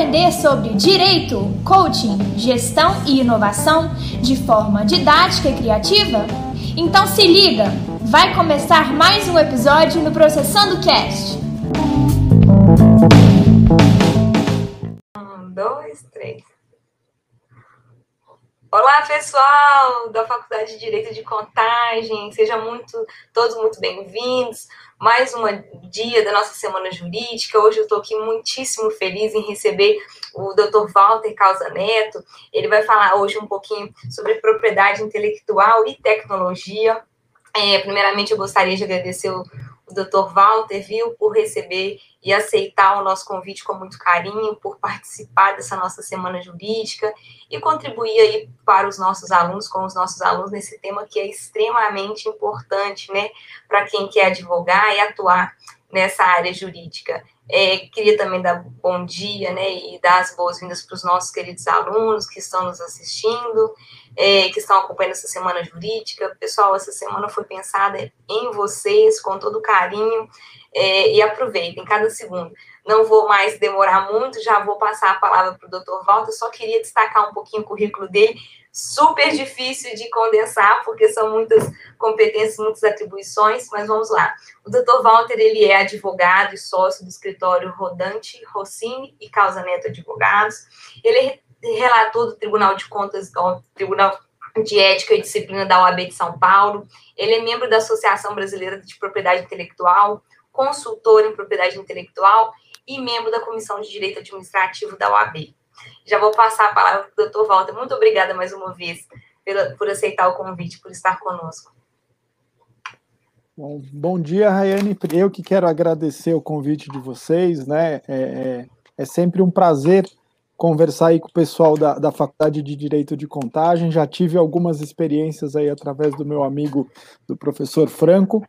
aprender sobre direito, coaching, gestão e inovação de forma didática e criativa? Então se liga, vai começar mais um episódio no Processando Cast. Um, dois, três. Olá, pessoal da Faculdade de Direito de Contagem, sejam muito, todos muito bem-vindos. Mais um dia da nossa Semana Jurídica. Hoje eu estou aqui muitíssimo feliz em receber o Dr. Walter Causa Neto. Ele vai falar hoje um pouquinho sobre propriedade intelectual e tecnologia. É, primeiramente, eu gostaria de agradecer o o Dr. Walter, viu, por receber e aceitar o nosso convite com muito carinho, por participar dessa nossa semana jurídica e contribuir aí para os nossos alunos, com os nossos alunos nesse tema que é extremamente importante, né, para quem quer advogar e atuar nessa área jurídica. É, queria também dar bom dia, né, e dar as boas-vindas para os nossos queridos alunos que estão nos assistindo, é, que estão acompanhando essa semana jurídica. Pessoal, essa semana foi pensada em vocês, com todo carinho, é, e aproveitem cada segundo. Não vou mais demorar muito, já vou passar a palavra para o doutor Walter, só queria destacar um pouquinho o currículo dele, super difícil de condensar, porque são muitas competências, muitas atribuições, mas vamos lá. O doutor Walter, ele é advogado e sócio do escritório Rodante, Rossini e Causa Neto Advogados. Ele é relator do Tribunal de Contas, do Tribunal de Ética e Disciplina da OAB de São Paulo. Ele é membro da Associação Brasileira de Propriedade Intelectual, consultor em propriedade intelectual e membro da Comissão de Direito Administrativo da OAB. Já vou passar a palavra para o doutor Walter. Muito obrigada mais uma vez pela, por aceitar o convite, por estar conosco. Bom, bom dia, Rayane. Eu que quero agradecer o convite de vocês, né? É, é, é sempre um prazer conversar aí com o pessoal da, da Faculdade de Direito de Contagem. Já tive algumas experiências aí através do meu amigo, do professor Franco.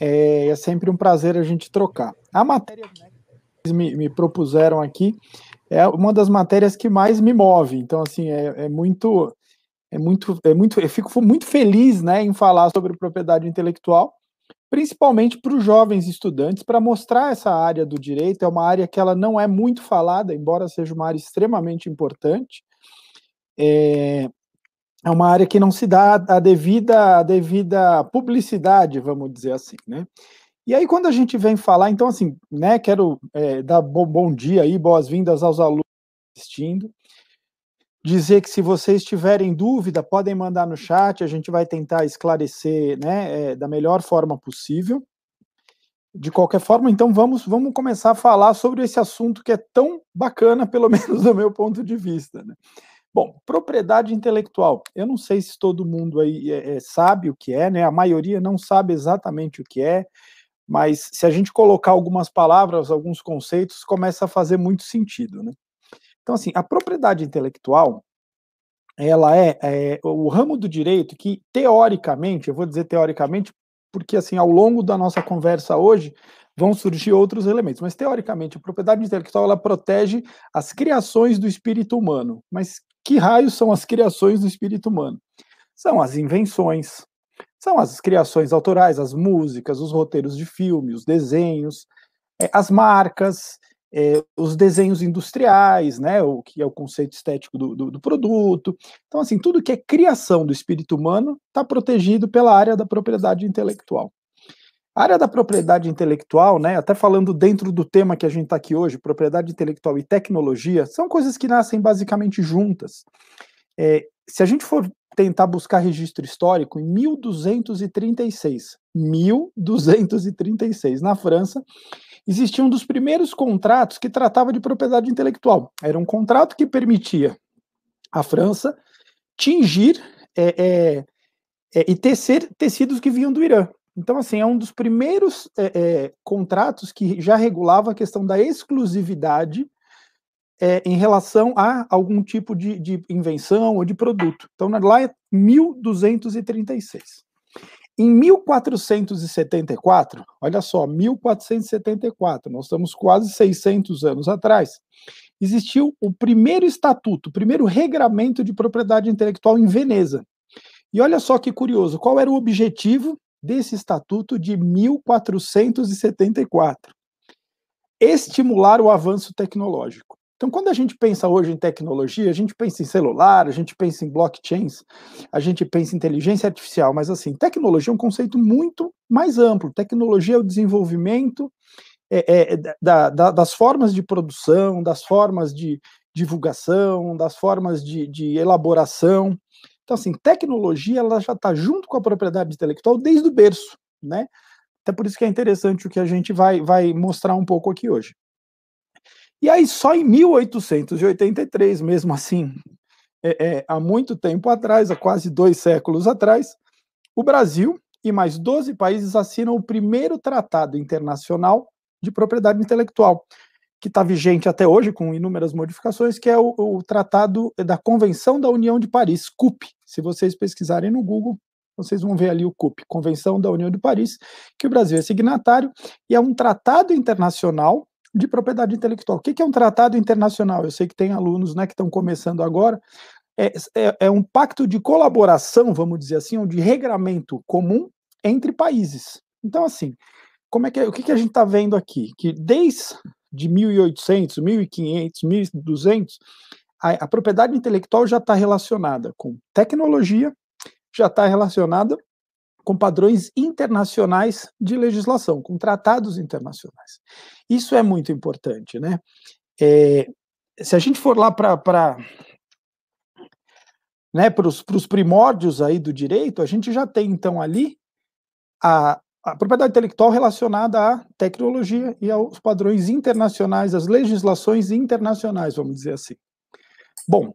É, é sempre um prazer a gente trocar. A matéria né, que me, me propuseram aqui é uma das matérias que mais me move. Então, assim, é, é muito, é muito, é muito, eu fico muito feliz, né, em falar sobre propriedade intelectual, principalmente para os jovens estudantes, para mostrar essa área do direito. É uma área que ela não é muito falada, embora seja uma área extremamente importante. É, é uma área que não se dá a devida, a devida publicidade, vamos dizer assim, né? E aí, quando a gente vem falar, então, assim, né, quero é, dar bom, bom dia aí, boas-vindas aos alunos assistindo. Dizer que se vocês tiverem dúvida, podem mandar no chat, a gente vai tentar esclarecer né, é, da melhor forma possível. De qualquer forma, então vamos, vamos começar a falar sobre esse assunto que é tão bacana, pelo menos do meu ponto de vista. Né? Bom, propriedade intelectual. Eu não sei se todo mundo aí é, é, sabe o que é, né? A maioria não sabe exatamente o que é mas se a gente colocar algumas palavras, alguns conceitos, começa a fazer muito sentido, né? Então, assim, a propriedade intelectual, ela é, é, o ramo do direito que, teoricamente, eu vou dizer teoricamente, porque, assim, ao longo da nossa conversa hoje, vão surgir outros elementos, mas, teoricamente, a propriedade intelectual, ela protege as criações do espírito humano. Mas que raios são as criações do espírito humano? São as invenções, são as criações autorais, as músicas, os roteiros de filme, os desenhos, é, as marcas, é, os desenhos industriais, né, o que é o conceito estético do, do, do produto. Então, assim, tudo que é criação do espírito humano está protegido pela área da propriedade intelectual. A área da propriedade intelectual, né, até falando dentro do tema que a gente está aqui hoje, propriedade intelectual e tecnologia, são coisas que nascem basicamente juntas. É, se a gente for tentar buscar registro histórico, em 1236, 1236, na França, existia um dos primeiros contratos que tratava de propriedade intelectual. Era um contrato que permitia à França tingir é, é, é, e tecer tecidos que vinham do Irã. Então, assim, é um dos primeiros é, é, contratos que já regulava a questão da exclusividade é, em relação a algum tipo de, de, invenção ou de produto. Então, lá é 1236. Em 1474, olha só, 1474, nós estamos quase 600 anos atrás, existiu o primeiro estatuto, o primeiro regramento de propriedade intelectual em Veneza. E olha só que curioso, qual era o objetivo desse estatuto de 1474? Estimular o avanço tecnológico. Então, quando a gente pensa hoje em tecnologia, a gente pensa em celular, a gente pensa em blockchains, a gente pensa em inteligência artificial, mas assim, tecnologia é um conceito muito mais amplo. Tecnologia é o desenvolvimento é, é, da, da, das formas de produção, das formas de divulgação, das formas de, de elaboração. Então, assim, tecnologia ela já está junto com a propriedade intelectual desde o berço, né? Até por isso que é interessante o que a gente vai, vai mostrar um pouco aqui hoje. E aí, só em 1883, mesmo assim, é, é, há muito tempo atrás, há quase dois séculos atrás, o Brasil e mais 12 países assinam o primeiro tratado internacional de propriedade intelectual, que está vigente até hoje, com inúmeras modificações, que é o, o, Tratado da Convenção da União de Paris, CUP. Se vocês pesquisarem no Google, vocês vão ver ali o CUP, Convenção da União de Paris, que o Brasil é signatário, e é um tratado internacional de propriedade intelectual. O que é um tratado internacional? Eu sei que tem alunos né, que estão começando agora. É, é, é, um pacto de colaboração, vamos dizer assim, ou de regramento comum entre países. Então, assim, como é que, o que, que a gente está vendo aqui? Que desde de 1800, 1500, 1200, a, a propriedade intelectual já está relacionada com tecnologia, já está relacionada com padrões internacionais de legislação, com tratados internacionais. Isso é muito importante, né? É, se a gente for lá para né, os primórdios aí do direito, a gente já tem então ali a, a propriedade intelectual relacionada à tecnologia e aos padrões internacionais, às legislações internacionais, vamos dizer assim. Bom,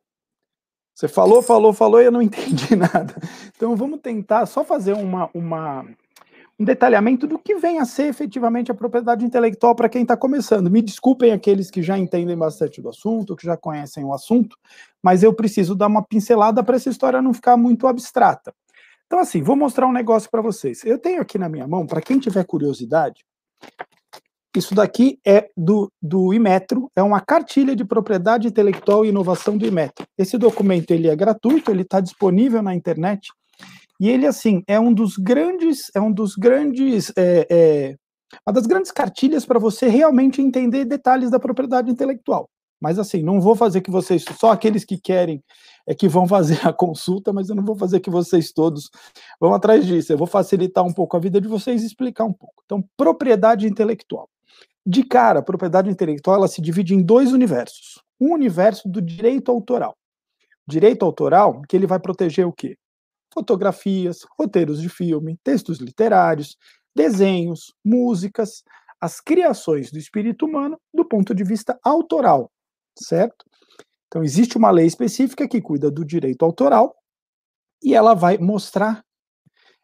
você falou, falou, falou e eu não entendi nada. Então vamos tentar só fazer uma, uma, um detalhamento do que vem a ser efetivamente a propriedade intelectual para quem está começando. Me desculpem aqueles que já entendem bastante do assunto, que já conhecem o assunto, mas eu preciso dar uma pincelada para essa história não ficar muito abstrata. Então, assim, vou mostrar um negócio para vocês. Eu tenho aqui na minha mão, para quem tiver curiosidade, isso daqui é do, do Imetro, é uma cartilha de propriedade intelectual e inovação do Imetro. Esse documento ele é gratuito, ele está disponível na internet e ele assim é um dos grandes, é um dos grandes, é, é, uma das grandes cartilhas para você realmente entender detalhes da propriedade intelectual. Mas assim, não vou fazer que vocês, só aqueles que querem é que vão fazer a consulta, mas eu não vou fazer que vocês todos vão atrás disso. Eu vou facilitar um pouco a vida de vocês e explicar um pouco. Então, propriedade intelectual. De cara, a propriedade intelectual ela se divide em dois universos. Um universo do direito autoral. Direito autoral, que ele vai proteger o quê? Fotografias, roteiros de filme, textos literários, desenhos, músicas, as criações do espírito humano do ponto de vista autoral, certo? Então, existe uma lei específica que cuida do direito autoral e ela vai mostrar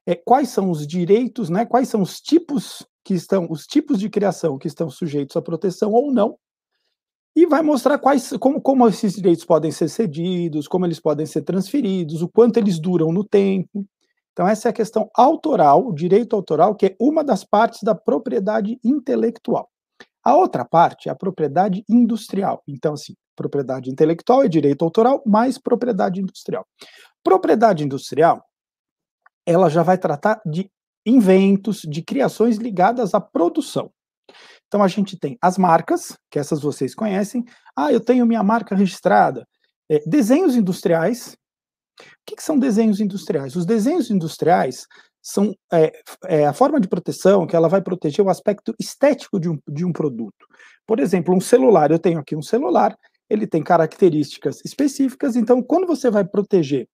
é, quais são os direitos, né, quais são os tipos que estão, os tipos de criação que estão sujeitos à proteção ou não, e vai mostrar quais, como, como esses direitos podem ser cedidos, como eles podem ser transferidos, o quanto eles duram no tempo. Então, essa é a questão autoral, o direito autoral, que é uma das partes da propriedade intelectual. A outra parte é a propriedade industrial. Então, assim, propriedade intelectual é direito autoral mais propriedade industrial. Propriedade industrial, ela já vai tratar de inventos, de criações ligadas à produção. Então a gente tem as marcas, que essas vocês conhecem. Ah, eu tenho minha marca registrada. É, desenhos industriais. O que, que, são desenhos industriais? Os desenhos industriais são é, é, a forma de proteção que ela vai proteger o aspecto estético de um, de um produto. Por exemplo, um celular. Eu tenho aqui um celular, ele tem características específicas, então quando você vai proteger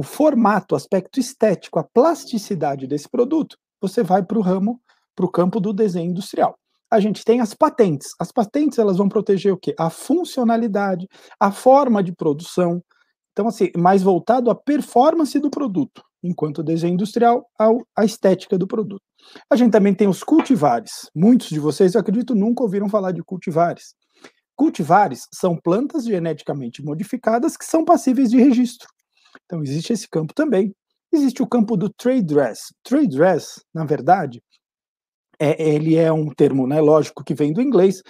o formato, o aspecto estético, a plasticidade desse produto, você vai para o ramo, para o campo do desenho industrial. A gente tem as patentes. As patentes elas vão proteger o quê? A funcionalidade, a forma de produção. Então, assim, mais voltado à performance do produto, enquanto o desenho industrial ao, à estética do produto. A gente também tem os cultivares. Muitos de vocês, eu acredito, nunca ouviram falar de cultivares. Cultivares são plantas geneticamente modificadas que são passíveis de registro. Então, existe esse campo também. Existe o campo do trade dress. Trade dress, na verdade, é, ele é um termo, né, lógico, que vem do inglês,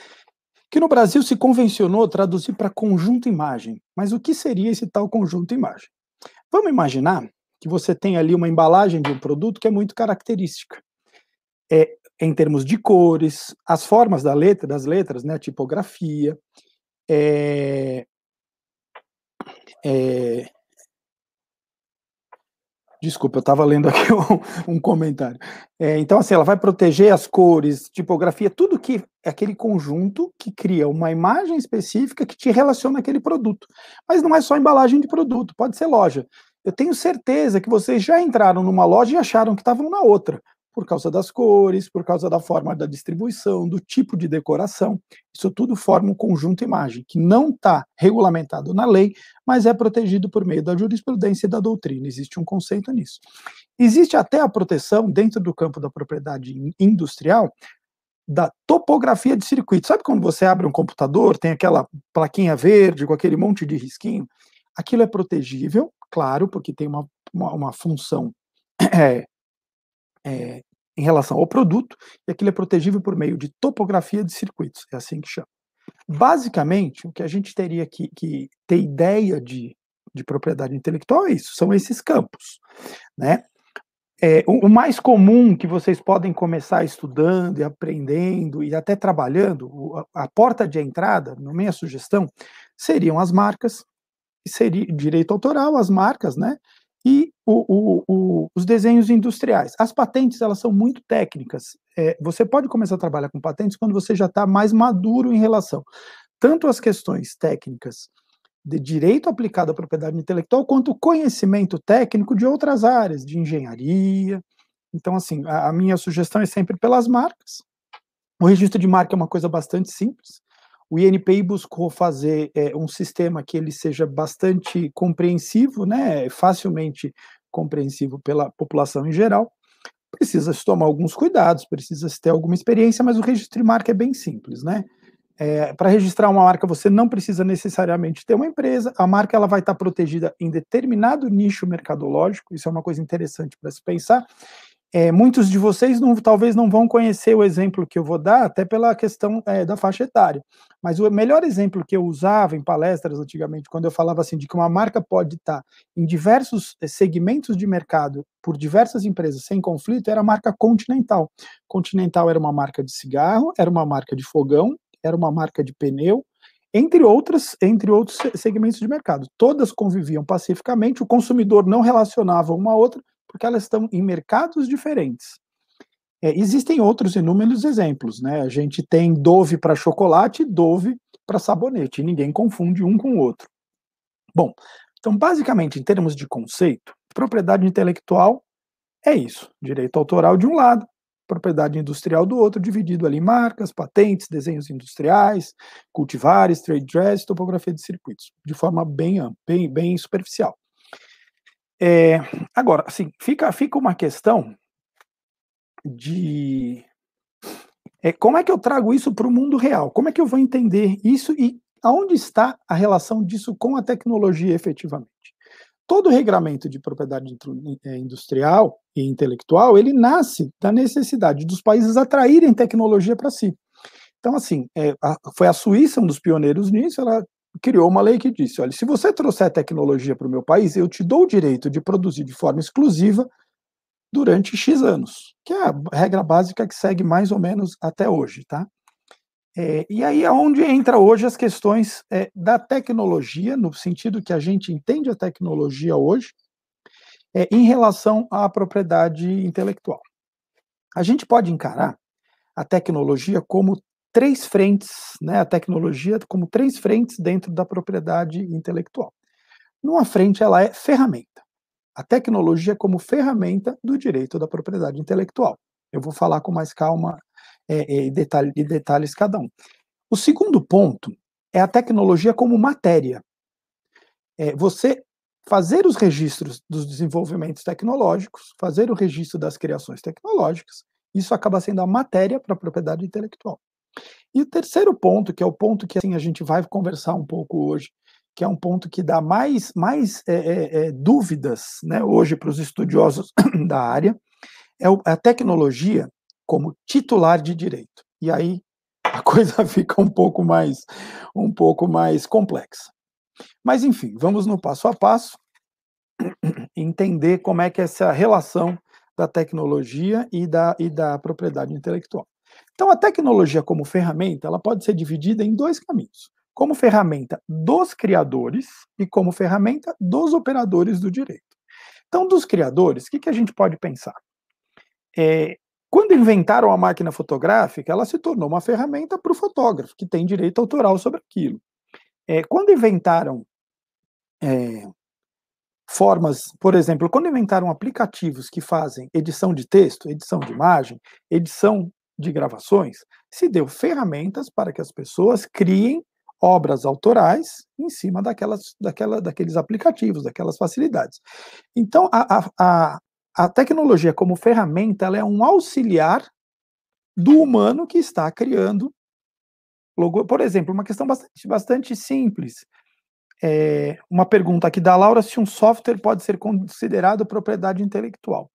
que no Brasil se convencionou traduzir para conjunto imagem. Mas o que seria esse tal conjunto imagem? Vamos imaginar que você tem ali uma embalagem de um produto que é muito característica. É, em termos de cores, as formas da letra, das letras, né, tipografia. É, é, Desculpa, eu estava lendo aqui um, um comentário. É, então, assim, ela vai proteger as cores, tipografia, tudo que é aquele conjunto que cria uma imagem específica que te relaciona àquele produto. Mas não é só embalagem de produto, pode ser loja. Eu tenho certeza que vocês já entraram numa loja e acharam que estavam na outra por causa das cores, por causa da forma da distribuição, do tipo de decoração. Isso tudo forma um conjunto imagem que não está regulamentado na lei, mas é protegido por meio da jurisprudência e da doutrina. Existe um conceito nisso. Existe até a proteção dentro do campo da propriedade industrial da topografia de circuito. Sabe quando você abre um computador, tem aquela plaquinha verde com aquele monte de risquinho? Aquilo é protegível, claro, porque tem uma, uma, uma função é, é, em relação ao produto, e aquilo é protegível por meio de topografia de circuitos, é assim que chama. Basicamente, o que a gente teria que, que ter ideia de, de propriedade intelectual é isso, são esses campos, né? É, o, o, mais comum que vocês podem começar estudando e aprendendo e até trabalhando, a, a porta de entrada, na minha sugestão, seriam as marcas, seria direito autoral, as marcas, né? E o, o, o, os desenhos industriais. As patentes elas são muito técnicas. É, você pode começar a trabalhar com patentes quando você já está mais maduro em relação tanto às questões técnicas de direito aplicado à propriedade intelectual, quanto conhecimento técnico de outras áreas, de engenharia. Então, assim, a, a minha sugestão é sempre pelas marcas. O registro de marca é uma coisa bastante simples. O INPI buscou fazer é, um sistema que ele seja bastante compreensivo, né, facilmente compreensível pela população em geral. Precisa se tomar alguns cuidados, precisa se ter alguma experiência, mas o registro de marca é bem simples, né? É, para registrar uma marca, você não precisa necessariamente ter uma empresa. A marca ela vai estar protegida em determinado nicho mercadológico. Isso é uma coisa interessante para se pensar. É, muitos de vocês não, talvez não vão conhecer o exemplo que eu vou dar, até pela questão é, da faixa etária. Mas o melhor exemplo que eu usava em palestras antigamente, quando eu falava assim de que uma marca pode estar em diversos é, segmentos de mercado por diversas empresas sem conflito, era a marca Continental. Continental era uma marca de cigarro, era uma marca de fogão, era uma marca de pneu, entre outras, entre outros segmentos de mercado. Todas conviviam pacificamente, o consumidor não relacionava uma a outra, porque elas estão em mercados diferentes. É, existem outros inúmeros exemplos, né? A gente tem Dove para chocolate e Dove para sabonete, e ninguém confunde um com o outro. Bom, então, basicamente, em termos de conceito, propriedade intelectual é isso: direito autoral de um lado, propriedade industrial do outro, dividido ali em marcas, patentes, desenhos industriais, cultivares, trade dress, topografia de circuitos, de forma bem bem, bem superficial. É, agora, assim, fica, fica uma questão de é, como é que eu trago isso para o mundo real? Como é que eu vou entender isso e aonde está a relação disso com a tecnologia efetivamente? Todo regramento de propriedade é, industrial e intelectual, ele nasce da necessidade dos países atraírem tecnologia para si. Então, assim, é, a, foi a Suíça um dos pioneiros nisso, ela criou uma lei que disse: olha, se você trouxer tecnologia para o meu país, eu te dou o direito de produzir de forma exclusiva durante X anos, que é a regra básica que segue mais ou menos até hoje, tá? É, e aí é onde entra hoje as questões é, da tecnologia, no sentido que a gente entende a tecnologia hoje, é, em relação à propriedade intelectual. A gente pode encarar a tecnologia como três frentes, né, a tecnologia como três frentes dentro da propriedade intelectual. Numa frente, ela é ferramenta. A tecnologia como ferramenta do direito da propriedade intelectual. Eu vou falar com mais calma é, é, e, detalhe, e detalhes cada um. O segundo ponto é a tecnologia como matéria. É, você fazer os registros dos desenvolvimentos tecnológicos, fazer o registro das criações tecnológicas, isso acaba sendo a matéria para a propriedade intelectual. E o terceiro ponto, que é o ponto que assim, a gente vai conversar um pouco hoje, que é um ponto que dá mais, mais é, é, dúvidas né, hoje para os estudiosos da área, é a tecnologia como titular de direito. E aí a coisa fica um pouco mais, um pouco mais complexa. Mas enfim, vamos no passo a passo entender como é que é essa relação da tecnologia e da, e da propriedade intelectual. Então, a tecnologia como ferramenta, ela pode ser dividida em dois caminhos. como ferramenta dos criadores e como ferramenta dos operadores do direito. Então, dos criadores, o que, que a gente pode pensar? É, quando inventaram a máquina fotográfica, ela se tornou uma ferramenta para o fotógrafo, que tem direito autoral sobre aquilo. É, quando inventaram é, formas, por exemplo, quando inventaram aplicativos que fazem edição de texto, edição de imagem, edição de gravações, se deu ferramentas para que as pessoas criem obras autorais em cima daquelas, daquela, daqueles aplicativos, daquelas facilidades. Então, a, a, a tecnologia como ferramenta ela é um auxiliar do humano que está criando logo. Por exemplo, uma questão bastante, bastante simples. É, uma pergunta aqui da Laura: se um software pode ser considerado propriedade intelectual?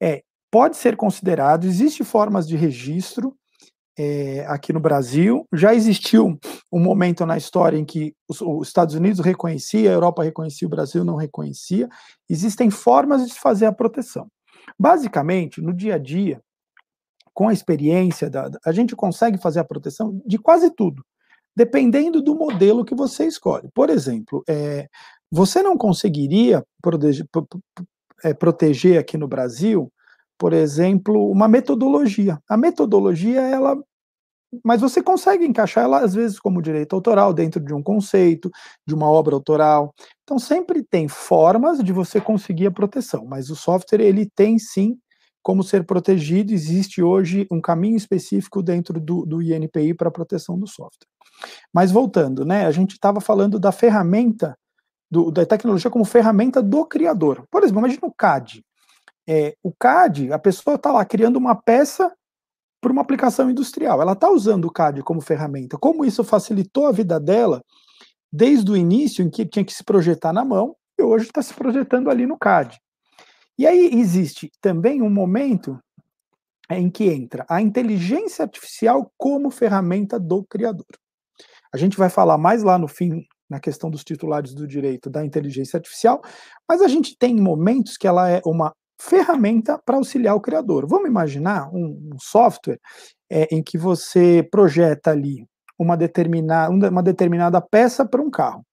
É, pode ser considerado, existem formas de registro é, aqui no Brasil. Já existiu um momento na história em que os, os, Estados Unidos reconhecia, a Europa reconhecia, o Brasil não reconhecia. Existem formas de fazer a proteção. Basicamente, no dia a dia, com a experiência, da, a gente consegue fazer a proteção de quase tudo, dependendo do modelo que você escolhe. Por exemplo, é, você não conseguiria proteger, é, proteger aqui no Brasil por exemplo, uma metodologia. A metodologia, ela. Mas você consegue encaixar ela, às vezes, como direito autoral, dentro de um conceito, de uma obra autoral. Então, sempre tem formas de você conseguir a proteção, mas o software, ele tem sim como ser protegido. Existe hoje um caminho específico dentro do, do INPI para a proteção do software. Mas voltando, né, a gente estava falando da ferramenta, do, da tecnologia como ferramenta do criador. Por exemplo, imagina o CAD. É, o CAD, a pessoa está lá criando uma peça para uma aplicação industrial. Ela está usando o CAD como ferramenta. Como isso facilitou a vida dela desde o início, em que tinha que se projetar na mão, e hoje está se projetando ali no CAD. E aí existe também um momento em que entra a inteligência artificial como ferramenta do criador. A gente vai falar mais lá no fim, na questão dos titulares do direito da inteligência artificial, mas a gente tem momentos que ela é uma ferramenta para auxiliar o criador. Vamos imaginar um, um software é, em que você projeta ali uma determinada, uma determinada peça para um carro.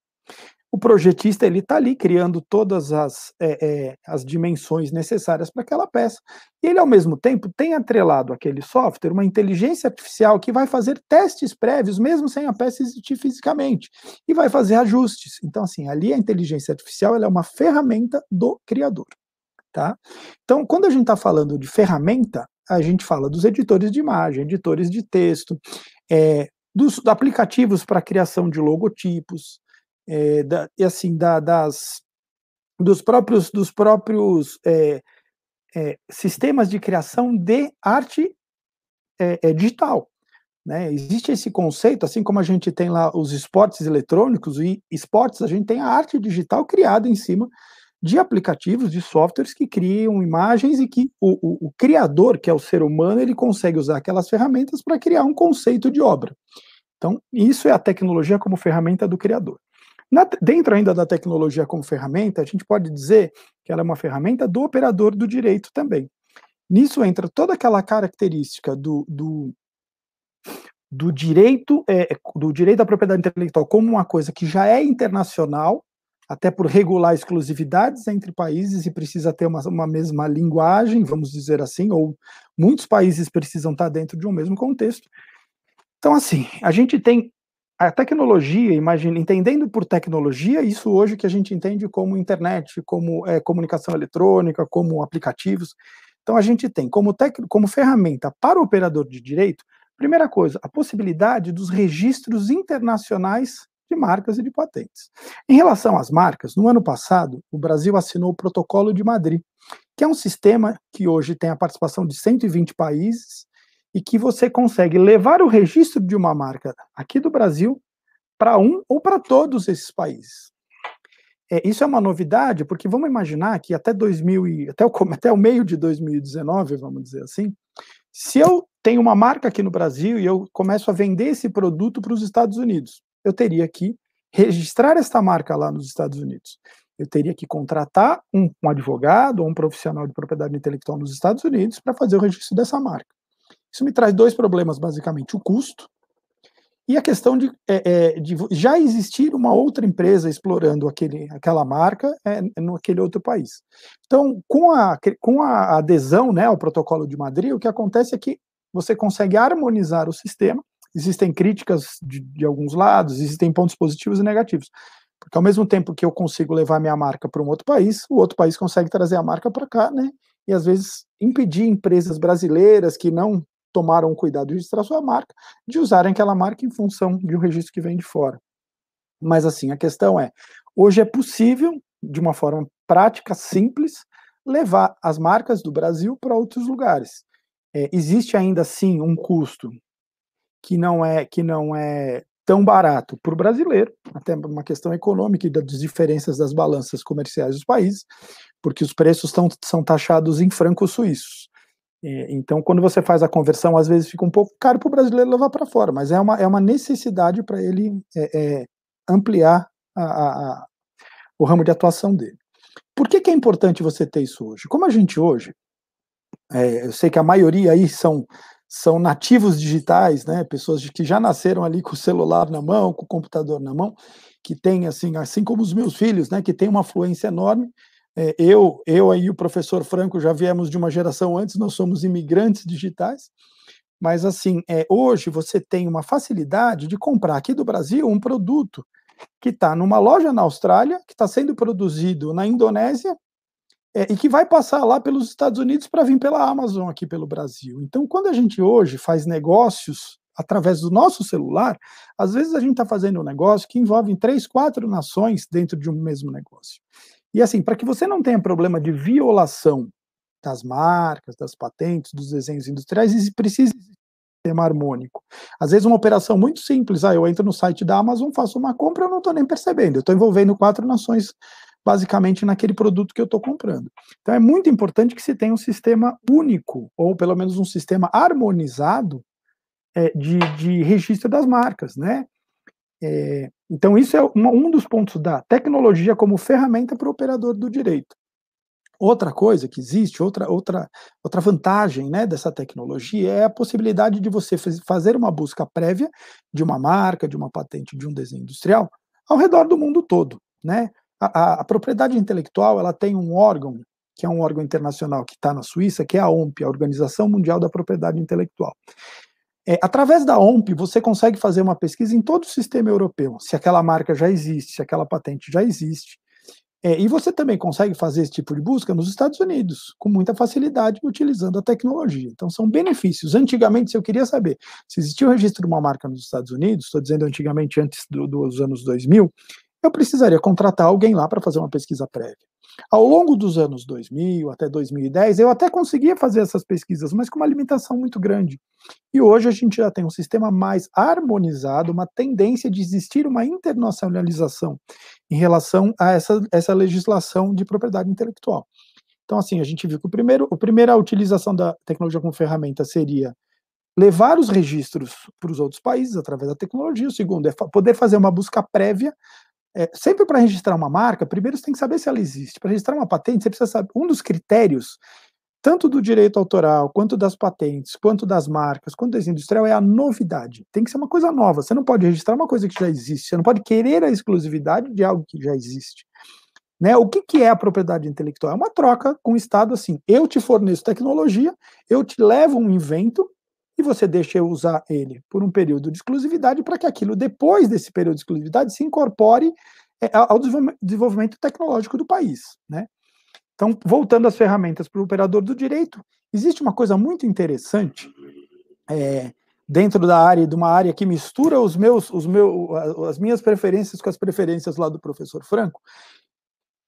O projetista ele está ali criando todas as, é, é, as dimensões necessárias para aquela peça. E ele, ao mesmo tempo, tem atrelado aquele software uma inteligência artificial que vai fazer testes prévios, mesmo sem a peça existir fisicamente, e vai fazer ajustes. Então, assim, ali a inteligência artificial é uma ferramenta do criador. Tá? Então, quando a gente está falando de ferramenta, a gente fala dos editores de imagem, editores de texto, é, dos aplicativos para criação de logotipos, é, da, e assim, da, das, dos próprios, dos próprios é, é sistemas de criação de arte é, é, digital. Né? Existe esse conceito, assim como a gente tem lá os esportes eletrônicos e esportes, a gente tem a arte digital criada em cima de aplicativos, de softwares que criam imagens e que o, o, o criador, que é o ser humano, ele consegue usar aquelas ferramentas para criar um conceito de obra. Então, isso é a tecnologia como ferramenta do criador. Na, dentro ainda da tecnologia como ferramenta, a gente pode dizer que ela é uma ferramenta do operador do direito também. Nisso entra toda aquela característica do, do, do direito é, do direito à propriedade intelectual como uma coisa que já é internacional, até por regular exclusividades entre países e precisa ter uma, uma mesma linguagem, vamos dizer assim, ou muitos países precisam estar dentro de um mesmo contexto. Então, assim, a gente tem a tecnologia, imagina, entendendo por tecnologia, isso hoje que a gente entende como internet, como é, comunicação eletrônica, como aplicativos. Então, a gente tem como, tec, como ferramenta para o operador de direito, primeira coisa, a possibilidade dos registros internacionais de marcas e de patentes. Em relação às marcas, no ano passado, o Brasil assinou o Protocolo de Madrid, que é um sistema que hoje tem a participação de 120 países e que você consegue levar o registro de uma marca aqui do Brasil para um ou para todos esses países. É, isso é uma novidade, porque vamos imaginar que até 2000 e, até, o, até o meio de 2019, vamos dizer assim, se eu tenho uma marca aqui no Brasil e eu começo a vender esse produto para os Estados Unidos, eu teria que registrar esta marca lá nos Estados Unidos. Eu teria que contratar um, um advogado ou um profissional de propriedade intelectual nos Estados Unidos para fazer o registro dessa marca. Isso me traz dois problemas, basicamente: o custo e a questão de, é, é, de, já existir uma outra empresa explorando aquele, aquela marca é, naquele outro país. Então, com a, com a adesão né, ao protocolo de Madrid, o que acontece é que você consegue harmonizar o sistema. Existem críticas de, de alguns lados, existem pontos positivos e negativos. Porque ao mesmo tempo que eu consigo levar minha marca para um outro país, o outro país consegue trazer a marca para cá, né? E às vezes impedir empresas brasileiras que não tomaram cuidado de registrar sua marca, de usarem aquela marca em função de um registro que vem de fora. Mas assim, a questão é, hoje é possível, de uma forma prática, simples, levar as marcas do Brasil para outros lugares. É, existe ainda sim um custo que não é que não é tão barato para o brasileiro, até uma questão econômica e das diferenças das balanças comerciais dos países, porque os preços tão, são taxados em francos suíços. Então, quando você faz a conversão, às vezes fica um pouco caro para o brasileiro levar para fora, mas é uma, é uma necessidade para ele é, é, ampliar a, a, o ramo de atuação dele. Por que, que, é importante você ter isso hoje? Como a gente hoje, é, eu sei que a maioria aí são, são nativos digitais, né, pessoas que já nasceram ali com o celular na mão, com o computador na mão, que tem, assim, assim como os meus filhos, né, que tem uma fluência enorme, é, eu, eu e o professor Franco já viemos de uma geração antes, nós somos imigrantes digitais, mas assim, é, hoje você tem uma facilidade de comprar aqui do Brasil um produto que está numa loja na Austrália, que está sendo produzido na Indonésia, é, e que vai passar lá pelos Estados Unidos para vir pela Amazon aqui pelo Brasil. Então, quando a gente hoje faz negócios através do nosso celular, às vezes a gente está fazendo um negócio que envolve três, quatro nações dentro de um mesmo negócio. E assim, para que você não tenha problema de violação das marcas, das patentes, dos desenhos industriais, precisa sistema harmônico. Às vezes uma operação muito simples, ah, eu entro no site da Amazon, faço uma compra, eu não estou nem percebendo, eu estou envolvendo quatro nações basicamente naquele produto que eu estou comprando. Então é muito importante que se tenha um sistema único, ou pelo menos um sistema harmonizado é, de, de registro das marcas, né? É, então, isso é uma, um dos pontos da tecnologia como ferramenta para o operador do direito. Outra coisa que existe, outra, outra, outra vantagem né, dessa tecnologia é a possibilidade de você fazer uma busca prévia de uma marca, de uma patente, de um desenho industrial ao redor do mundo todo. Né? A, a, propriedade intelectual ela tem um órgão, que é um órgão internacional que está na Suíça, que é a OMP, a Organização Mundial da Propriedade Intelectual. É, através da OMP, você consegue fazer uma pesquisa em todo o sistema europeu, se aquela marca já existe, se aquela patente já existe. É, e você também consegue fazer esse tipo de busca nos Estados Unidos, com muita facilidade, utilizando a tecnologia. Então, são benefícios. Antigamente, se eu queria saber se existia o registro de uma marca nos Estados Unidos, estou dizendo antigamente, antes do, dos anos 2000, eu precisaria contratar alguém lá para fazer uma pesquisa prévia. Ao longo dos anos 2000 até 2010, eu até conseguia fazer essas pesquisas, mas com uma limitação muito grande. E hoje a gente já tem um sistema mais harmonizado, uma tendência de existir uma internacionalização em relação a essa, essa legislação de propriedade intelectual. Então, assim, a gente viu que o primeiro, a primeira utilização da tecnologia como ferramenta seria levar os registros para os outros países através da tecnologia. O segundo é poder fazer uma busca prévia é, sempre para registrar uma marca, primeiro você tem que saber se ela existe. Para registrar uma patente, você precisa saber. Um dos critérios, tanto do direito autoral, quanto das patentes, quanto das marcas, quanto da industrial, é a novidade. Tem que ser uma coisa nova. Você não pode registrar uma coisa que já existe. Você não pode querer a exclusividade de algo que já existe. Né? O que, que é a propriedade intelectual? É uma troca com o Estado assim. Eu te forneço tecnologia, eu te levo um invento e você deixa eu usar ele por um período de exclusividade para que aquilo, depois desse período de exclusividade, se incorpore é, ao desenvolvimento tecnológico do país. Né? Então, voltando às ferramentas para o operador do direito, existe uma coisa muito interessante é, dentro da área, de uma área que mistura os meus, os meus, as minhas preferências com as preferências lá do professor Franco,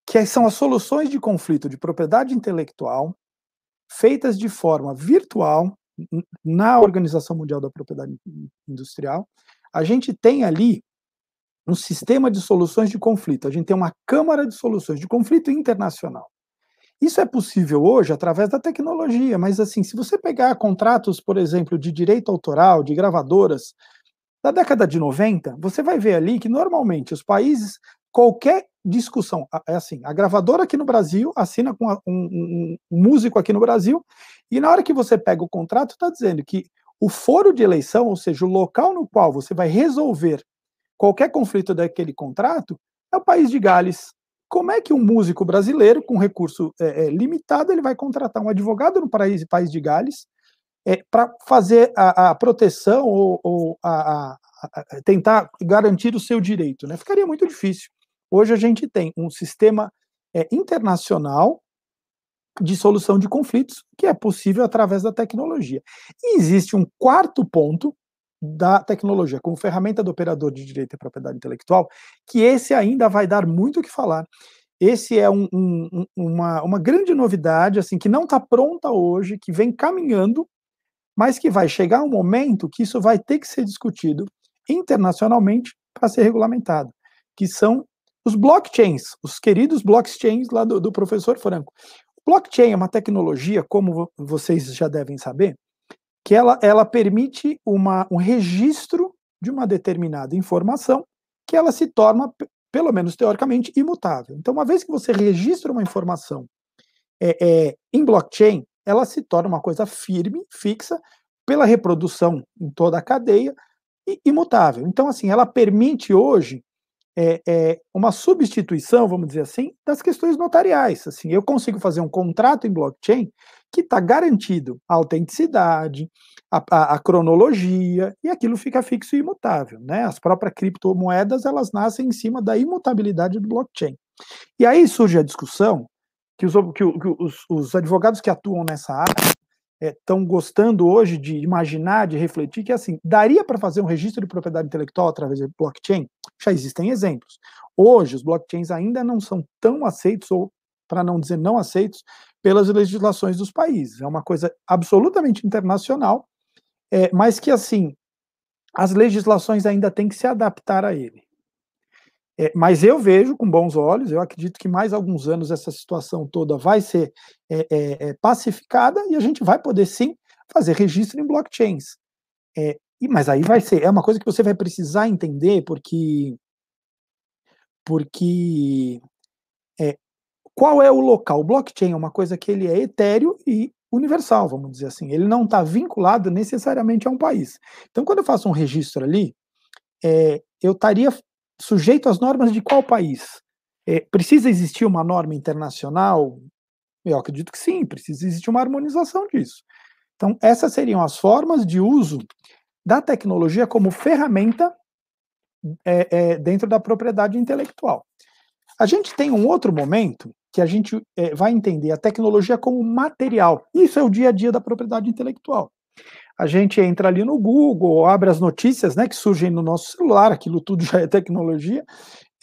que são as soluções de conflito de propriedade intelectual feitas de forma virtual na Organização Mundial da Propriedade Industrial, a gente tem ali um sistema de soluções de conflito, a gente tem uma Câmara de Soluções de Conflito Internacional. Isso é possível hoje através da tecnologia, mas assim, se você pegar contratos, por exemplo, de direito autoral, de gravadoras, da década de 90, você vai ver ali que normalmente os países, qualquer discussão. É assim, a gravadora aqui no Brasil assina com um, um, um, músico aqui no Brasil, e na hora que você pega o contrato, está dizendo que o foro de eleição, ou seja, o local no qual você vai resolver qualquer conflito daquele contrato, é o país de Gales. Como é que um músico brasileiro, com recurso é, é, limitado, ele vai contratar um advogado no país, país de Gales é, para fazer a, a, proteção ou, ou a, a, tentar garantir o seu direito? Né? Ficaria muito difícil. Hoje a gente tem um sistema é, internacional de solução de conflitos, que é possível através da tecnologia. E existe um quarto ponto da tecnologia como ferramenta do operador de direito e propriedade intelectual, que esse ainda vai dar muito o que falar. Esse é um, um, uma, uma grande novidade, assim, que não está pronta hoje, que vem caminhando, mas que vai chegar um momento que isso vai ter que ser discutido internacionalmente para ser regulamentado, que são os blockchains, os queridos blockchains lá do, do professor Franco. Blockchain é uma tecnologia, como vocês já devem saber, que ela, ela permite uma, um registro de uma determinada informação que ela se torna, pelo menos teoricamente, imutável. Então, uma vez que você registra uma informação é, é, em blockchain, ela se torna uma coisa firme, fixa, pela reprodução em toda a cadeia e imutável. Então, assim, ela permite hoje é, é, uma substituição, vamos dizer assim, das questões notariais. Assim, eu consigo fazer um contrato em blockchain que está garantido a autenticidade, a, a, a, cronologia, e aquilo fica fixo e imutável. Né? As próprias criptomoedas elas nascem em cima da imutabilidade do blockchain. E aí surge a discussão que os, que, que os, os advogados que atuam nessa área estão é, gostando hoje de imaginar, de refletir, que assim, daria para fazer um registro de propriedade intelectual através de blockchain? Já existem exemplos. Hoje, os blockchains ainda não são tão aceitos, ou para não dizer não aceitos, pelas legislações dos países. É uma coisa absolutamente internacional, é, mas que, assim, as legislações ainda têm que se adaptar a ele. É, mas eu vejo com bons olhos, eu acredito que mais alguns anos essa situação toda vai ser é, é, é pacificada e a gente vai poder sim fazer registro em blockchains. É, e, mas aí vai ser, é uma coisa que você vai precisar entender, porque, porque é, qual é o local? O blockchain é uma coisa que ele é etéreo e universal, vamos dizer assim. Ele não está vinculado necessariamente a um país. Então, quando eu faço um registro ali, é, eu estaria sujeito às normas de qual país? É, precisa existir uma norma internacional? Eu acredito que sim, precisa existir uma harmonização disso. Então, essas seriam as formas de uso da tecnologia como ferramenta é, é, dentro da propriedade intelectual. A gente tem um outro momento que a gente é, vai entender a tecnologia como material. Isso é o dia a dia da propriedade intelectual a gente entra ali no Google, abre as notícias né, que surgem no nosso celular, aquilo tudo já é tecnologia,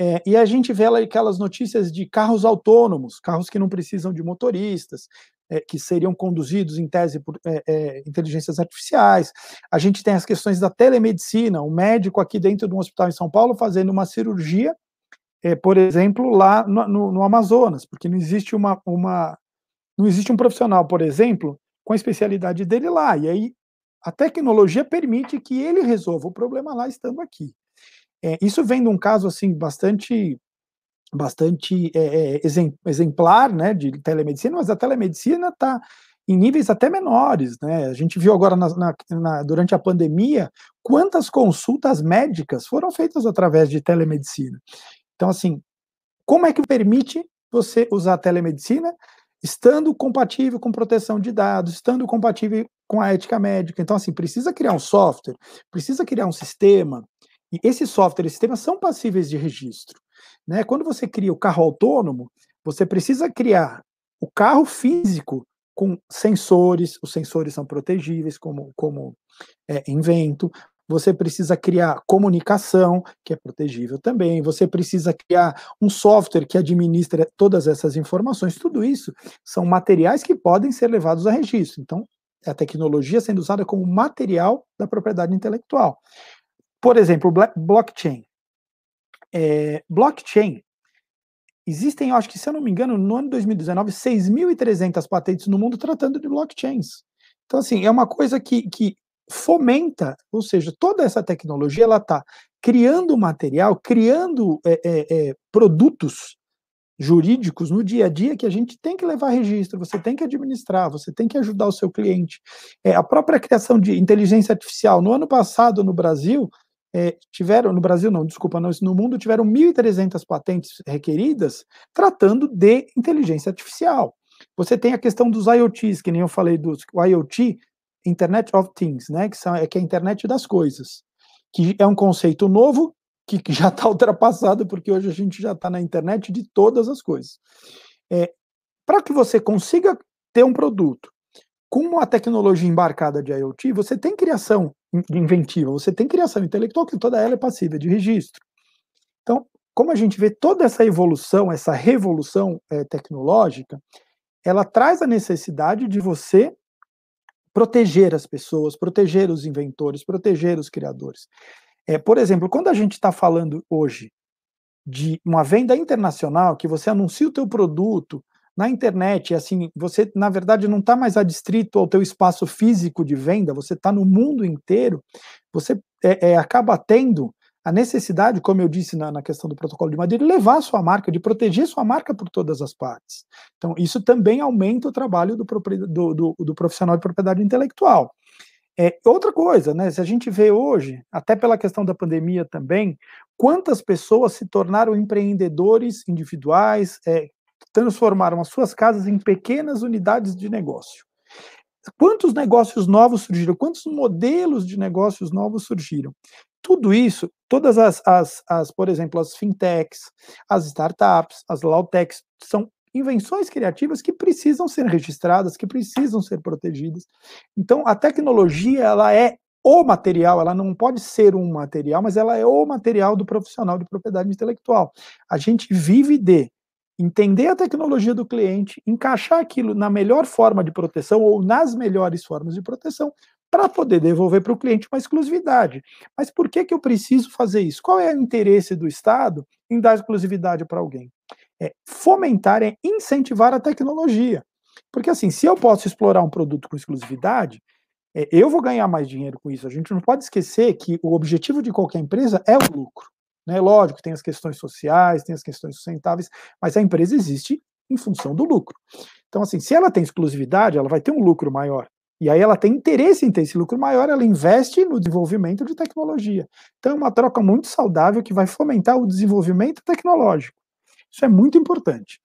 é, e a gente vê aquelas notícias de carros autônomos, carros que não precisam de motoristas, é, que seriam conduzidos em tese por é, é inteligências artificiais. A gente tem as questões da telemedicina, um médico aqui dentro de um hospital em São Paulo fazendo uma cirurgia, é, por exemplo, lá no, no, no, Amazonas, porque não existe uma, uma não existe um profissional, por exemplo, com a especialidade dele lá. E aí a tecnologia permite que ele resolva o problema lá estando aqui. É, isso vem de um caso assim bastante bastante é, é exemplar, né, de telemedicina, mas a telemedicina está em níveis até menores, né? A gente viu agora na, na, na, durante a pandemia quantas consultas médicas foram feitas através de telemedicina. Então, assim, como é que permite você usar a telemedicina estando compatível com proteção de dados, estando compatível com a ética médica. Então, assim, precisa criar um software, precisa criar um sistema, e esse software e sistema são passíveis de registro. Né? Quando você cria o carro autônomo, você precisa criar o carro físico com sensores, os sensores são protegíveis, como, como é, invento, você precisa criar comunicação, que é protegível também, você precisa criar um software que administra todas essas informações, tudo isso são materiais que podem ser levados a registro. Então, a tecnologia sendo usada como material da propriedade intelectual. Por exemplo, blockchain. É, blockchain, existem, eu acho que, se eu não me engano, no ano de 2019, 6.300 patentes no mundo tratando de blockchains. Então, assim, é uma coisa que, que fomenta, ou seja, toda essa tecnologia ela está criando material, criando é, é, é, produtos jurídicos no dia a dia que a gente tem que levar registro, você tem que administrar, você tem que ajudar o seu cliente. É, a própria criação de inteligência artificial, no ano passado no Brasil, é, tiveram, no Brasil não, desculpa, não, no mundo tiveram 1.300 patentes requeridas tratando de inteligência artificial. Você tem a questão dos IoTs, que nem eu falei dos o IoT, Internet of Things, né, que, são, é, que é a internet das coisas, que é um conceito novo que, já está ultrapassado, porque hoje a gente já está na internet de todas as coisas. É, Para que você consiga ter um produto com uma tecnologia embarcada de IoT, você tem criação inventiva, você tem criação intelectual, que toda ela é passível de registro. Então, como a gente vê toda essa evolução, essa revolução é, tecnológica, ela traz a necessidade de você proteger as pessoas, proteger os inventores, proteger os criadores. É, por exemplo, quando a gente está falando hoje de uma venda internacional, que você anuncia o teu produto na internet, assim, você na verdade não está mais adstrito ao teu espaço físico de venda, você está no mundo inteiro, você é, é, acaba tendo a necessidade, como eu disse na, na, questão do protocolo de Madrid, de levar a sua marca, de proteger sua marca por todas as partes. Então, isso também aumenta o trabalho do, do, do, do profissional de propriedade intelectual. É, outra coisa, né? Se a gente vê hoje, até pela questão da pandemia também, quantas pessoas se tornaram empreendedores individuais, é, transformaram as suas casas em pequenas unidades de negócio. Quantos negócios novos surgiram? Quantos modelos de negócios novos surgiram? Tudo isso, todas as, as, as por exemplo, as fintechs, as startups, as lawtechs, são invenções criativas que precisam ser registradas, que precisam ser protegidas. Então, a tecnologia, ela é o material, ela não pode ser um material, mas ela é o material do profissional de propriedade intelectual. A gente vive de entender a tecnologia do cliente, encaixar aquilo na melhor forma de proteção ou nas melhores formas de proteção para poder devolver para o cliente uma exclusividade. Mas por que, que eu preciso fazer isso? Qual é o interesse do Estado em dar exclusividade para alguém? É fomentar, é incentivar a tecnologia. Porque assim, se eu posso explorar um produto com exclusividade, é, eu vou ganhar mais dinheiro com isso. A gente não pode esquecer que o objetivo de qualquer empresa é o lucro. Né? Lógico, tem as questões sociais, tem as questões sustentáveis, mas a empresa existe em função do lucro. Então, assim, se ela tem exclusividade, ela vai ter um lucro maior. E aí ela tem interesse em ter esse lucro maior, ela investe no desenvolvimento de tecnologia. Então é uma troca muito saudável que vai fomentar o desenvolvimento tecnológico. Isso é muito importante.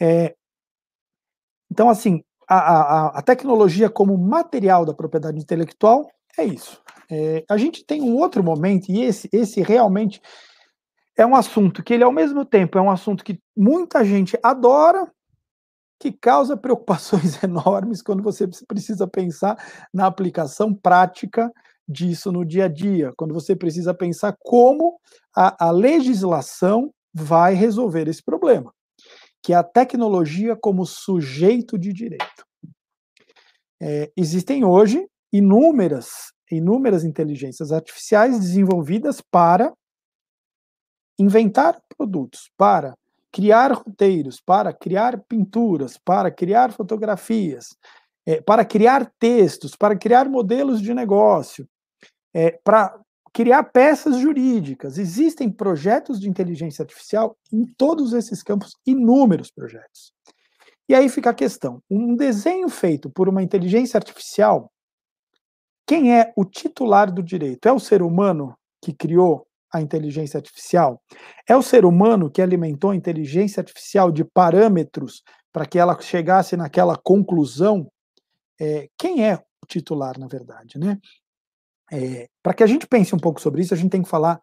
É, então, assim, a, a, a, tecnologia como material da propriedade intelectual é isso. É, a gente tem um outro momento, e esse, esse realmente é um assunto que ele, ao mesmo tempo, é um assunto que muita gente adora, que causa preocupações enormes quando você precisa pensar na aplicação prática disso no dia a dia, quando você precisa pensar como a, a legislação vai resolver esse problema, que é a tecnologia como sujeito de direito. É, existem hoje inúmeras, inúmeras inteligências artificiais desenvolvidas para inventar produtos, para criar roteiros, para criar pinturas, para criar fotografias, é, para criar textos, para criar modelos de negócio, é, para criar peças jurídicas. Existem projetos de inteligência artificial em todos esses campos, inúmeros projetos. E aí fica a questão: um desenho feito por uma inteligência artificial, quem é o titular do direito? É o ser humano que criou a inteligência artificial? É o ser humano que alimentou a inteligência artificial de parâmetros para que ela chegasse naquela conclusão? É, quem é o titular, na verdade, né? É, Para que a gente pense um pouco sobre isso, a gente tem que falar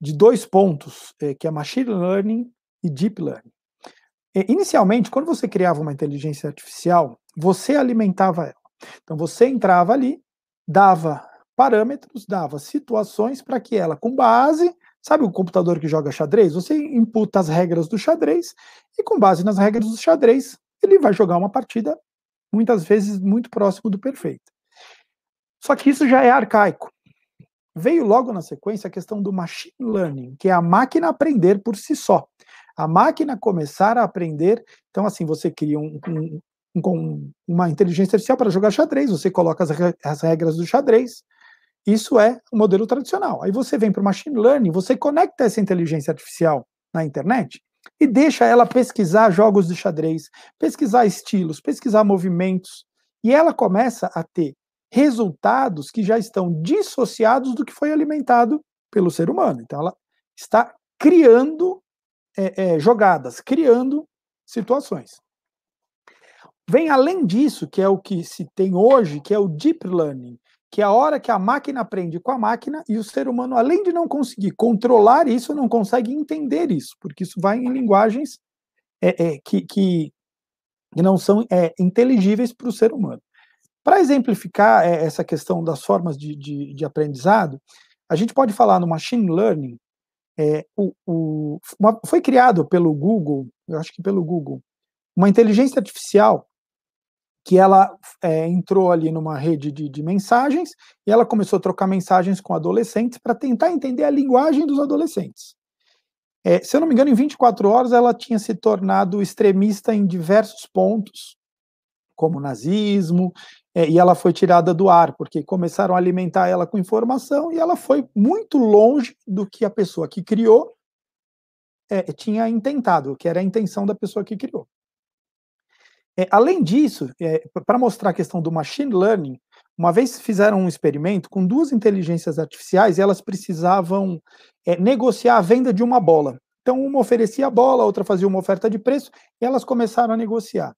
de dois pontos, é, que é machine learning e deep learning. É, inicialmente, quando você criava uma inteligência artificial, você alimentava ela. Então você entrava ali, dava parâmetros, dava situações para que ela, com base, sabe o computador que joga xadrez? Você imputa as regras do xadrez e com base nas regras do xadrez, ele vai jogar uma partida muitas vezes muito próximo do perfeito. Só que isso já é arcaico. Veio logo na sequência a questão do machine learning, que é a máquina aprender por si só. A máquina começar a aprender. Então, assim, você cria um, um, um, uma inteligência artificial para jogar xadrez, você coloca as, as regras do xadrez. Isso é o modelo tradicional. Aí você vem para o machine learning, você conecta essa inteligência artificial na internet e deixa ela pesquisar jogos de xadrez, pesquisar estilos, pesquisar movimentos, e ela começa a ter resultados que já estão dissociados do que foi alimentado pelo ser humano. Então, ela está criando é, é, jogadas, criando situações. Vem além disso, que é o que se tem hoje, que é o deep learning, que é a hora que a máquina aprende com a máquina e o ser humano, além de não conseguir controlar isso, não consegue entender isso, porque isso vai em linguagens é, é, que, que, não são é, inteligíveis para o ser humano. Para exemplificar é, essa questão das formas de, de, de, aprendizado, a gente pode falar no machine learning. É, o, o, uma, foi criado pelo Google, eu acho que pelo Google, uma inteligência artificial que ela é, entrou ali numa rede de, de, mensagens e ela começou a trocar mensagens com adolescentes para tentar entender a linguagem dos adolescentes. É, se eu não me engano, em 24 horas ela tinha se tornado extremista em diversos pontos, como nazismo, é, e ela foi tirada do ar, porque começaram a alimentar ela com informação e ela foi muito longe do que a pessoa que criou é, tinha intentado, que era a intenção da pessoa que criou. É, além disso, é, para mostrar a questão do machine learning, uma vez fizeram um experimento com duas inteligências artificiais e elas precisavam é, negociar a venda de uma bola. Então, uma oferecia a bola, a outra fazia uma oferta de preço e elas começaram a negociar.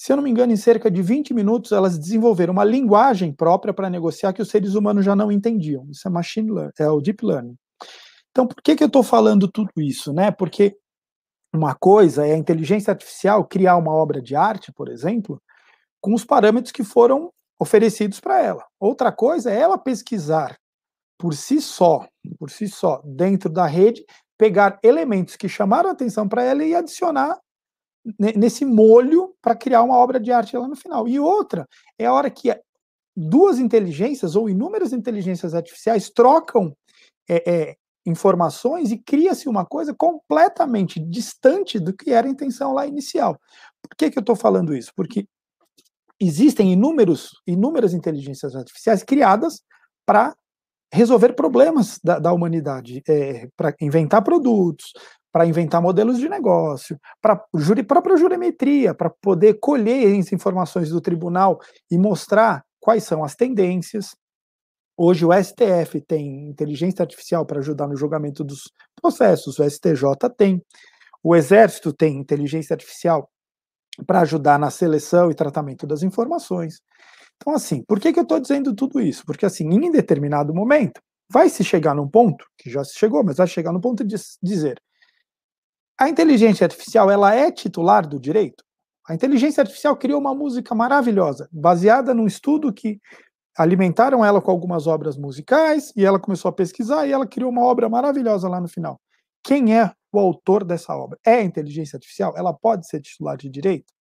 Se eu não me engano, em cerca de 20 minutos, elas desenvolveram uma linguagem própria para negociar que os seres humanos já não entendiam. Isso é machine learning, é o deep learning. Então, por que, que eu estou falando tudo isso? Né? Porque uma coisa é a inteligência artificial criar uma obra de arte, por exemplo, com os parâmetros que foram oferecidos para ela. Outra coisa é ela pesquisar por si só, por si só, dentro da rede, pegar elementos que chamaram atenção para ela e adicionar nesse molho para criar uma obra de arte lá no final. E outra é a hora que duas inteligências ou inúmeras inteligências artificiais trocam é, é, informações e cria-se uma coisa completamente distante do que era a intenção lá inicial. Por que, que eu estou falando isso? Porque existem inúmeros, inúmeras inteligências artificiais criadas para resolver problemas da, da humanidade, é, para inventar produtos, para inventar modelos de negócio, para juri, própria jurimetria, para poder colher as informações do tribunal e mostrar quais são as tendências, Hoje o STF tem inteligência artificial para ajudar no julgamento dos processos, o STJ tem. O Exército tem inteligência artificial para ajudar na seleção e tratamento das informações. Então, assim, por que, que eu estou dizendo tudo isso? Porque, assim, em determinado momento, vai se chegar num ponto, que já se chegou, mas vai chegar num ponto de dizer a inteligência artificial, ela é titular do direito? A inteligência artificial criou uma música maravilhosa, baseada num estudo que alimentaram ela com algumas obras musicais e ela começou a pesquisar e ela criou uma obra maravilhosa lá no final. Quem é o autor dessa obra? É a inteligência artificial? Ela pode ser titular de direito?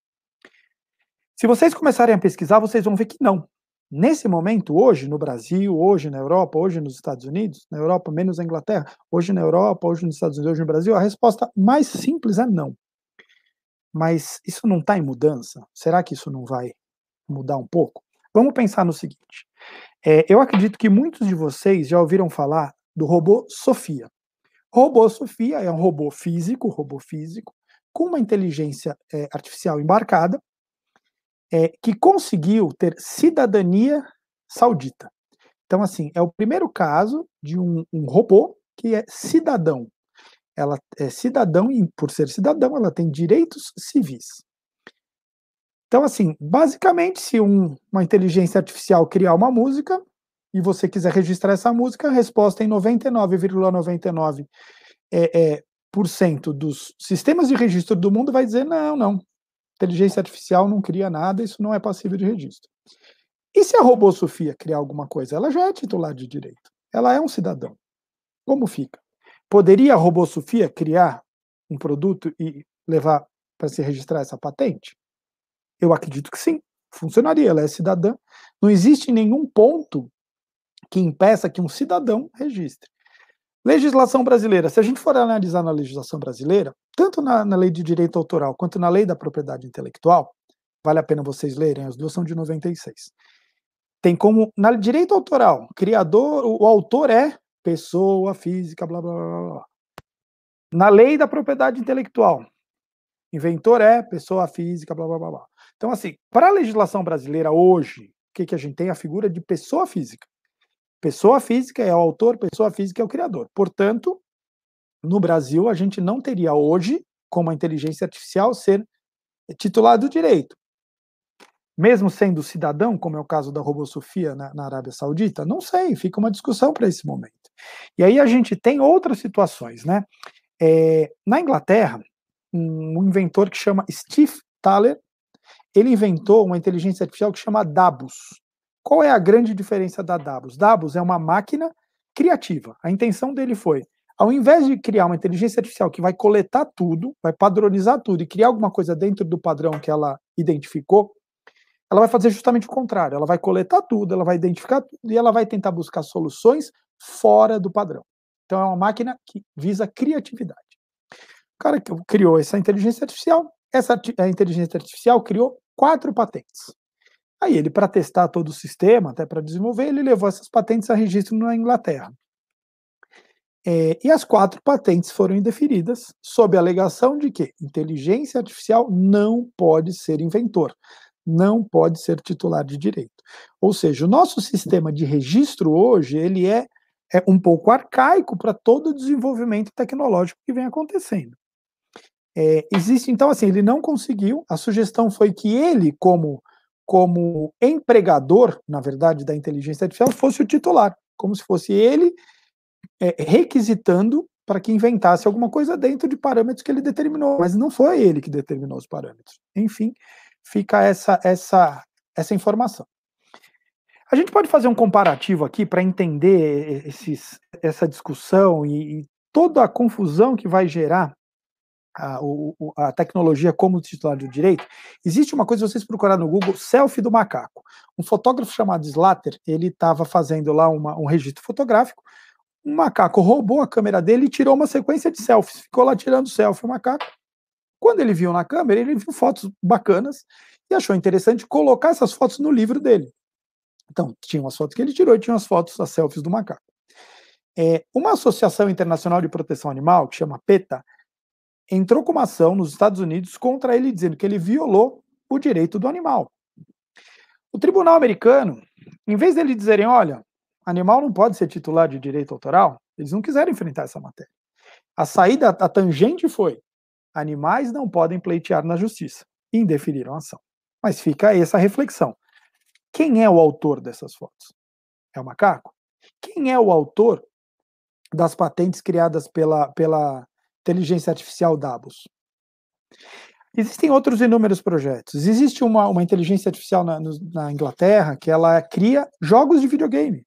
Se vocês começarem a pesquisar, vocês vão ver que não. Nesse momento, hoje no Brasil, hoje na Europa, hoje nos Estados Unidos, na Europa menos na Inglaterra, hoje na Europa, hoje nos Estados Unidos, hoje no Brasil, a resposta mais simples é não. Mas isso não está em mudança? Será que isso não vai mudar um pouco? Vamos pensar no seguinte: é, eu acredito que muitos de vocês já ouviram falar do robô Sofia. O robô Sofia é um robô físico, robô físico, com uma inteligência é, artificial embarcada, é, que conseguiu ter cidadania saudita. Então, assim, é o primeiro caso de um, um robô que é cidadão. Ela é cidadão e, por ser cidadão, ela tem direitos civis. Então, assim, basicamente, se um, uma inteligência artificial criar uma música e você quiser registrar essa música, a resposta em 99,99% é, é, por cento dos sistemas de registro do mundo vai dizer: não, não, inteligência artificial não cria nada, isso não é passível de registro. E se a robô Sofia criar alguma coisa? Ela já é titular de direito. Ela é um cidadão. Como fica? Poderia a robô Sofia criar um produto e levar para se registrar essa patente? Eu acredito que sim, funcionaria, ela é cidadã. Não existe nenhum ponto que impeça que um cidadão registre. Legislação brasileira, se a gente for analisar na legislação brasileira, tanto na, na, lei de direito autoral quanto na lei da propriedade intelectual, vale a pena vocês lerem, as duas são de 96. Tem como, na direito autoral, criador, o autor é pessoa física, blá blá blá blá. na lei da propriedade intelectual. Inventor é pessoa física, blá blá blá. blá. Então, assim, para a legislação brasileira hoje, o que, que a gente tem? A figura de pessoa física. Pessoa física é o autor, pessoa física é o criador. Portanto, no Brasil, a gente não teria hoje, como a inteligência artificial, ser titular do direito. Mesmo sendo cidadão, como é o caso da RoboSofia na, na Arábia Saudita, não sei, fica uma discussão para esse momento. E aí a gente tem outras situações, né? É, na Inglaterra, um, um inventor que chama Steve Thaler, ele inventou uma inteligência artificial que chama Dabus. Qual é a grande diferença da Dabus? Dabus é uma máquina criativa. A intenção dele foi, ao invés de criar uma inteligência artificial que vai coletar tudo, vai padronizar tudo e criar alguma coisa dentro do padrão que ela identificou, ela vai fazer justamente o contrário. Ela vai coletar tudo, ela vai identificar tudo e ela vai tentar buscar soluções fora do padrão. Então é uma máquina que visa criatividade. O cara que criou essa inteligência artificial, essa a inteligência artificial criou quatro patentes. Aí ele, para testar todo o sistema, até para desenvolver, ele levou essas patentes a registro na Inglaterra. É, e as quatro patentes foram indeferidas sob a alegação de que inteligência artificial não pode ser inventor, não pode ser titular de direito. Ou seja, o nosso sistema de registro hoje ele é, é um pouco arcaico para todo o desenvolvimento tecnológico que vem acontecendo. É, existe, então, assim, ele não conseguiu. A sugestão foi que ele, como, como empregador, na verdade, da inteligência artificial, fosse o titular, como se fosse ele é, requisitando para que inventasse alguma coisa dentro de parâmetros que ele determinou, mas não foi ele que determinou os parâmetros. Enfim, fica essa, essa, essa informação. A gente pode fazer um comparativo aqui para entender esses, essa discussão e, e toda a confusão que vai gerar a, o, a tecnologia como titular do direito, existe uma coisa, vocês procurar no Google, selfie do macaco. Um fotógrafo chamado Slater, ele estava fazendo lá uma, um registro fotográfico, um macaco roubou a câmera dele e tirou uma sequência de selfies, ficou lá tirando selfie o macaco. Quando ele viu na câmera, ele viu fotos bacanas e achou interessante colocar essas fotos no livro dele. Então, tinha as fotos que ele tirou e tinha as fotos, as selfies do macaco. É, uma associação internacional de proteção animal, que chama PETA, entrou com uma ação nos Estados Unidos contra ele, dizendo que ele violou o direito do animal. O tribunal americano, em vez dele dizerem, olha, animal não pode ser titular de direito autoral, eles não quiseram enfrentar essa matéria. A saída, a tangente foi, animais não podem pleitear na justiça, e indeferiram a ação. Mas fica essa reflexão. Quem é o autor dessas fotos? É o macaco? Quem é o autor das patentes criadas pela, pela inteligência artificial Dabos. Existem outros inúmeros projetos. Existe uma, uma inteligência artificial na, na Inglaterra que ela cria jogos de videogame.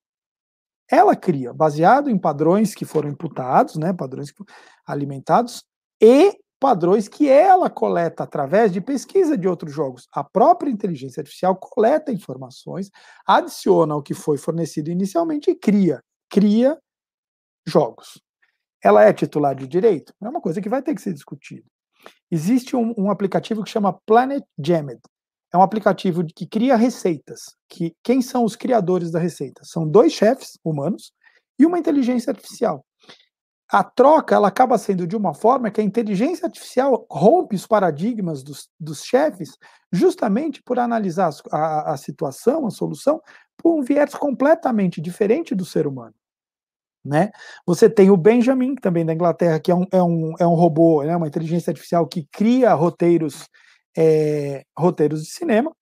Ela cria, baseado em padrões que foram imputados, né, padrões alimentados, e padrões que ela coleta através de pesquisa de outros jogos. A própria inteligência artificial coleta informações, adiciona o que foi fornecido inicialmente e cria, cria jogos ela é titular de direito? É uma coisa que vai ter que ser discutida. Existe um, um aplicativo que chama Planet Jammed. É um aplicativo que cria receitas. Que quem são os criadores da receita? São dois chefes humanos e uma inteligência artificial. A troca ela acaba sendo de uma forma que a inteligência artificial rompe os paradigmas dos, dos chefes, justamente por analisar a, a situação, a solução, por um viés completamente diferente do ser humano. Né? Você tem o Benjamin, também da Inglaterra, que é um, é um, é um robô, né, uma inteligência artificial que cria roteiros, é, roteiros de cinema.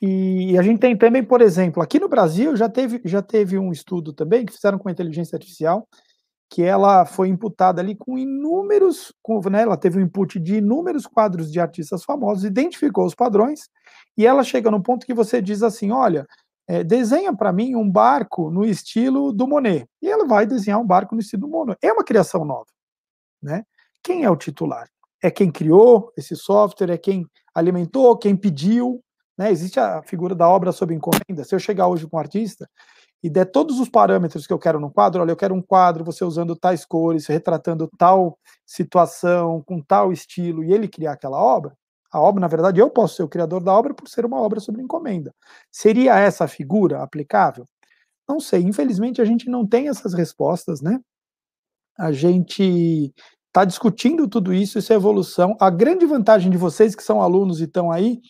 E a gente tem também, por exemplo, aqui no Brasil já teve, já teve um estudo também que fizeram com a inteligência artificial, que ela foi imputada ali com inúmeros, com, né, ela teve um input de inúmeros quadros de artistas famosos, identificou os padrões, e ela chega no ponto que você diz assim, olha, é, desenha para mim um barco no estilo do Monet. E ela vai desenhar um barco no estilo do Monet. É uma criação nova. Né? Quem é o titular? É quem criou esse software, é quem alimentou, quem pediu. Né? Existe a figura da obra sob encomenda. Se eu chegar hoje com um artista e der todos os parâmetros que eu quero no quadro, olha, eu quero um quadro, você usando tais cores, retratando tal situação, com tal estilo, e ele criar aquela obra, a obra, na verdade, eu posso ser o criador da obra por ser uma obra sobre encomenda. Seria essa a figura aplicável? Não sei. Infelizmente, a gente não tem essas respostas, né? a gente está discutindo tudo isso, isso é evolução. A grande vantagem de vocês que são alunos e estão aí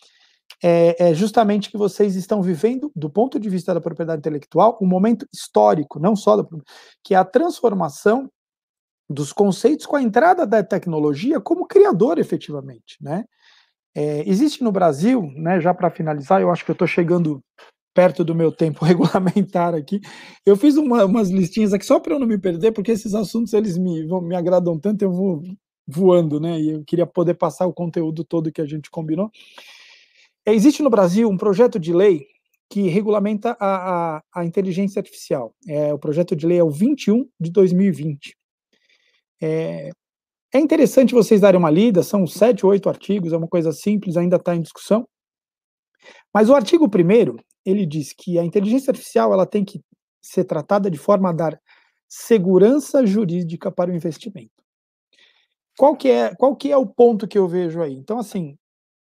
é, é, justamente que vocês estão vivendo, do ponto de vista da propriedade intelectual, um momento histórico, não só da, que é a transformação dos conceitos com a entrada da tecnologia como criador, efetivamente, né? É, existe no Brasil, né, já para finalizar, eu acho que eu estou chegando perto do meu tempo regulamentar aqui. Eu fiz uma, umas listinhas aqui só para eu não me perder, porque esses assuntos eles me, me agradam tanto, eu vou voando, né? E eu queria poder passar o conteúdo todo que a gente combinou. É, existe no Brasil um projeto de lei que regulamenta a, a, a inteligência artificial. É, o projeto de lei é o 21 de 2020. É, é interessante vocês darem uma lida, são sete, oito artigos, é uma coisa simples, ainda está em discussão. Mas o artigo primeiro, ele diz que a inteligência artificial ela tem que ser tratada de forma a dar segurança jurídica para o investimento. Qual que é, qual que é o ponto que eu vejo aí? Então, assim,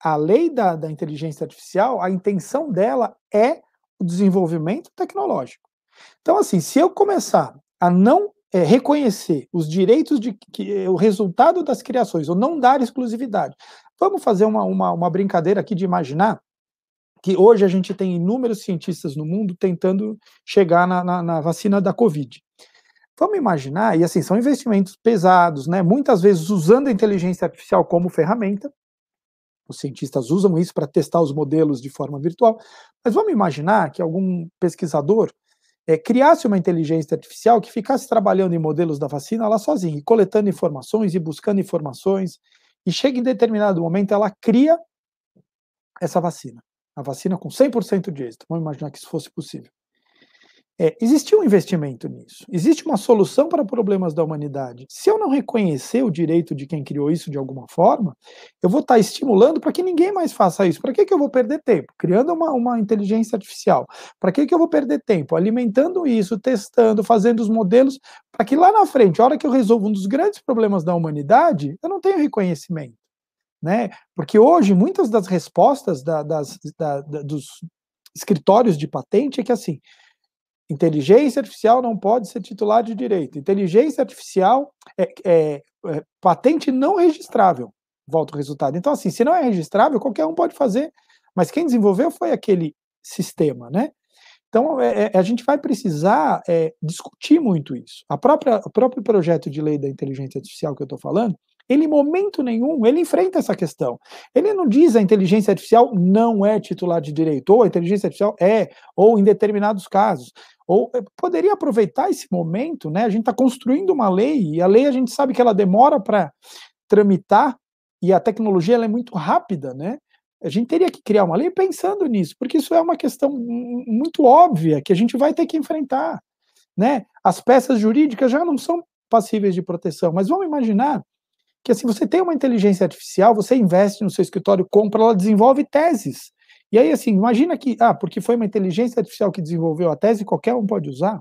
a lei da, da inteligência artificial, a intenção dela é o desenvolvimento tecnológico. Então, assim, se eu começar a não é, reconhecer os direitos de que o resultado das criações, ou não dar exclusividade, vamos fazer uma, uma, uma brincadeira aqui de imaginar que hoje a gente tem inúmeros cientistas no mundo tentando chegar na, na, na, vacina da Covid. Vamos imaginar, e assim, são investimentos pesados, né? Muitas vezes usando a inteligência artificial como ferramenta. Os cientistas usam isso para testar os modelos de forma virtual. Mas vamos imaginar que algum pesquisador é, criasse uma inteligência artificial que ficasse trabalhando em modelos da vacina lá sozinho, e coletando informações e buscando informações, e chega em determinado momento ela cria essa vacina a vacina com 100% de êxito. Vamos imaginar que isso fosse possível. É, existe um investimento nisso, existe uma solução para problemas da humanidade. Se eu não reconhecer o direito de quem criou isso de alguma forma, eu vou estar estimulando para que ninguém mais faça isso. Para que, que eu vou perder tempo? Criando uma, uma inteligência artificial. Para que, que eu vou perder tempo? Alimentando isso, testando, fazendo os modelos, para que lá na frente, a hora que eu resolvo um dos grandes problemas da humanidade, eu não tenho reconhecimento né? Porque hoje muitas das respostas da, das, da, da, dos escritórios de patente é que assim, inteligência artificial não pode ser titular de direito, inteligência artificial é, é, é patente não registrável, volta o resultado. Então assim, se não é registrável, qualquer um pode fazer, mas quem desenvolveu foi aquele sistema, né? Então, é, é, a gente vai precisar é, discutir muito isso. A própria, o próprio projeto de lei da inteligência artificial que eu estou falando, ele, em momento nenhum, ele enfrenta essa questão. Ele não diz a inteligência artificial não é titular de direito, ou a inteligência artificial é, ou em determinados casos. Ou eh, poderia aproveitar esse momento, né? A gente está construindo uma lei, e a lei a gente sabe que ela demora para tramitar, e a tecnologia ela é muito rápida, né? A gente teria que criar uma lei pensando nisso, porque isso é uma questão muito óbvia que a gente vai ter que enfrentar. Né? As peças jurídicas já não são passíveis de proteção, mas vamos imaginar que assim, você tem uma inteligência artificial, você investe no seu escritório, compra, ela desenvolve teses. E aí, assim, imagina que, ah, porque foi uma inteligência artificial que desenvolveu a tese, qualquer um pode usar.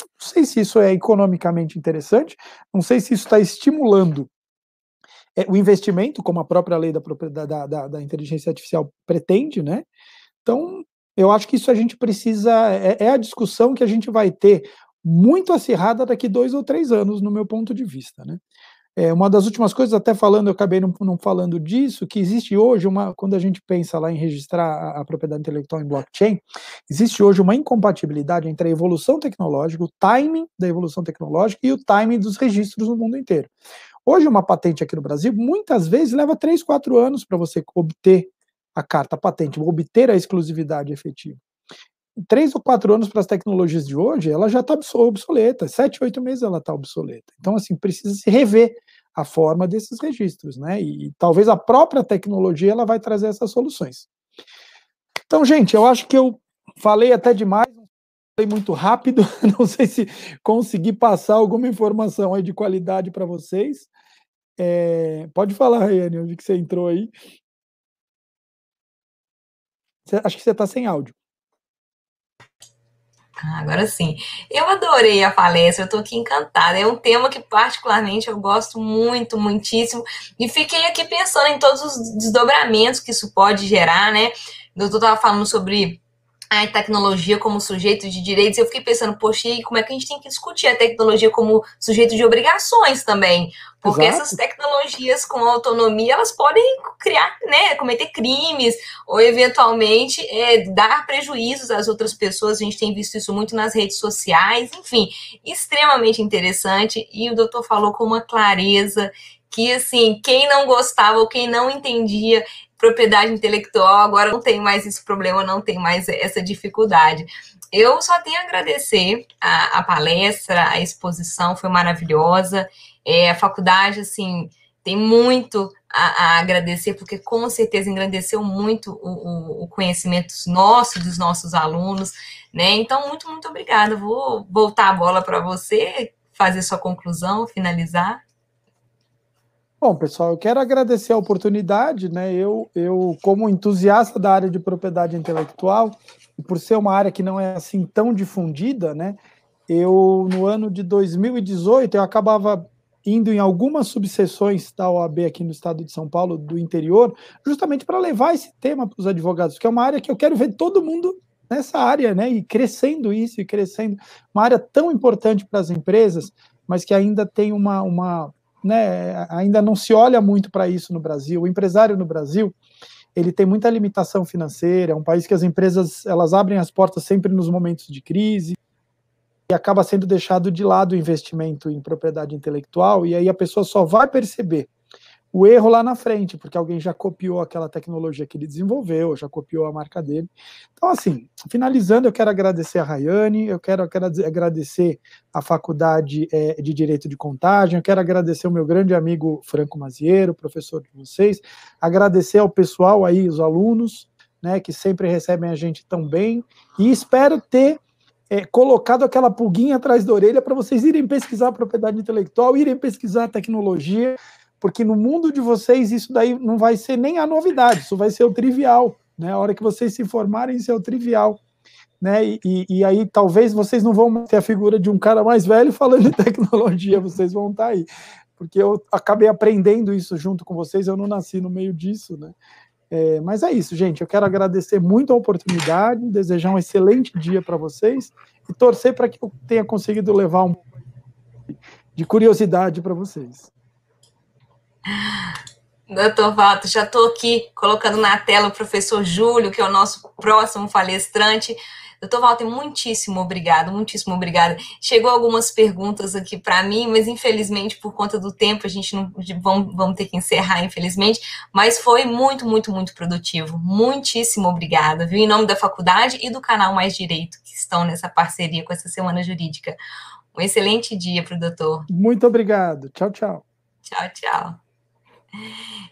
Não sei se isso é economicamente interessante, não sei se isso está estimulando é, o investimento, como a própria lei da, da, da, da, inteligência artificial pretende, né? Então, eu acho que isso a gente precisa, é, é a discussão que a gente vai ter muito acirrada daqui dois ou três anos, no meu ponto de vista, né? É, uma das últimas coisas, até falando, eu acabei não, não, falando disso, que existe hoje uma, quando a gente pensa lá em registrar a, a, propriedade intelectual em blockchain, existe hoje uma incompatibilidade entre a evolução tecnológica, o timing da evolução tecnológica e o timing dos registros no mundo inteiro. Hoje, uma patente aqui no Brasil, muitas vezes leva 3, 4 anos para você obter a carta patente, obter a exclusividade efetiva três ou quatro anos para as tecnologias de hoje, ela já está obsoleta. Sete, oito meses ela está obsoleta. Então, assim, precisa se rever a forma desses registros, né? E, e talvez a própria tecnologia ela vai trazer essas soluções. Então, gente, eu acho que eu falei até demais, falei muito rápido, não sei se consegui passar alguma informação aí de qualidade para vocês. É, pode falar, Rayane, eu vi que você entrou aí. Acho que você está sem áudio. Ah, agora sim. Eu adorei a palestra, eu estou aqui encantada. É um tema que, particularmente, eu gosto muito, muitíssimo. E fiquei aqui pensando em todos os desdobramentos que isso pode gerar, né? O doutor estava falando sobre a tecnologia como sujeito de direitos, eu fiquei pensando, poxa, e como é que a gente tem que discutir a tecnologia como sujeito de obrigações também? Porque Exato. essas tecnologias com autonomia, elas podem criar, né, cometer crimes, ou eventualmente é, dar prejuízos às outras pessoas. A gente tem visto isso muito nas redes sociais, enfim, extremamente interessante. E o doutor falou com uma clareza que, assim, quem não gostava ou quem não entendia propriedade intelectual, agora não tem mais esse problema, não tem mais essa dificuldade. Eu só tenho a agradecer a, a palestra, a exposição foi maravilhosa. É, a faculdade, assim, tem muito a, a, agradecer, porque com certeza engrandeceu muito o, o, o, conhecimento nosso, dos nossos alunos, né? Então, muito, muito obrigada. Vou voltar a bola para você, fazer sua conclusão, finalizar. Bom, pessoal, eu quero agradecer a oportunidade, né? Eu, eu como entusiasta da área de propriedade intelectual, e por ser uma área que não é assim tão difundida, né? Eu, no ano de 2018, eu acabava indo em algumas subseções da OAB aqui no estado de São Paulo, do interior, justamente para levar esse tema para os advogados, que é uma área que eu quero ver todo mundo nessa área, né? E crescendo isso, e crescendo. Uma área tão importante para as empresas, mas que ainda tem uma, uma né, ainda não se olha muito para isso no Brasil. O empresário no Brasil, ele tem muita limitação financeira, é um país que as empresas elas abrem as portas sempre nos momentos de crise e acaba sendo deixado de lado o investimento em propriedade intelectual e aí a pessoa só vai perceber o erro lá na frente, porque alguém já copiou aquela tecnologia que ele desenvolveu, já copiou a marca dele. Então, assim, finalizando, eu quero agradecer a Rayane, eu quero, eu quero agradecer a Faculdade é, de Direito de Contagem, eu quero agradecer o meu grande amigo Franco Maziero, professor de vocês, agradecer ao pessoal aí, os alunos, né, que sempre recebem a gente tão bem, e espero ter é, colocado aquela pulguinha atrás da orelha para vocês irem pesquisar a propriedade intelectual, irem pesquisar a tecnologia, porque no mundo de vocês isso daí não vai ser nem a novidade, isso vai ser o trivial, né? A hora que vocês se formarem, isso é o trivial. Né? E, e, aí talvez vocês não vão ter a figura de um cara mais velho falando de tecnologia, vocês vão estar tá aí. Porque eu acabei aprendendo isso junto com vocês, eu não nasci no meio disso, né? É, mas é isso, gente. Eu quero agradecer muito a oportunidade, desejar um excelente dia para vocês e torcer para que eu tenha conseguido levar um de curiosidade para vocês. Doutor Walter, já estou aqui colocando na tela o professor Júlio, que é o nosso próximo palestrante. Doutor Walter, muitíssimo obrigado, muitíssimo obrigada. Chegou algumas perguntas aqui para mim, mas infelizmente, por conta do tempo, a gente não vamos, vamos ter que encerrar, infelizmente. Mas foi muito, muito, muito produtivo. Muitíssimo obrigada, viu? Em nome da faculdade e do canal Mais Direito, que estão nessa parceria com essa Semana Jurídica. Um excelente dia para o doutor. Muito obrigado. Tchau, tchau. Tchau, tchau.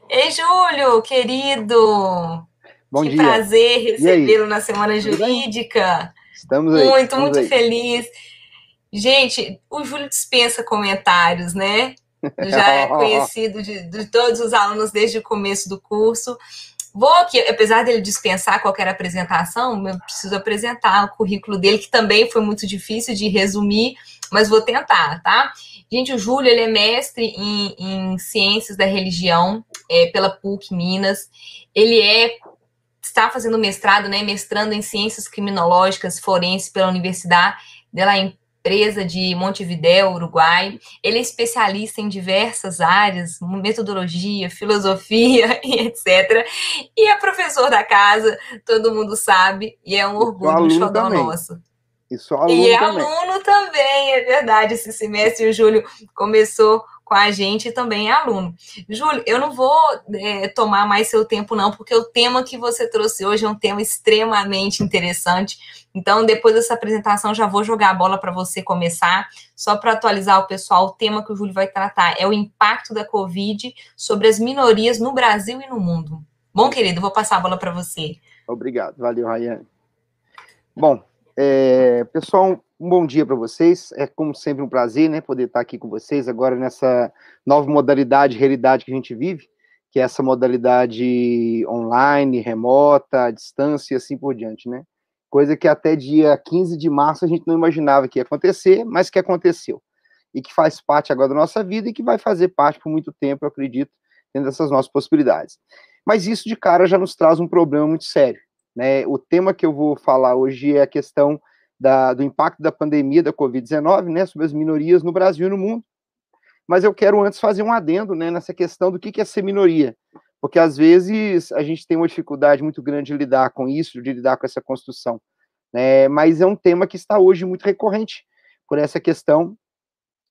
Ei, Júlio, querido. Bom que dia. prazer recebê-lo na Semana Jurídica. Estamos aí. Muito, estamos muito aí. feliz. Gente, o Júlio dispensa comentários, né? Já é conhecido de, de todos os alunos desde o começo do curso. Vou aqui, apesar dele dispensar qualquer apresentação, eu preciso apresentar o currículo dele, que também foi muito difícil de resumir, mas vou tentar, tá? Gente, o Júlio, ele é mestre em, em ciências da religião é, pela PUC Minas. Ele é está fazendo mestrado, né, mestrando em ciências criminológicas forenses pela Universidade de La Empresa de Montevideo, Uruguai. Ele é especialista em diversas áreas, metodologia, filosofia e etc. E é professor da casa, todo mundo sabe, e é um orgulho, um xodó nosso. E sou aluno E é também. aluno também, é verdade. Esse semestre o Júlio começou com a gente e também é aluno. Júlio, eu não vou é, tomar mais seu tempo, não, porque o tema que você trouxe hoje é um tema extremamente interessante. Então, depois dessa apresentação, já vou jogar a bola para você começar. Só para atualizar o pessoal, o tema que o Júlio vai tratar é o impacto da Covid sobre as minorias no Brasil e no mundo. Bom, querido, vou passar a bola para você. Obrigado, valeu, Rayane. Bom, é, pessoal, um bom dia para vocês. É como sempre um prazer, né, poder estar aqui com vocês agora nessa nova modalidade, realidade que a gente vive, que é essa modalidade online, remota, à distância e assim por diante, né? Coisa que até dia 15 de março a gente não imaginava que ia acontecer, mas que aconteceu. E que faz parte agora da nossa vida e que vai fazer parte por muito tempo, eu acredito, dentro dessas nossas possibilidades. Mas isso de cara já nos traz um problema muito sério, Né? O tema que eu vou falar hoje é a questão da, do impacto da pandemia da Covid-19 né, sobre as minorias no Brasil e no mundo. Mas eu quero antes fazer um adendo né, nessa questão do que é ser minoria, porque às vezes a gente tem uma dificuldade muito grande de lidar com isso, de lidar com essa construção. Né, mas é um tema que está hoje muito recorrente, por essa questão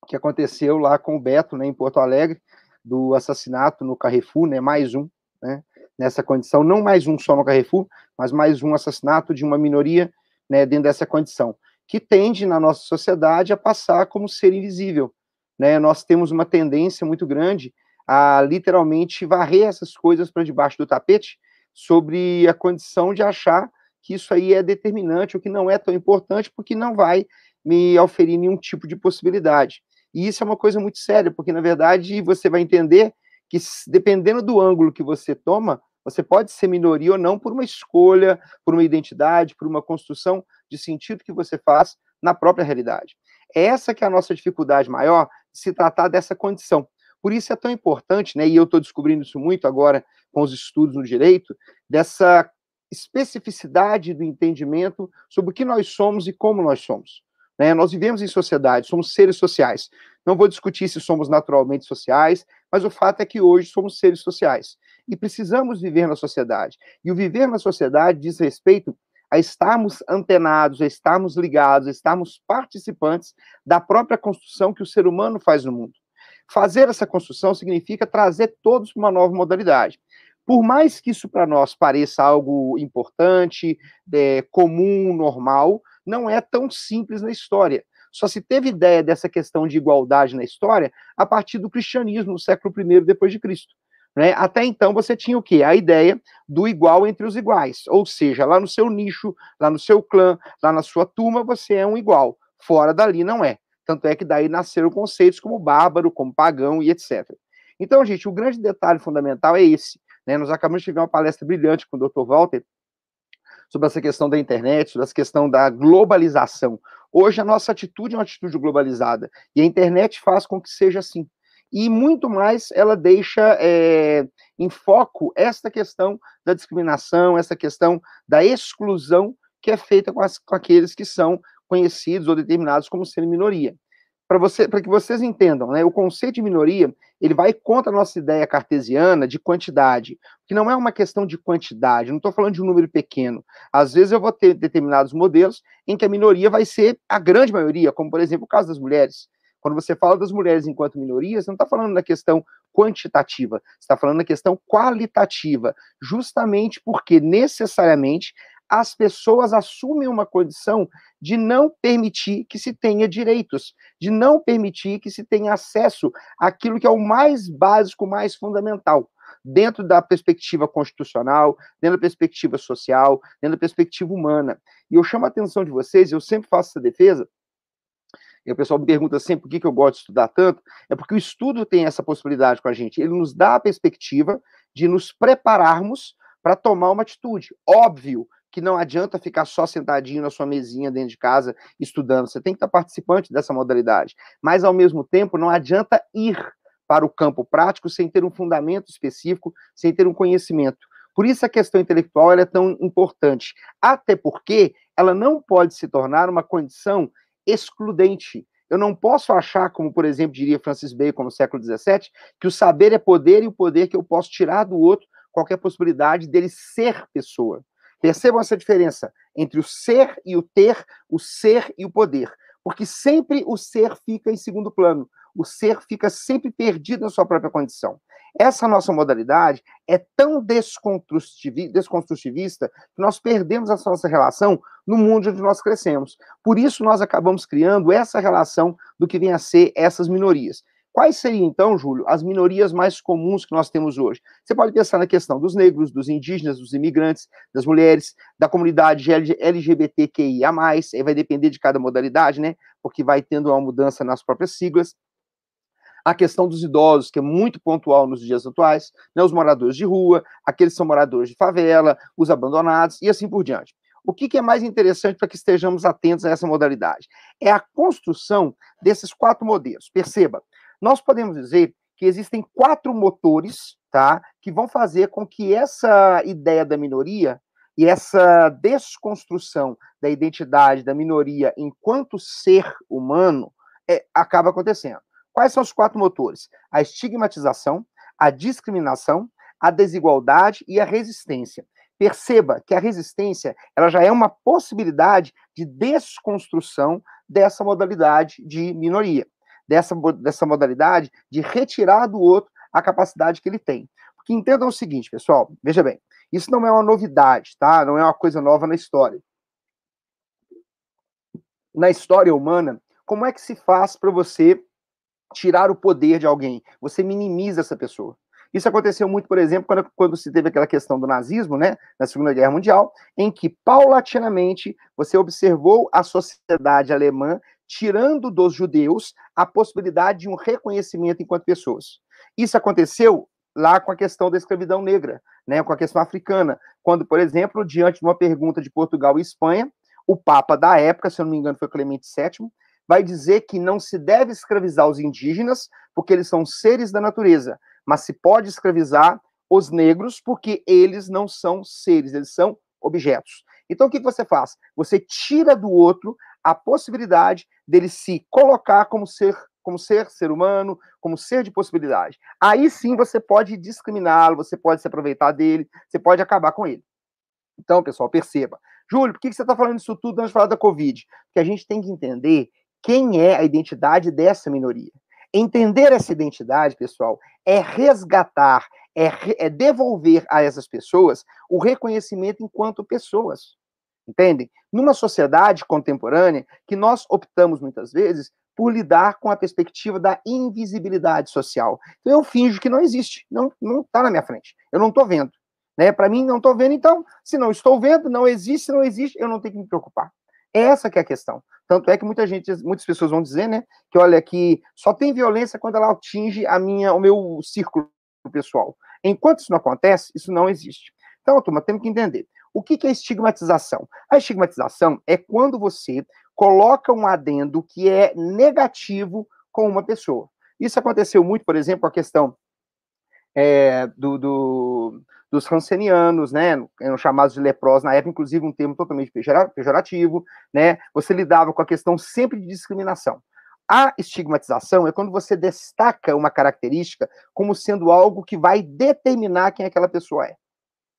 que aconteceu lá com o Beto, né, em Porto Alegre, do assassinato no Carrefour, né, mais um, né, nessa condição, não mais um só no Carrefour, mas mais um assassinato de uma minoria, né, dentro dessa condição, que tende na nossa sociedade a passar como ser invisível, né, nós temos uma tendência muito grande a literalmente varrer essas coisas para debaixo do tapete, sobre a condição de achar que isso aí é determinante, ou que não é tão importante, porque não vai me oferir nenhum tipo de possibilidade. E isso é uma coisa muito séria, porque na verdade você vai entender que dependendo do ângulo que você toma, você pode ser minoria ou não por uma escolha, por uma identidade, por uma construção de sentido que você faz na própria realidade. Essa que é a nossa dificuldade maior, se tratar dessa condição. Por isso é tão importante, né, e eu estou descobrindo isso muito agora com os estudos no direito, dessa especificidade do entendimento sobre o que nós somos e como nós somos. Né? Nós vivemos em sociedade, somos seres sociais. Não vou discutir se somos naturalmente sociais, mas o fato é que hoje somos seres sociais e precisamos viver na sociedade. E o viver na sociedade diz respeito a estarmos antenados, a estarmos ligados, a estarmos participantes da própria construção que o ser humano faz no mundo. Fazer essa construção significa trazer todos para uma nova modalidade. Por mais que isso para nós pareça algo importante, é, comum, normal, não é tão simples na história. Só se teve ideia dessa questão de igualdade na história a partir do cristianismo, no século I depois de Cristo. Né? Até então você tinha o quê? A ideia do igual entre os iguais. Ou seja, lá no seu nicho, lá no seu clã, lá na sua turma, você é um igual. Fora dali não é. Tanto é que daí nasceram conceitos como bárbaro, como pagão e etc. Então, gente, o grande detalhe fundamental é esse. Né? Nós acabamos de tiver uma palestra brilhante com o Dr. Walter sobre essa questão da internet, sobre essa questão da globalização. Hoje a nossa atitude é uma atitude globalizada e a internet faz com que seja assim. E muito mais ela deixa é, em foco esta questão da discriminação, essa questão da exclusão que é feita com, as, com aqueles que são conhecidos ou determinados como sendo minoria para você, para que vocês entendam, né, o conceito de minoria, ele vai contra a nossa ideia cartesiana de quantidade, que não é uma questão de quantidade, não estou falando de um número pequeno. Às vezes eu vou ter determinados modelos em que a minoria vai ser a grande maioria, como por exemplo o caso das mulheres. Quando você fala das mulheres enquanto minorias, não está falando na questão quantitativa, está falando na questão qualitativa, justamente porque necessariamente as pessoas assumem uma condição de não permitir que se tenha direitos, de não permitir que se tenha acesso àquilo que é o mais básico, mais fundamental, dentro da perspectiva constitucional, dentro da perspectiva social, dentro da perspectiva humana. E eu chamo a atenção de vocês, eu sempre faço essa defesa, e o pessoal me pergunta sempre por que, que eu gosto de estudar tanto, é porque o estudo tem essa possibilidade com a gente, ele nos dá a perspectiva de nos prepararmos para tomar uma atitude. Óbvio que não adianta ficar só sentadinho na sua mesinha dentro de casa estudando, você tem que estar participante dessa modalidade. Mas, ao mesmo tempo, não adianta ir para o campo prático sem ter um fundamento específico, sem ter um conhecimento. Por isso a questão intelectual é tão importante, até porque ela não pode se tornar uma condição excludente. Eu não posso achar, como por exemplo diria Francis Bacon no século XVII, que o saber é poder e o poder que eu posso tirar do outro qualquer possibilidade dele ser pessoa. Percebam essa diferença entre o ser e o ter, o ser e o poder. Porque sempre o ser fica em segundo plano. O ser fica sempre perdido na sua própria condição. Essa nossa modalidade é tão desconstrutivista que nós perdemos essa nossa relação no mundo onde nós crescemos. Por isso, nós acabamos criando essa relação do que vem a ser essas minorias. Quais seriam, então, Júlio, as minorias mais comuns que nós temos hoje? Você pode pensar na questão dos negros, dos indígenas, dos imigrantes, das mulheres, da comunidade LGBTQIA, aí vai depender de cada modalidade, né? Porque vai tendo uma mudança nas próprias siglas. A questão dos idosos, que é muito pontual nos dias atuais, né? os moradores de rua, aqueles que são moradores de favela, os abandonados e assim por diante. O que, que é mais interessante para que estejamos atentos a essa modalidade? É a construção desses quatro modelos. Perceba, nós podemos dizer que existem quatro motores, tá, que vão fazer com que essa ideia da minoria e essa desconstrução da identidade da minoria enquanto ser humano é, acaba acontecendo. Quais são os quatro motores? A estigmatização, a discriminação, a desigualdade e a resistência. Perceba que a resistência ela já é uma possibilidade de desconstrução dessa modalidade de minoria, dessa, dessa modalidade de retirar do outro a capacidade que ele tem. Porque entendam o seguinte, pessoal, veja bem, isso não é uma novidade, tá? Não é uma coisa nova na história. Na história humana, como é que se faz para você tirar o poder de alguém? Você minimiza essa pessoa. Isso aconteceu muito, por exemplo, quando, quando se teve aquela questão do nazismo, né, na Segunda Guerra Mundial, em que paulatinamente você observou a sociedade alemã tirando dos judeus a possibilidade de um reconhecimento enquanto pessoas. Isso aconteceu lá com a questão da escravidão negra, né, com a questão africana, quando, por exemplo, diante de uma pergunta de Portugal e Espanha, o Papa da época, se eu não me engano, foi Clemente VII, vai dizer que não se deve escravizar os indígenas, porque eles são seres da natureza, mas se pode escravizar os negros, porque eles não são seres, eles são objetos. Então, o que você faz? Você tira do outro a possibilidade dele se colocar como ser como ser ser humano, como ser de possibilidade. Aí sim você pode discriminá-lo, você pode se aproveitar dele, você pode acabar com ele. Então, pessoal, perceba. Júlio, por que você está falando isso tudo antes de falar da Covid? Porque a gente tem que entender quem é a identidade dessa minoria. Entender essa identidade, pessoal, é resgatar, é, é devolver a essas pessoas o reconhecimento enquanto pessoas. Entendem? Numa sociedade contemporânea que nós optamos muitas vezes por lidar com a perspectiva da invisibilidade social. Então eu finjo que não existe, não não está na minha frente. Eu não estou vendo, né? Para mim não estou vendo, então se não estou vendo, não existe, se não existe, eu não tenho que me preocupar. Essa que é a questão. Tanto é que muita gente, muitas pessoas vão dizer, né, que olha que só tem violência quando ela atinge a minha, o meu círculo pessoal. Enquanto isso não acontece, isso não existe. Então, turma, temos que entender. O que é estigmatização? A estigmatização é quando você coloca um adendo que é negativo com uma pessoa. Isso aconteceu muito, por exemplo, a questão é, do, do, dos rancenianos, né, eram chamados de leprosos na época, inclusive um termo totalmente pejorativo, né, você lidava com a questão sempre de discriminação. A estigmatização é quando você destaca uma característica como sendo algo que vai determinar quem aquela pessoa é,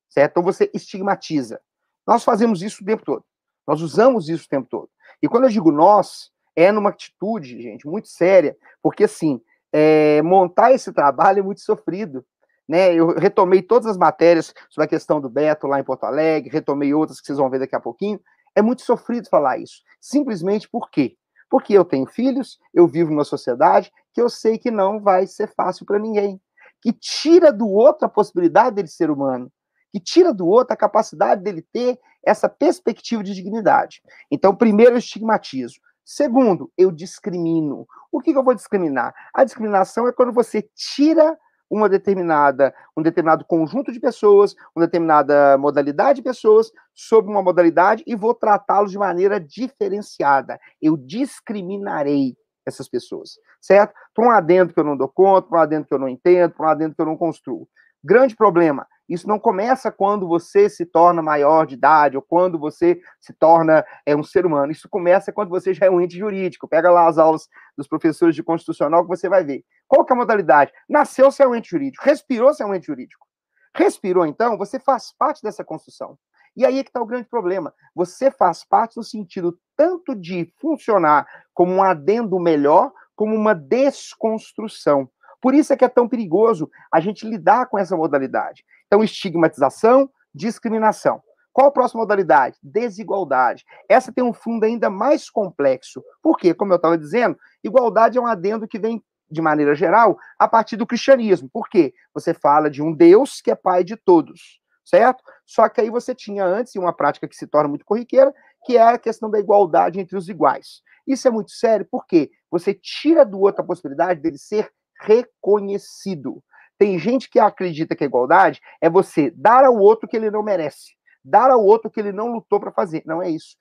certo? Então você estigmatiza. Nós fazemos isso o tempo todo. Nós usamos isso o tempo todo. E quando eu digo nós, é numa atitude, gente, muito séria, porque assim, é, montar esse trabalho é muito sofrido. Né? Eu retomei todas as matérias sobre a questão do Beto lá em Porto Alegre, retomei outras que vocês vão ver daqui a pouquinho. É muito sofrido falar isso. Simplesmente por quê? Porque eu tenho filhos, eu vivo numa sociedade que eu sei que não vai ser fácil para ninguém. Que tira do outro a possibilidade dele ser humano. Que tira do outro a capacidade dele ter essa perspectiva de dignidade. Então, primeiro, eu estigmatizo. Segundo, eu discrimino. O que, que eu vou discriminar? A discriminação é quando você tira uma determinada, um determinado conjunto de pessoas, uma determinada modalidade de pessoas sobre uma modalidade e vou tratá-los de maneira diferenciada. Eu discriminarei essas pessoas, certo? Para um adendo que eu não dou conta, para um adendo que eu não entendo, para um adendo que eu não construo. Grande problema, isso não começa quando você se torna maior de idade ou quando você se torna é, um ser humano. Isso começa quando você já é um ente jurídico. Pega lá as aulas dos professores de constitucional que você vai ver. Qual que é a modalidade? Nasceu ser um ente jurídico, respirou ser um ente jurídico. Respirou, então, você faz parte dessa construção. E aí é que está o grande problema. Você faz parte no sentido tanto de funcionar como um adendo melhor, como uma desconstrução. Por isso é que é tão perigoso a gente lidar com essa modalidade. Então, estigmatização, discriminação. Qual a próxima modalidade? Desigualdade. Essa tem um fundo ainda mais complexo. Por quê? Como eu estava dizendo, igualdade é um adendo que vem, de maneira geral, a partir do cristianismo. Por quê? Você fala de um Deus que é pai de todos, certo? Só que aí você tinha antes, uma prática que se torna muito corriqueira, que é a questão da igualdade entre os iguais. Isso é muito sério, porque você tira do outro a possibilidade dele ser reconhecido. Tem gente que acredita que a igualdade é você dar ao outro que ele não merece, dar ao outro que ele não lutou para fazer. Não é isso.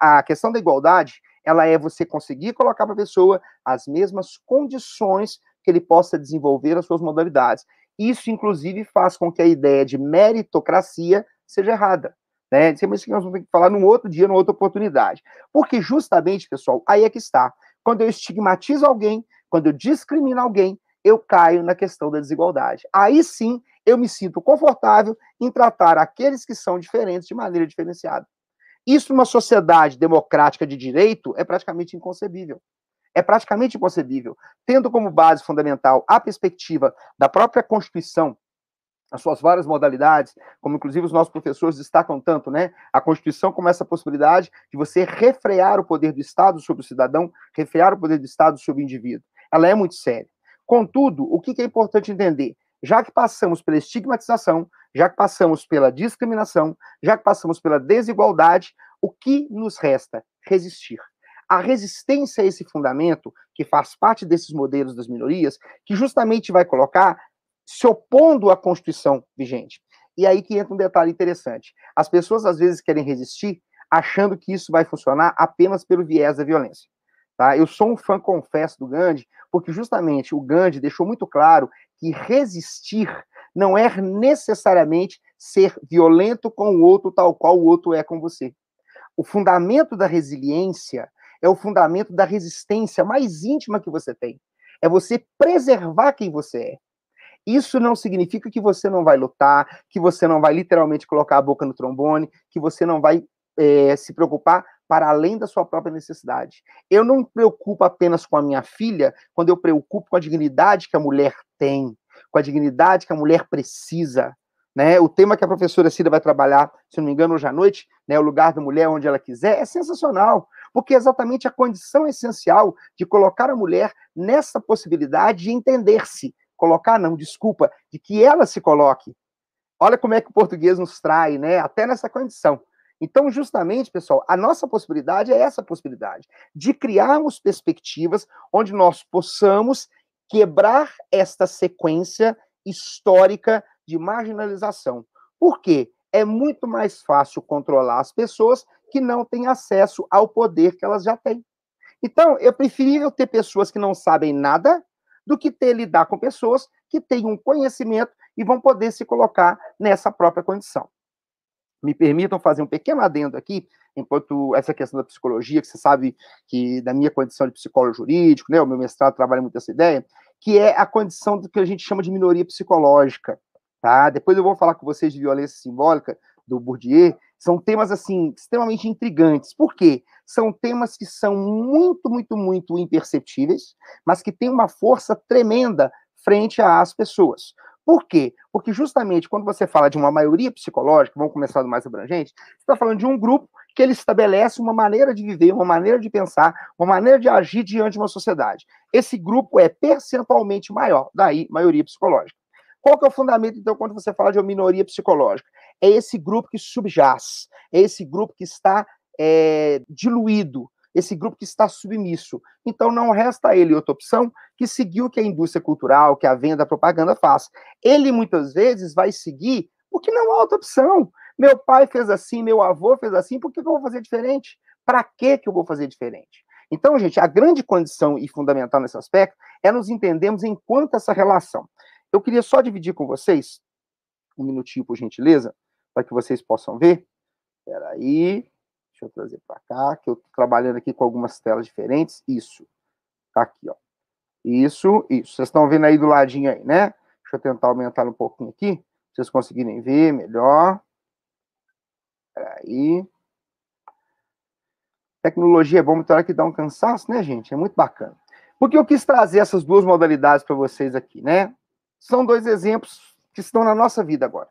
A questão da igualdade, ela é você conseguir colocar para a pessoa as mesmas condições que ele possa desenvolver as suas modalidades. Isso, inclusive, faz com que a ideia de meritocracia seja errada. Né? Isso que nós vamos ter que falar num outro dia, numa outra oportunidade. Porque justamente, pessoal, aí é que está. Quando eu estigmatizo alguém, quando eu discrimino alguém, eu caio na questão da desigualdade. Aí sim, eu me sinto confortável em tratar aqueles que são diferentes de maneira diferenciada. Isso numa sociedade democrática de direito é praticamente inconcebível. É praticamente inconcebível. Tendo como base fundamental a perspectiva da própria Constituição as suas várias modalidades, como inclusive os nossos professores destacam tanto, né? A Constituição como essa possibilidade de você refrear o poder do Estado sobre o cidadão, refrear o poder do Estado sobre o indivíduo. Ela é muito séria. Contudo, o que é importante entender? Já que passamos pela estigmatização, já que passamos pela discriminação, já que passamos pela desigualdade, o que nos resta? Resistir. A resistência a esse fundamento, que faz parte desses modelos das minorias, que justamente vai colocar se opondo à Constituição vigente. E aí que entra um detalhe interessante. As pessoas às vezes querem resistir achando que isso vai funcionar apenas pelo viés da violência. Tá? Eu sou um fã, confesso, do Gandhi, porque justamente o Gandhi deixou muito claro que resistir não é necessariamente ser violento com o outro tal qual o outro é com você. O fundamento da resiliência é o fundamento da resistência mais íntima que você tem. É você preservar quem você é. Isso não significa que você não vai lutar, que você não vai literalmente colocar a boca no trombone, que você não vai é, se preocupar para além da sua própria necessidade. Eu não me preocupo apenas com a minha filha, quando eu preocupo com a dignidade que a mulher tem, com a dignidade que a mulher precisa. Né? O tema que a professora Cida vai trabalhar, se não me engano, hoje à noite, né, o lugar da mulher onde ela quiser, é sensacional, porque é exatamente a condição essencial de colocar a mulher nessa possibilidade de entender-se, colocar não, desculpa, de que ela se coloque. Olha como é que o português nos trai, né? Até nessa condição. Então, justamente, pessoal, a nossa possibilidade é essa possibilidade de criarmos perspectivas onde nós possamos quebrar esta sequência histórica de marginalização. Por quê? É muito mais fácil controlar as pessoas que não têm acesso ao poder que elas já têm. Então, é preferível ter pessoas que não sabem nada do que ter lidar com pessoas que têm um conhecimento e vão poder se colocar nessa própria condição. Me permitam fazer um pequeno adendo aqui, enquanto essa questão da psicologia, que você sabe que da minha condição de psicólogo jurídico, né, o meu mestrado trabalha muito essa ideia, que é a condição do que a gente chama de minoria psicológica, tá? Depois eu vou falar com vocês de violência simbólica do Bourdieu, são temas assim extremamente intrigantes. Por quê? São temas que são muito, muito, muito imperceptíveis, mas que têm uma força tremenda frente às pessoas. Por quê? Porque justamente quando você fala de uma maioria psicológica, vamos começar do mais abrangente, você está falando de um grupo que ele estabelece uma maneira de viver, uma maneira de pensar, uma maneira de agir diante de uma sociedade. Esse grupo é percentualmente maior, daí maioria psicológica. Qual que é o fundamento, então, quando você fala de uma minoria psicológica? É esse grupo que subjaz, é esse grupo que está é, diluído, esse grupo que está submisso. Então, não resta a ele outra opção que seguir o que a indústria cultural, que a venda, a propaganda faz. Ele, muitas vezes, vai seguir porque não há outra opção. Meu pai fez assim, meu avô fez assim, por que eu vou fazer diferente? Para que eu vou fazer diferente? Então, gente, a grande condição e fundamental nesse aspecto é nos entendermos enquanto essa relação. Eu queria só dividir com vocês, um minutinho, por gentileza, para que vocês possam ver. Espera aí, deixa eu trazer para cá, que eu estou trabalhando aqui com algumas telas diferentes. Isso, tá aqui, ó. Isso, isso. Vocês estão vendo aí do ladinho aí, né? Deixa eu tentar aumentar um pouquinho aqui, para vocês conseguirem ver melhor. Espera aí. Tecnologia é bom, mas tem hora que dá um cansaço, né, gente? É muito bacana. Porque eu quis trazer essas duas modalidades para vocês aqui, né? são dois exemplos que estão na nossa vida agora.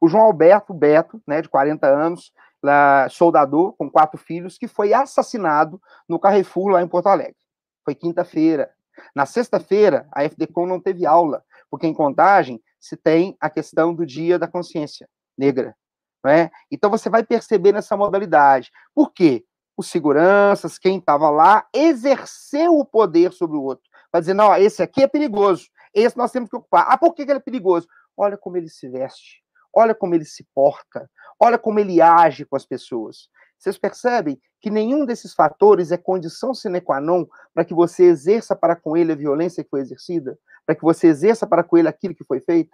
O João Alberto Beto, né, de 40 anos, lá, soldador, com quatro filhos, que foi assassinado no Carrefour, lá em Porto Alegre. Foi quinta-feira. Na sexta-feira, a FDCOM não teve aula, porque em contagem se tem a questão do Dia da Consciência Negra. Né? Então você vai perceber nessa modalidade. Por quê? Os seguranças, quem estava lá, exerceu o poder sobre o outro. Vai dizer, não, esse aqui é perigoso. Esse nós temos que ocupar. Ah, por que ele é perigoso? Olha como ele se veste, olha como ele se porta, olha como ele age com as pessoas. Vocês percebem que nenhum desses fatores é condição sine qua non para que você exerça para com ele a violência que foi exercida? Para que você exerça para com ele aquilo que foi feito?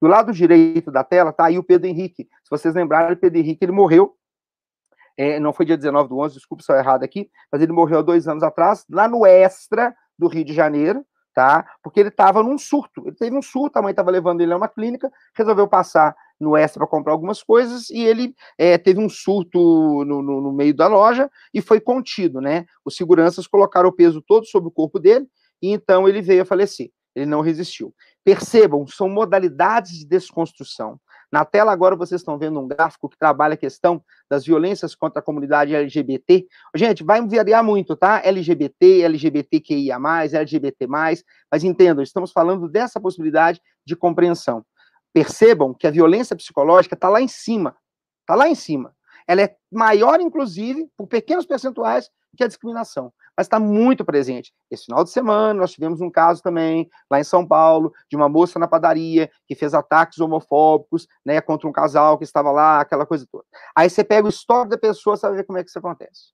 Do lado direito da tela tá aí o Pedro Henrique. Se vocês lembrarem, o Pedro Henrique ele morreu. É, não foi dia 19 do 11, desculpa se eu errado aqui, mas ele morreu há dois anos atrás, lá no Extra do Rio de Janeiro, tá? Porque ele estava num surto. Ele teve um surto, a mãe estava levando ele a uma clínica, resolveu passar no Extra para comprar algumas coisas e ele é, teve um surto no, no, no, meio da loja e foi contido, né? Os seguranças colocaram o peso todo sobre o corpo dele e então ele veio a falecer. Ele não resistiu. Percebam, são modalidades de desconstrução. Na tela agora vocês estão vendo um gráfico que trabalha a questão das violências contra a comunidade LGBT. Gente, vai variar muito, tá? LGBT, LGBTQIA+, LGBT+, mas entendam, estamos falando dessa possibilidade de compreensão. Percebam que a violência psicológica está lá em cima. Está lá em cima. Ela é maior, inclusive, por pequenos percentuais, que a discriminação mas está muito presente. Esse final de semana, nós tivemos um caso também, lá em São Paulo, de uma moça na padaria que fez ataques homofóbicos né, contra um casal que estava lá, aquela coisa toda. Aí você pega o histórico da pessoa, sabe ver como é que isso acontece.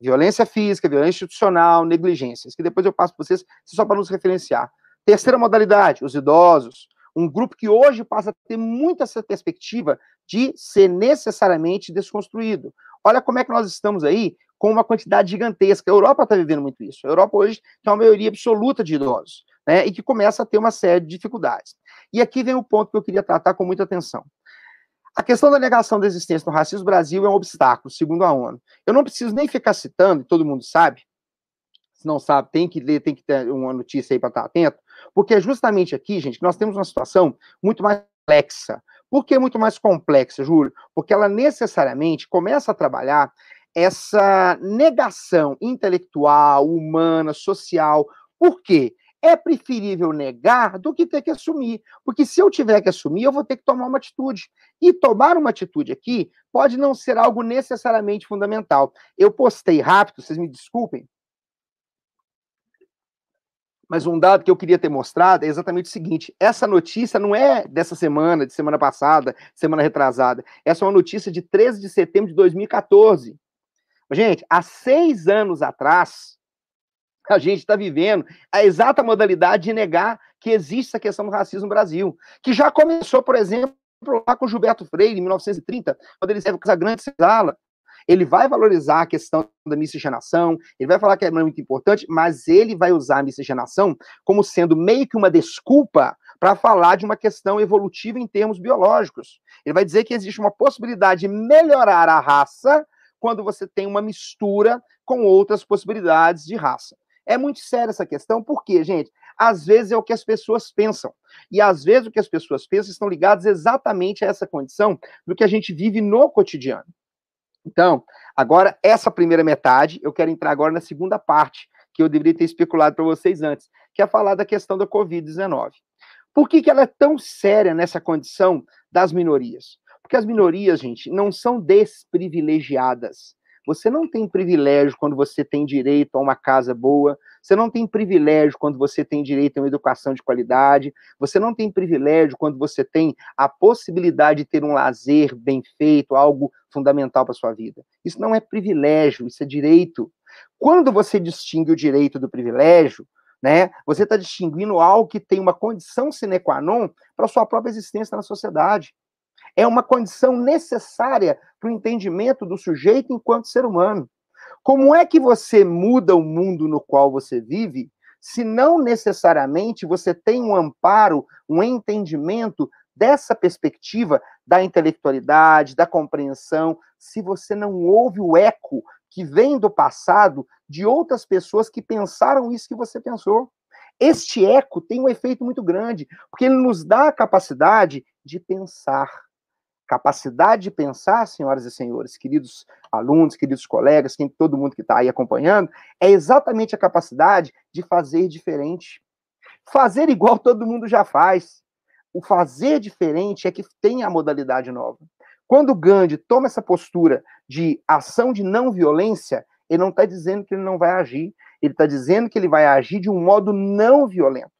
Violência física, violência institucional, negligências, que depois eu passo para vocês, só para nos referenciar. Terceira modalidade, os idosos. Um grupo que hoje passa a ter muita essa perspectiva de ser necessariamente desconstruído. Olha como é que nós estamos aí com uma quantidade gigantesca. A Europa está vivendo muito isso. A Europa hoje tem uma maioria absoluta de idosos, né, e que começa a ter uma série de dificuldades. E aqui vem o ponto que eu queria tratar com muita atenção. A questão da negação da existência do racismo no Brasil é um obstáculo, segundo a ONU. Eu não preciso nem ficar citando, todo mundo sabe, se não sabe, tem que ler, tem que ter uma notícia aí para estar atento, porque é justamente aqui, gente, que nós temos uma situação muito mais complexa. Por que muito mais complexa, Júlio? Porque ela necessariamente começa a trabalhar essa negação intelectual, humana, social. Por quê? É preferível negar do que ter que assumir. Porque se eu tiver que assumir, eu vou ter que tomar uma atitude. E tomar uma atitude aqui pode não ser algo necessariamente fundamental. Eu postei rápido, vocês me desculpem. Mas um dado que eu queria ter mostrado é exatamente o seguinte: essa notícia não é dessa semana, de semana passada, semana retrasada. Essa é uma notícia de 13 de setembro de 2014. Gente, há seis anos atrás, a gente está vivendo a exata modalidade de negar que existe essa questão do racismo no Brasil, que já começou, por exemplo, lá com Gilberto Freire, em 1930, quando ele serve com essa grande sala. Ele vai valorizar a questão da miscigenação, ele vai falar que é muito importante, mas ele vai usar a miscigenação como sendo meio que uma desculpa para falar de uma questão evolutiva em termos biológicos. Ele vai dizer que existe uma possibilidade de melhorar a raça quando você tem uma mistura com outras possibilidades de raça. É muito séria essa questão, porque, gente, às vezes é o que as pessoas pensam. E às vezes o que as pessoas pensam estão ligados exatamente a essa condição do que a gente vive no cotidiano. Então, agora, essa primeira metade, eu quero entrar agora na segunda parte, que eu deveria ter especulado para vocês antes, que é falar da questão da Covid-19. Por que, que ela é tão séria nessa condição das minorias? Porque as minorias, gente, não são desprivilegiadas. Você não tem privilégio quando você tem direito a uma casa boa, você não tem privilégio quando você tem direito a uma educação de qualidade, você não tem privilégio quando você tem a possibilidade de ter um lazer bem feito, algo fundamental para sua vida. Isso não é privilégio, isso é direito. Quando você distingue o direito do privilégio, né, você está distinguindo algo que tem uma condição sine qua non para sua própria existência na sociedade é uma condição necessária para o entendimento do sujeito enquanto ser humano. Como é que você muda o mundo no qual você vive, se não necessariamente você tem um amparo, um entendimento dessa perspectiva da intelectualidade, da compreensão, se você não ouve o eco que vem do passado de outras pessoas que pensaram isso que você pensou. Este eco tem um efeito muito grande, porque ele nos dá a capacidade de pensar. Capacidade de pensar, senhoras e senhores, queridos alunos, queridos colegas, quem, todo mundo que está aí acompanhando, é exatamente a capacidade de fazer diferente. Fazer igual todo mundo já faz. O fazer diferente é que tem a modalidade nova. Quando Gandhi toma essa postura de ação de não violência, ele não está dizendo que ele não vai agir, ele está dizendo que ele vai agir de um modo não violento.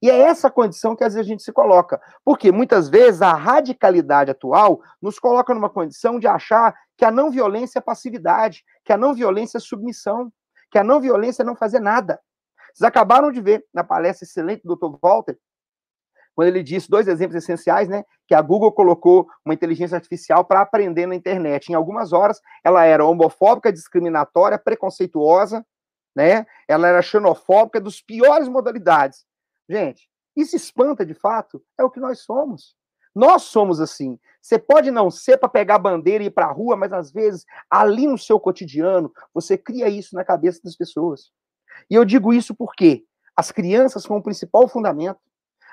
E é essa condição que às vezes a gente se coloca. Porque muitas vezes a radicalidade atual nos coloca numa condição de achar que a não violência é passividade, que a não violência é submissão, que a não violência é não fazer nada. Vocês acabaram de ver na palestra excelente do Dr. Walter, quando ele disse dois exemplos essenciais, né? Que a Google colocou uma inteligência artificial para aprender na internet. Em algumas horas, ela era homofóbica, discriminatória, preconceituosa, né? Ela era xenofóbica, dos piores modalidades. Gente, isso espanta de fato, é o que nós somos. Nós somos assim. Você pode não ser para pegar a bandeira e ir para a rua, mas às vezes, ali no seu cotidiano, você cria isso na cabeça das pessoas. E eu digo isso porque as crianças são o principal fundamento.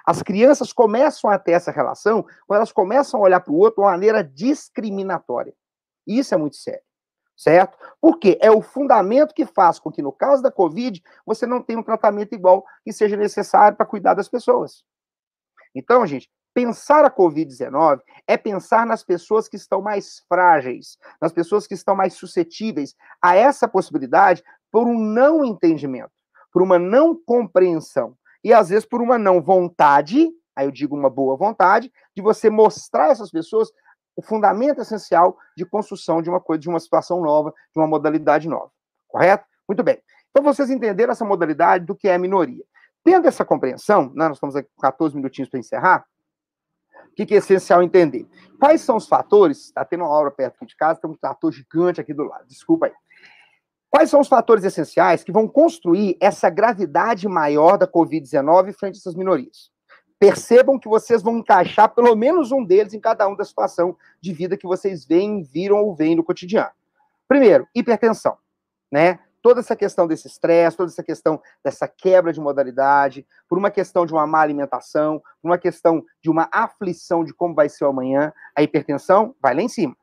As crianças começam a ter essa relação quando elas começam a olhar para o outro de uma maneira discriminatória. Isso é muito sério. Certo? Porque é o fundamento que faz com que, no caso da Covid, você não tenha um tratamento igual que seja necessário para cuidar das pessoas. Então, gente, pensar a Covid-19 é pensar nas pessoas que estão mais frágeis, nas pessoas que estão mais suscetíveis a essa possibilidade por um não entendimento, por uma não compreensão e às vezes por uma não vontade, aí eu digo uma boa vontade, de você mostrar a essas pessoas o fundamento essencial de construção de uma coisa, de uma situação nova, de uma modalidade nova. Correto? Muito bem. Então vocês entenderam essa modalidade do que é minoria. Tendo essa compreensão, né, nós estamos aqui com 14 minutinhos para encerrar, o que, que, é essencial entender? Quais são os fatores? Está tendo uma obra perto de casa, tem um trator gigante aqui do lado, desculpa aí. Quais são os fatores essenciais que vão construir essa gravidade maior da Covid-19 frente a essas minorias? Percebam que vocês vão encaixar pelo menos um deles em cada um da situação de vida que vocês veem, viram ou veem no cotidiano. Primeiro, hipertensão, né? toda essa questão desse estresse, toda essa questão dessa quebra de modalidade, por uma questão de uma má alimentação, por uma questão de uma aflição de como vai ser o amanhã, a hipertensão vai lá em cima,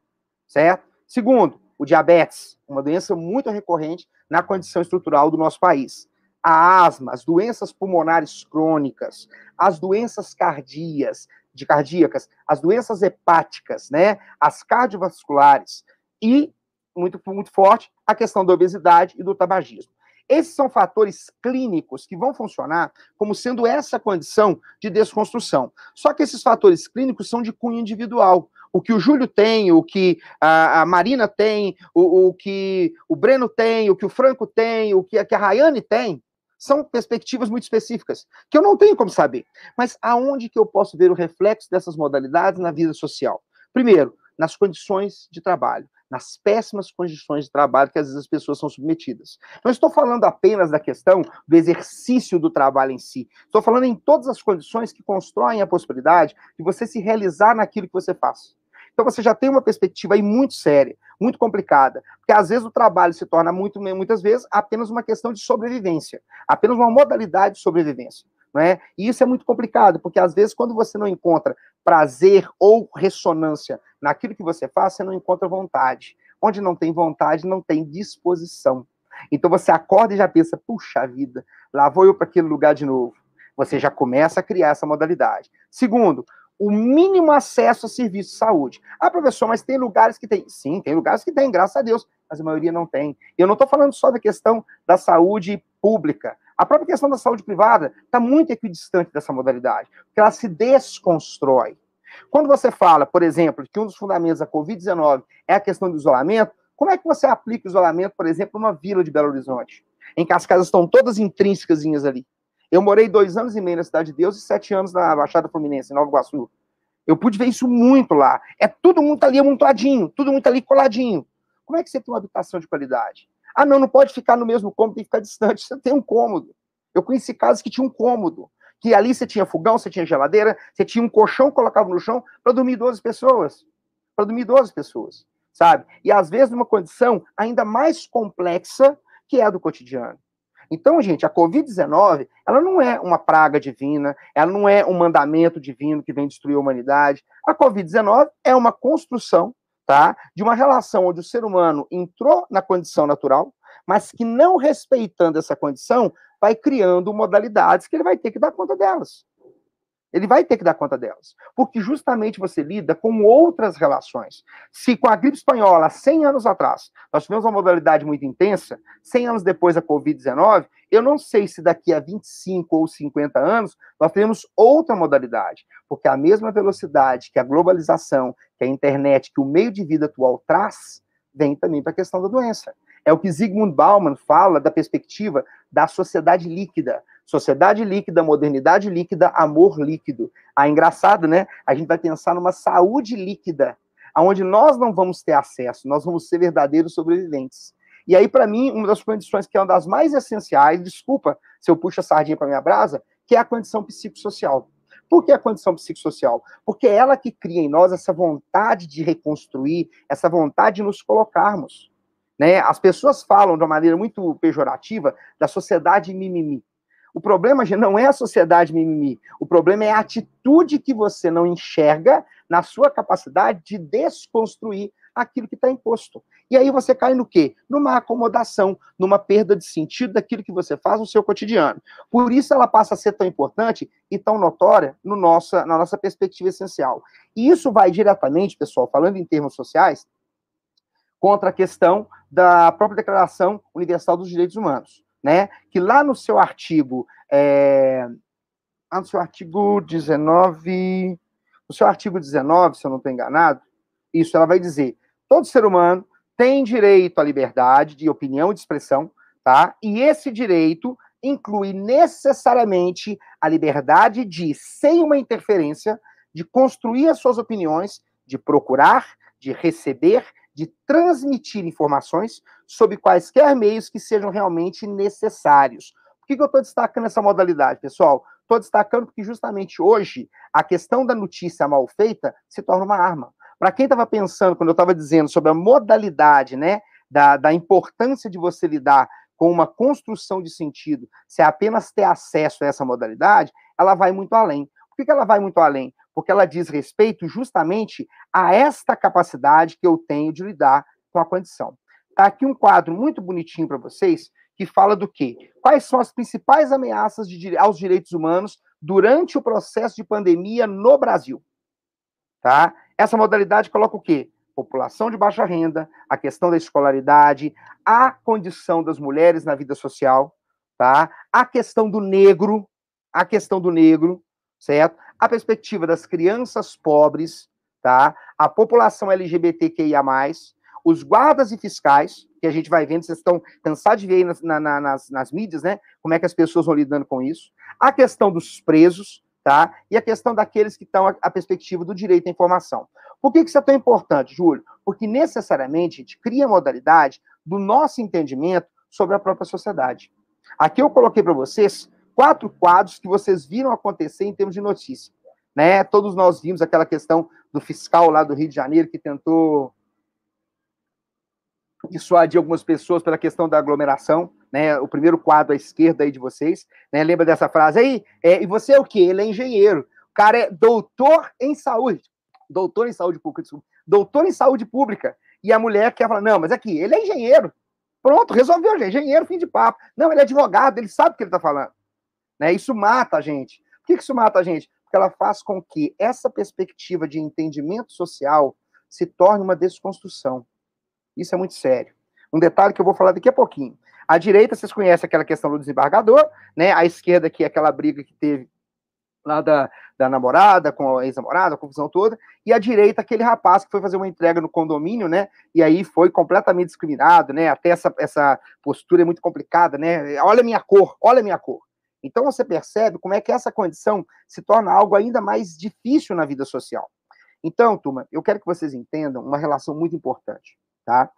certo? Segundo, o diabetes, uma doença muito recorrente na condição estrutural do nosso país. A asma, as doenças pulmonares crônicas, as doenças cardíacas, de cardíacas, as doenças hepáticas, né, as cardiovasculares e muito, muito forte a questão da obesidade e do tabagismo. Esses são fatores clínicos que vão funcionar como sendo essa condição de desconstrução. Só que esses fatores clínicos são de cunho individual. O que o Júlio tem, o que a, a Marina tem, o, o, que o Breno tem, o que o Franco tem, o que, a, que a Rayane tem, são perspectivas muito específicas, que eu não tenho como saber. Mas aonde que eu posso ver o reflexo dessas modalidades na vida social? Primeiro, nas condições de trabalho nas péssimas condições de trabalho que às vezes as pessoas são submetidas. Não estou falando apenas da questão do exercício do trabalho em si. Estou falando em todas as condições que constroem a possibilidade de você se realizar naquilo que você faz. Então você já tem uma perspectiva aí muito séria, muito complicada, porque às vezes o trabalho se torna muito, muitas vezes apenas uma questão de sobrevivência, apenas uma modalidade de sobrevivência. Né? E isso é muito complicado, porque às vezes, quando você não encontra prazer ou ressonância naquilo que você faz, você não encontra vontade. Onde não tem vontade, não tem disposição. Então você acorda e já pensa: puxa vida, lá vou eu para aquele lugar de novo. Você já começa a criar essa modalidade. Segundo, o mínimo acesso a serviço de saúde. Ah, professor, mas tem lugares que tem. Sim, tem lugares que tem, graças a Deus, mas a maioria não tem. Eu não estou falando só da questão da saúde pública. A própria questão da saúde privada está muito equidistante dessa modalidade, porque ela se desconstrói. Quando você fala, por exemplo, que um dos fundamentos da Covid-19 é a questão do isolamento, como é que você aplica o isolamento, por exemplo, numa vila de Belo Horizonte, em que as casas estão todas intrínsecas ali? Eu morei dois anos e meio na Cidade de Deus e sete anos na Baixada Fluminense, em Nova Iguaçu. Eu pude ver isso muito lá. É tudo muito ali amontoadinho, tudo muito ali coladinho. Como é que você tem uma habitação de qualidade? Ah, não, não pode ficar no mesmo cômodo, tem que ficar distante. Você tem um cômodo. Eu conheci casas que tinham um cômodo, que ali você tinha fogão, você tinha geladeira, você tinha um colchão que colocava no chão para dormir 12 pessoas. Para dormir 12 pessoas, sabe? E às vezes numa condição ainda mais complexa que é a do cotidiano. Então, gente, a Covid-19, ela não é uma praga divina, ela não é um mandamento divino que vem destruir a humanidade. A Covid-19 é uma construção tá? De uma relação onde o ser humano entrou na condição natural, mas que não respeitando essa condição, vai criando modalidades que ele vai ter que dar conta delas. Ele vai ter que dar conta delas. Porque justamente você lida com outras relações. Se com a gripe espanhola, 100 anos atrás, nós tivemos uma modalidade muito intensa, 100 anos depois da Covid-19, eu não sei se daqui a 25 ou 50 anos nós teremos outra modalidade. Porque a mesma velocidade que a globalização, que a internet, que o meio de vida atual traz, vem também para a questão da doença. É o que Zygmunt Bauman fala da perspectiva da sociedade líquida. Sociedade líquida, modernidade líquida, amor líquido. Ah, engraçado, né? A gente vai pensar numa saúde líquida, aonde nós não vamos ter acesso, nós vamos ser verdadeiros sobreviventes. E aí, para mim, uma das condições que é uma das mais essenciais, desculpa se eu puxo a sardinha para minha brasa, que é a condição psicossocial. Por que a condição psicossocial? Porque é ela que cria em nós essa vontade de reconstruir, essa vontade de nos colocarmos. Né? As pessoas falam de uma maneira muito pejorativa da sociedade mimimi. O problema, não é a sociedade mimimi. O problema é a atitude que você não enxerga na sua capacidade de desconstruir aquilo que está imposto. E aí você cai no quê? Numa acomodação, numa perda de sentido daquilo que você faz no seu cotidiano. Por isso ela passa a ser tão importante e tão notória no nossa, na nossa perspectiva essencial. E isso vai diretamente, pessoal, falando em termos sociais, contra a questão da própria Declaração Universal dos Direitos Humanos, né? Que lá no seu artigo, é, no seu artigo 19, no seu artigo 19, se eu não estou enganado, isso ela vai dizer todo ser humano tem direito à liberdade de opinião e de expressão, tá? E esse direito inclui necessariamente a liberdade de, sem uma interferência, de construir as suas opiniões, de procurar, de receber, de transmitir informações sobre quaisquer meios que sejam realmente necessários. Por que, que eu estou destacando essa modalidade, pessoal? Estou destacando porque justamente hoje a questão da notícia mal feita se torna uma arma. Para quem estava pensando, quando eu estava dizendo sobre a modalidade, né, da, da importância de você lidar com uma construção de sentido, se é apenas ter acesso a essa modalidade, ela vai muito além. Por que, que ela vai muito além? Porque ela diz respeito justamente a esta capacidade que eu tenho de lidar com a condição. Tá aqui um quadro muito bonitinho para vocês que fala do quê? Quais são as principais ameaças de, aos direitos humanos durante o processo de pandemia no Brasil? Tá? Essa modalidade coloca o quê? População de baixa renda, a questão da escolaridade, a condição das mulheres na vida social, tá? A questão do negro, a questão do negro, certo? A perspectiva das crianças pobres, tá? A população LGBTQIA+, os guardas e fiscais, que a gente vai vendo, vocês estão cansados de ver aí nas, na, nas, nas mídias, né? Como é que as pessoas vão lidando com isso. A questão dos presos, tá? E a questão daqueles que estão a, perspectiva do direito à informação. Por que, isso é tão importante, Júlio? Porque necessariamente a gente cria modalidade do nosso entendimento sobre a própria sociedade. Aqui eu coloquei para vocês quatro quadros que vocês viram acontecer em termos de notícia. Né? Todos nós vimos aquela questão do fiscal lá do Rio de Janeiro que tentou dissuadir algumas pessoas pela questão da aglomeração, né? O primeiro quadro à esquerda aí de vocês, né? Lembra dessa frase aí? É, e você é o quê? Ele é engenheiro. O cara é doutor em saúde. Doutor em saúde pública, desculpa. Doutor em saúde pública. E a mulher quer falar, não, mas aqui, ele é engenheiro. Pronto, resolveu, é engenheiro, fim de papo. Não, ele é advogado, ele sabe o que ele está falando. Né? Isso mata a gente. Por que isso mata a gente? Porque ela faz com que essa perspectiva de entendimento social se torne uma desconstrução. Isso é muito sério. Um detalhe que eu vou falar daqui a pouquinho. A direita, vocês conhecem aquela questão do desembargador, né? A esquerda, que é aquela briga que teve lá da, da namorada, com a ex-namorada, a confusão toda, e a direita, aquele rapaz que foi fazer uma entrega no condomínio, né, e aí foi completamente discriminado, né, até essa, essa postura é muito complicada, né, olha a minha cor, olha a minha cor. Então você percebe como é que essa condição se torna algo ainda mais difícil na vida social. Então, turma, eu quero que vocês entendam uma relação muito importante tá?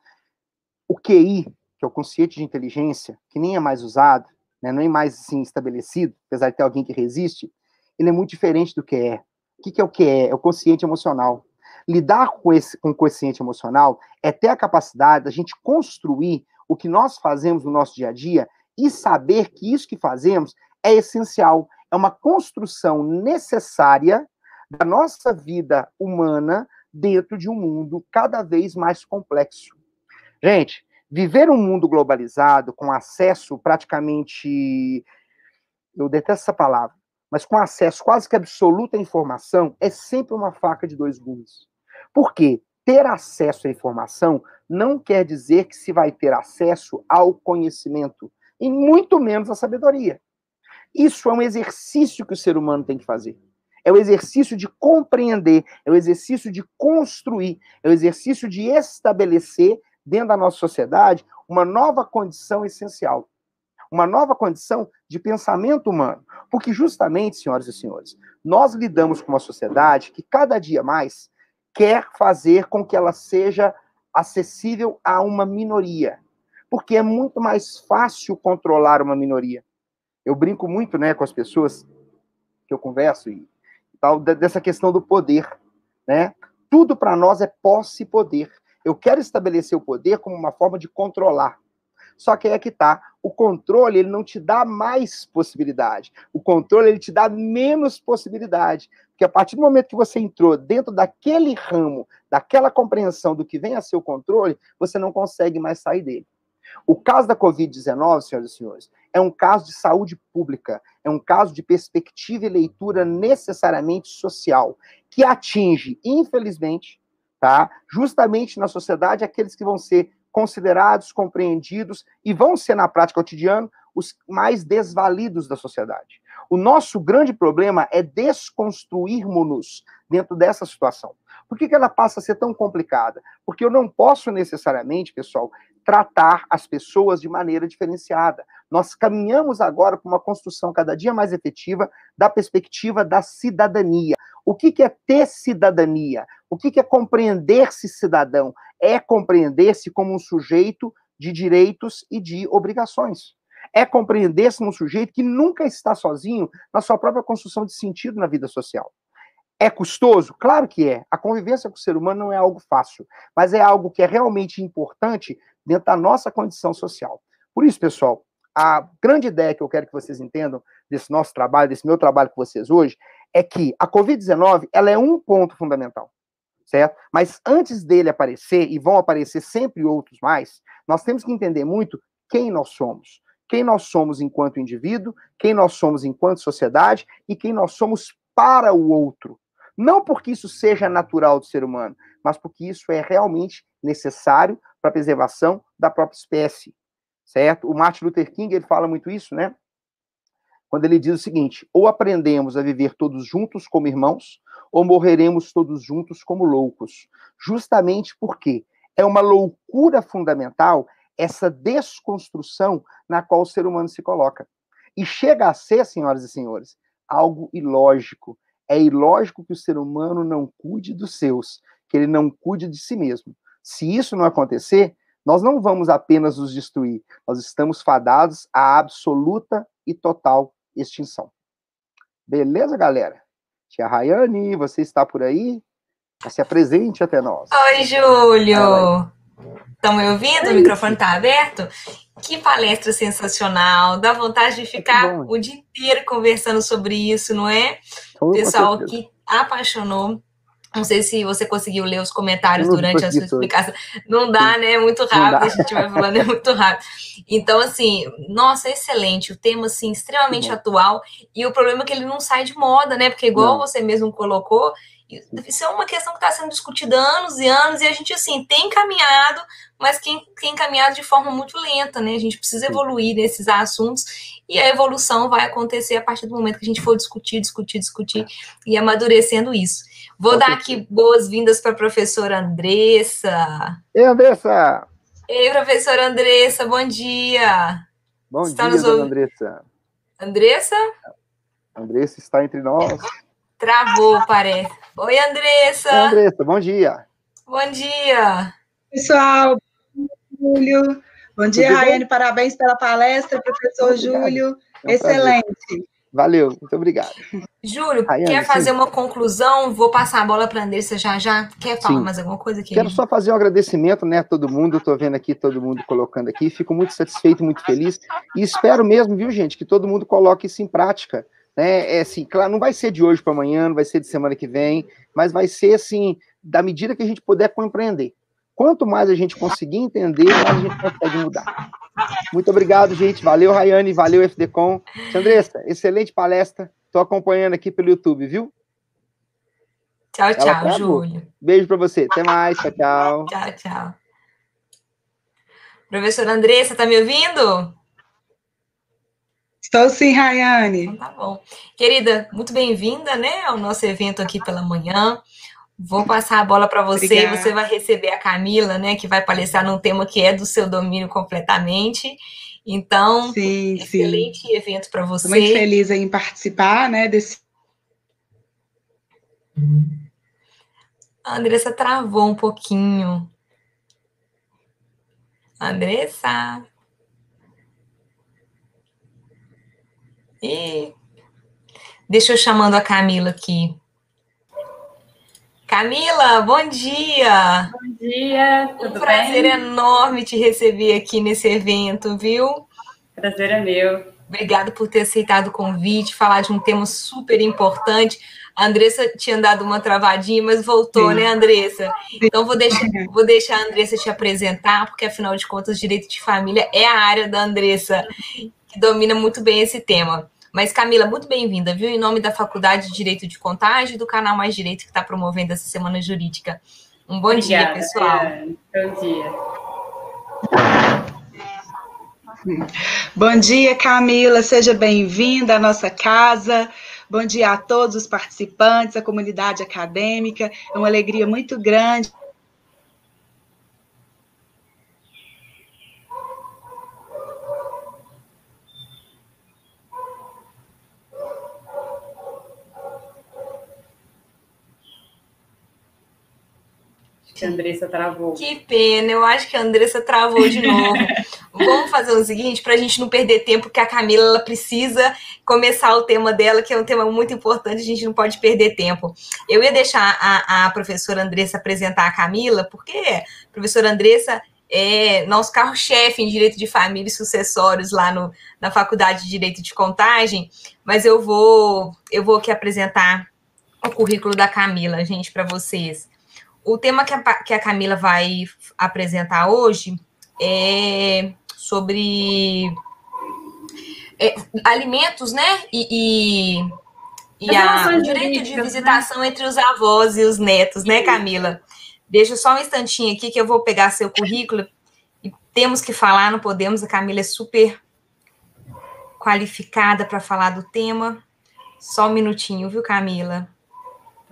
O QI, que é o consciente de inteligência, que nem é mais usado, né, nem mais assim, estabelecido, apesar de ter alguém que resiste, ele é muito diferente do que é. O que, que é o que é? É o consciente emocional. Lidar com, esse, com o consciente emocional é ter a capacidade da gente construir o que nós fazemos no nosso dia a dia e saber que isso que fazemos é essencial, é uma construção necessária da nossa vida humana dentro de um mundo cada vez mais complexo. Gente, viver um mundo globalizado, com acesso praticamente. Eu detesto essa palavra, mas com acesso quase que absoluto à informação, é sempre uma faca de dois gumes. Por quê? Ter acesso à informação não quer dizer que se vai ter acesso ao conhecimento, e muito menos à sabedoria. Isso é um exercício que o ser humano tem que fazer é o exercício de compreender, é o exercício de construir, é o exercício de estabelecer dentro da nossa sociedade uma nova condição essencial. uma nova condição de pensamento humano. Porque justamente, senhoras e senhores, nós lidamos com uma sociedade que cada dia mais quer fazer com que ela seja acessível a uma minoria. Porque é muito mais fácil controlar uma minoria. Eu brinco muito, né, com as pessoas que eu converso e tal dessa questão do poder, né? Tudo para nós é posse e poder. Eu quero estabelecer o poder como uma forma de controlar. Só que aí é que tá. O controle, ele não te dá mais possibilidade. O controle, ele te dá menos possibilidade. Porque a partir do momento que você entrou dentro daquele ramo, daquela compreensão do que vem a ser o controle, você não consegue mais sair dele. O caso da Covid-19, senhoras e senhores, é um caso de saúde pública, é um caso de perspectiva e leitura necessariamente social, que atinge, infelizmente, tá, justamente na sociedade, aqueles que vão ser considerados, compreendidos e vão ser, na prática cotidiana, os mais desvalidos da sociedade. O nosso grande problema é desconstruirmos-nos dentro dessa situação. Por que, que ela passa a ser tão complicada? Porque eu não posso necessariamente, pessoal, tratar as pessoas de maneira diferenciada. Nós caminhamos agora para uma construção cada dia mais efetiva da perspectiva da cidadania. O que, é ter cidadania? O que, que é compreender-se cidadão? É compreender-se como um sujeito de direitos e de obrigações. É compreender-se um sujeito que nunca está sozinho na sua própria construção de sentido na vida social. É custoso? Claro que é. A convivência com o ser humano não é algo fácil, mas é algo que é realmente importante dentro da nossa condição social. Por isso, pessoal, a grande ideia que eu quero que vocês entendam desse nosso trabalho, desse meu trabalho com vocês hoje, é que a Covid-19 ela é um ponto fundamental, certo? Mas antes dele aparecer, e vão aparecer sempre outros mais, nós temos que entender muito quem nós somos. Quem nós somos enquanto indivíduo, quem nós somos enquanto sociedade e quem nós somos para o outro. Não porque isso seja natural do ser humano, mas porque isso é realmente necessário para a preservação da própria espécie, certo? O Martin Luther King ele fala muito isso, né? Quando ele diz o seguinte: ou aprendemos a viver todos juntos como irmãos, ou morreremos todos juntos como loucos. Justamente porque é uma loucura fundamental essa desconstrução na qual o ser humano se coloca. E chega a ser, senhoras e senhores, algo ilógico. É ilógico que o ser humano não cuide dos seus, que ele não cuide de si mesmo. Se isso não acontecer, nós não vamos apenas nos destruir, nós estamos fadados à absoluta e total extinção. Beleza, galera? Tia Rayane, você está por aí? Se apresente até nós. Oi, Júlio! Estão me ouvindo? É o microfone está aberto? Que palestra sensacional! Dá vontade de ficar o dia inteiro conversando sobre isso, não é? Pessoal que apaixonou não sei se você conseguiu ler os comentários durante a sua explicação. Não dá, né? É muito rápido, a gente vai falando, é muito rápido. Então, assim, nossa, excelente. O tema, assim, extremamente atual. E o problema é que ele não sai de moda, né? Porque, igual você mesmo colocou, isso é uma questão que está sendo discutida há anos e anos, e a gente, assim, tem caminhado, mas tem, tem caminhado de forma muito lenta, né? A gente precisa evoluir nesses assuntos, e a evolução vai acontecer a partir do momento que a gente for discutir, discutir, discutir, e amadurecendo isso. Vou dar aqui boas-vindas para a professora Andressa. Ei, Andressa! Ei, professora Andressa, bom dia! Bom está dia, nos... Andressa. Andressa? Andressa está entre nós. Travou, parece. Oi, Andressa! Oi, Andressa, bom dia! Bom dia! Pessoal, Júlio. Bom dia, Raiane. Parabéns pela palestra, professor Júlio. É um Excelente. Prazer. Valeu, muito obrigado. Júlio, Rayane, quer fazer sim. uma conclusão? Vou passar a bola para a Andressa já já. Quer falar sim. mais alguma coisa aqui? Quero só fazer um agradecimento, né, a todo mundo. Estou vendo aqui todo mundo colocando aqui. Fico muito satisfeito, muito feliz. E espero mesmo, viu, gente, que todo mundo coloque isso em prática. Né? É assim, claro, não vai ser de hoje para amanhã, não vai ser de semana que vem, mas vai ser assim, da medida que a gente puder compreender. Quanto mais a gente conseguir entender, mais a gente consegue mudar. Muito obrigado, gente. Valeu, Rayane. Valeu, FDCom. Andressa, excelente palestra. Estou acompanhando aqui pelo YouTube, viu? Tchau, tchau, Júlio. Beijo para você. Até mais. Tchau, tchau. Tchau, tchau. Professora Andressa, tá me ouvindo? Estou sim, Rayane. Então, tá bom. Querida, muito bem-vinda, né, ao nosso evento aqui pela manhã. Vou passar a bola para você Obrigada. e você vai receber a Camila, né, que vai palestrar num tema que é do seu domínio completamente. Então, sim, excelente sim. evento para você. Muito feliz em participar, né, desse. A Andressa travou um pouquinho. Andressa. E deixa eu chamando a Camila aqui. Camila, bom dia! Bom dia, tudo um prazer bem? enorme te receber aqui nesse evento, viu? Prazer é meu. Obrigada por ter aceitado o convite, falar de um tema super importante. A Andressa tinha dado uma travadinha, mas voltou, Sim. né, Andressa? Então vou deixar, vou deixar a Andressa te apresentar, porque afinal de contas, direito de família é a área da Andressa, que domina muito bem esse tema. Mas, Camila, muito bem-vinda, viu? Em nome da Faculdade de Direito de Contagem e do canal Mais Direito, que está promovendo essa semana jurídica. Um bom Obrigada, dia, pessoal. É, bom dia. Bom dia, Camila. Seja bem-vinda à nossa casa. Bom dia a todos os participantes, a comunidade acadêmica. É uma alegria muito grande que a Andressa travou. Que pena, eu acho que a Andressa travou de novo. Vamos fazer o seguinte, para a gente não perder tempo, que a Camila ela precisa começar o tema dela, que é um tema muito importante, a gente não pode perder tempo. Eu ia deixar a, a professora Andressa apresentar a Camila, porque a professora Andressa é nosso carro-chefe em Direito de Família e Sucessórios lá no, na Faculdade de Direito de Contagem, mas eu vou, eu vou aqui apresentar o currículo da Camila, gente, para vocês. O tema que a, que a Camila vai apresentar hoje é sobre é, alimentos, né? E, e, e a, o direito de visitação né? entre os avós e os netos, né, Camila? Deixa só um instantinho aqui que eu vou pegar seu currículo e temos que falar, não podemos. A Camila é super qualificada para falar do tema. Só um minutinho, viu, Camila?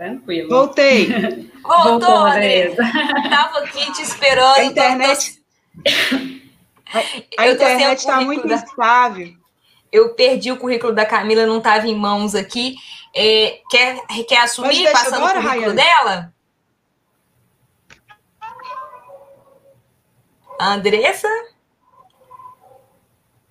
Tranquilo. Voltei. Voltou, Voltou Andressa. Estava aqui te esperando. A internet. A, a internet está muito da... instável. Eu perdi o currículo da Camila, não estava em mãos aqui. É, quer, quer assumir passando agora, o currículo Rayane? dela? Andressa?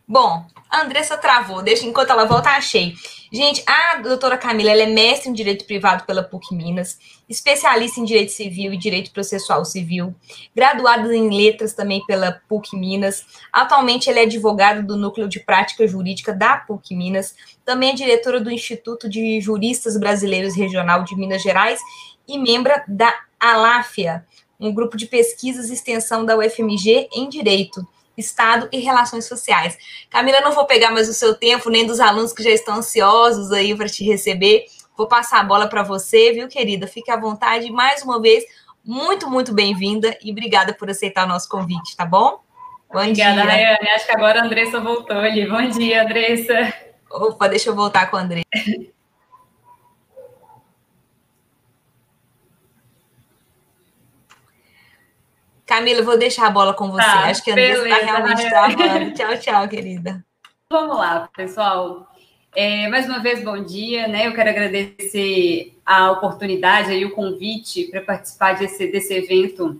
Bom, a Andressa travou. Deixa enquanto ela volta, achei. Gente, a doutora Camila ela é mestre em Direito Privado pela PUC Minas, especialista em Direito Civil e Direito Processual Civil, graduada em Letras também pela PUC Minas. Atualmente, ela é advogada do Núcleo de Prática Jurídica da PUC Minas, também é diretora do Instituto de Juristas Brasileiros Regional de Minas Gerais e membra da ALAFIA, um grupo de pesquisas e extensão da UFMG em Direito. Estado e Relações Sociais. Camila, não vou pegar mais o seu tempo, nem dos alunos que já estão ansiosos aí para te receber. Vou passar a bola para você, viu, querida? Fique à vontade. Mais uma vez, muito, muito bem-vinda e obrigada por aceitar o nosso convite, tá bom? Bom Obrigada, dia. Rayane. Acho que agora a Andressa voltou ali. Bom dia, Andressa. Opa, deixa eu voltar com a Andressa. Camila, vou deixar a bola com você. Tá, Acho que a Andressa está realmente travando. tchau, tchau, querida. Vamos lá, pessoal. É, mais uma vez, bom dia. Né? Eu quero agradecer a oportunidade e o convite para participar desse, desse evento,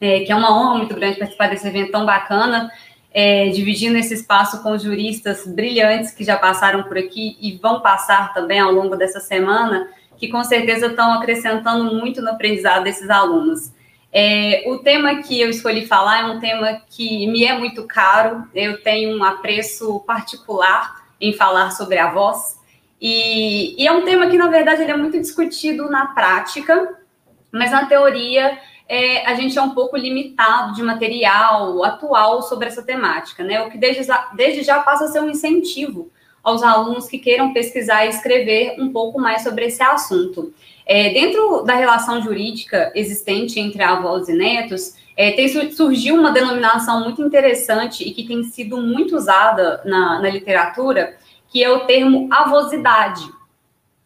é, que é uma honra muito grande participar desse evento tão bacana, é, dividindo esse espaço com juristas brilhantes que já passaram por aqui e vão passar também ao longo dessa semana, que com certeza estão acrescentando muito no aprendizado desses alunos. É, o tema que eu escolhi falar é um tema que me é muito caro, eu tenho um apreço particular em falar sobre a voz, e, e é um tema que, na verdade, ele é muito discutido na prática, mas na teoria é, a gente é um pouco limitado de material atual sobre essa temática, né? O que desde, desde já passa a ser um incentivo aos alunos que queiram pesquisar e escrever um pouco mais sobre esse assunto. É, dentro da relação jurídica existente entre avós e netos, é, tem, surgiu uma denominação muito interessante e que tem sido muito usada na, na literatura, que é o termo avosidade.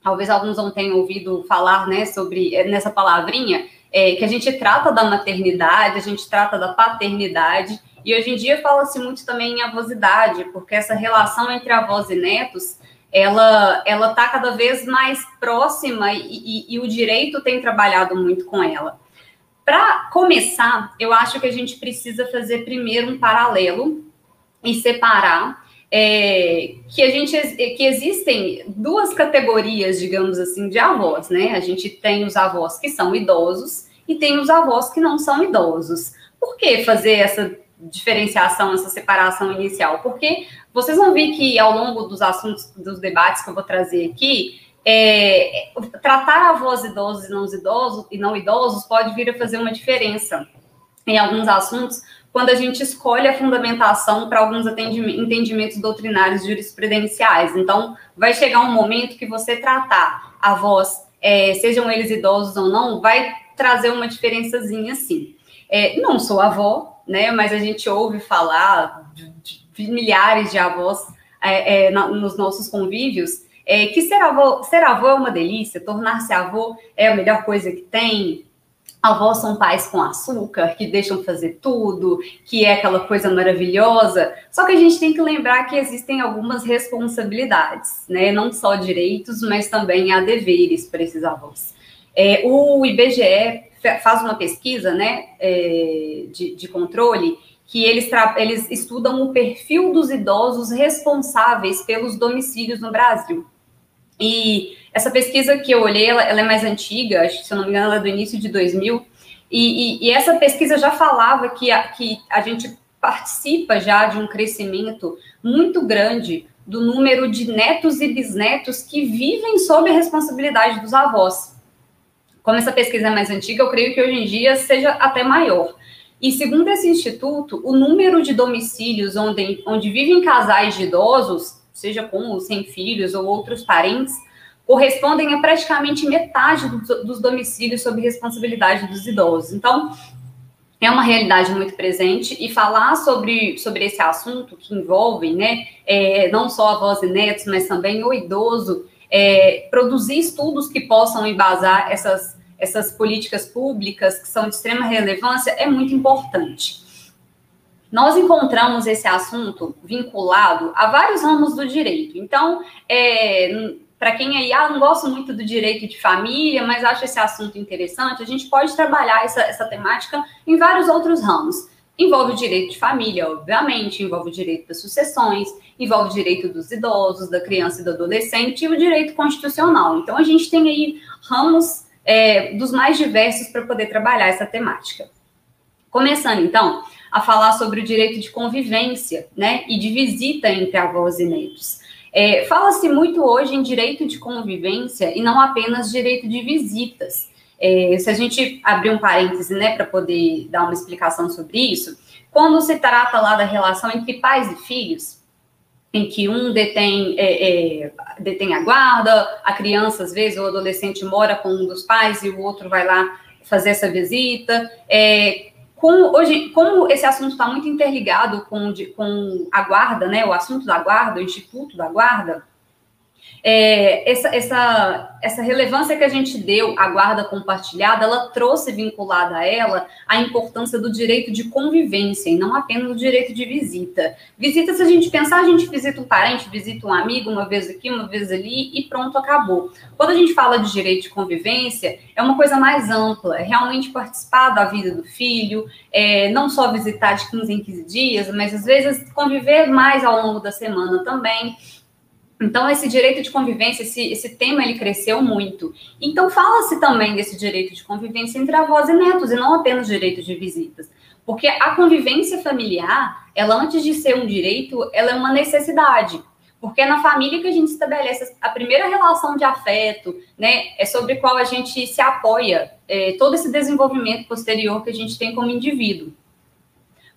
Talvez alguns não tenham ouvido falar né, sobre é, nessa palavrinha, é, que a gente trata da maternidade, a gente trata da paternidade, e hoje em dia fala-se muito também em avosidade, porque essa relação entre avós e netos, ela ela está cada vez mais próxima e, e, e o direito tem trabalhado muito com ela. Para começar, eu acho que a gente precisa fazer primeiro um paralelo e separar é, que a gente que existem duas categorias, digamos assim, de avós, né? A gente tem os avós que são idosos e tem os avós que não são idosos. Por que fazer essa diferenciação, essa separação inicial? Porque vocês vão ver que ao longo dos assuntos, dos debates que eu vou trazer aqui, é, tratar avós idosos e não idosos e não idosos pode vir a fazer uma diferença em alguns assuntos quando a gente escolhe a fundamentação para alguns entendimentos doutrinários jurisprudenciais. Então, vai chegar um momento que você tratar avós, é, sejam eles idosos ou não, vai trazer uma diferençazinha assim. É, não sou avó, né, mas a gente ouve falar de, de milhares de avós é, é na, nos nossos convívios, é, que ser avô, ser avô é uma delícia, tornar-se avô é a melhor coisa que tem, avós são pais com açúcar, que deixam fazer tudo, que é aquela coisa maravilhosa. Só que a gente tem que lembrar que existem algumas responsabilidades, né? Não só direitos, mas também há deveres para esses avós. É, o IBGE faz uma pesquisa, né, é, de, de controle que eles, eles estudam o perfil dos idosos responsáveis pelos domicílios no Brasil. E essa pesquisa que eu olhei, ela, ela é mais antiga, acho que, se eu não me engano, ela é do início de 2000, e, e, e essa pesquisa já falava que a, que a gente participa já de um crescimento muito grande do número de netos e bisnetos que vivem sob a responsabilidade dos avós. Como essa pesquisa é mais antiga, eu creio que hoje em dia seja até maior. E segundo esse instituto, o número de domicílios onde, onde vivem casais de idosos, seja com ou sem filhos ou outros parentes, correspondem a praticamente metade dos, domicílios sob responsabilidade dos idosos. Então, é uma realidade muito presente e falar sobre, sobre esse assunto que envolve, né, é, não só avós e netos, mas também o idoso, é, produzir estudos que possam embasar essas, essas políticas públicas que são de extrema relevância é muito importante. Nós encontramos esse assunto vinculado a vários ramos do direito. Então, é, para quem aí, ah, não gosto muito do direito de família, mas acha esse assunto interessante, a gente pode trabalhar essa, essa temática em vários outros ramos. Envolve o direito de família, obviamente, envolve o direito das sucessões, envolve o direito dos idosos, da criança e do adolescente e o direito constitucional. Então, a gente tem aí ramos é, dos mais diversos para poder trabalhar essa temática. Começando, então, a falar sobre o direito de convivência né, e de visita entre avós e netos. É, Fala-se muito hoje em direito de convivência e não apenas direito de visitas. É, se a gente abrir um parêntese, né, para poder dar uma explicação sobre isso, quando se trata lá da relação entre pais e filhos, em que um detém, é, é, detém a guarda, a criança, às vezes, ou adolescente mora com um dos pais e o outro vai lá fazer essa visita. É, com, hoje, como esse assunto está muito interligado com, de, com a guarda, né, o assunto da guarda, o instituto da guarda, é, essa, essa, essa relevância que a gente deu à guarda compartilhada, ela trouxe vinculada a ela a importância do direito de convivência e não apenas o direito de visita. Visita, se a gente pensar, a gente visita um parente, visita um amigo, uma vez aqui, uma vez ali e pronto, acabou. Quando a gente fala de direito de convivência, é uma coisa mais ampla, é realmente participar da vida do filho, é, não só visitar de 15 em 15 dias, mas às vezes conviver mais ao longo da semana também. Então, esse direito de convivência, esse, esse tema, ele cresceu muito. Então, fala-se também desse direito de convivência entre avós e netos, e não apenas direito de visitas. Porque a convivência familiar, ela antes de ser um direito, ela é uma necessidade. Porque é na família que a gente estabelece a primeira relação de afeto, né? É sobre qual a gente se apoia, é, todo esse desenvolvimento posterior que a gente tem como indivíduo.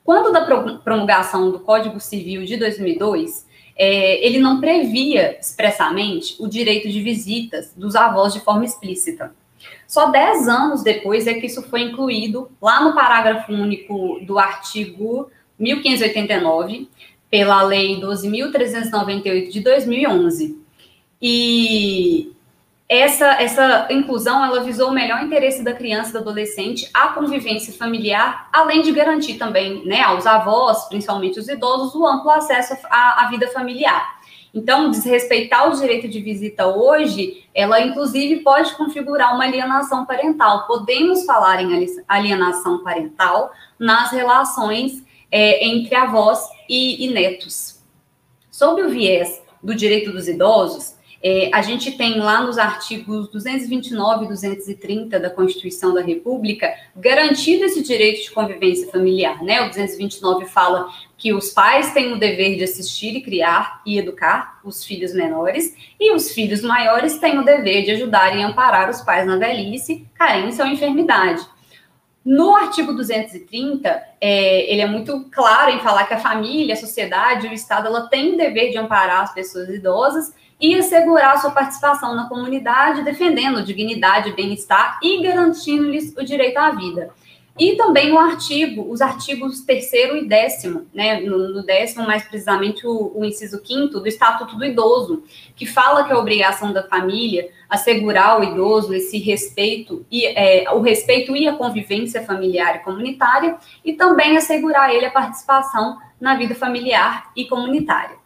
Quando da promulgação do Código Civil de 2002, é, ele não previa expressamente o direito de visitas dos avós de forma explícita. Só 10 anos depois é que isso foi incluído lá no parágrafo único do artigo 1589, pela Lei 12.398 de 2011. E essa, essa inclusão ela visou o melhor interesse da criança e do adolescente, a convivência familiar, além de garantir também né, aos avós, principalmente os idosos, o amplo acesso à, à vida familiar. Então, desrespeitar o direito de visita hoje, ela inclusive pode configurar uma alienação parental. Podemos falar em alienação parental nas relações é, entre avós e, e netos. Sob o viés do direito dos idosos, é, a gente tem lá nos artigos 229 e 230 da Constituição da República garantido esse direito de convivência familiar, né? O 229 fala que os pais têm o dever de assistir e criar e educar os filhos menores e os filhos maiores têm o dever de ajudar e amparar os pais na velhice, carência ou enfermidade. No artigo 230, é, ele é muito claro em falar que a família, a sociedade, o Estado, ela tem o dever de amparar as pessoas idosas e assegurar sua participação na comunidade, defendendo dignidade, bem-estar e garantindo-lhes o direito à vida. E também o artigo, os artigos terceiro e décimo, né, no, décimo, mais precisamente o, o inciso quinto do Estatuto do Idoso, que fala que é a obrigação da família assegurar ao idoso esse respeito e é, o respeito e a convivência familiar e comunitária, e também assegurar ele a participação na vida familiar e comunitária.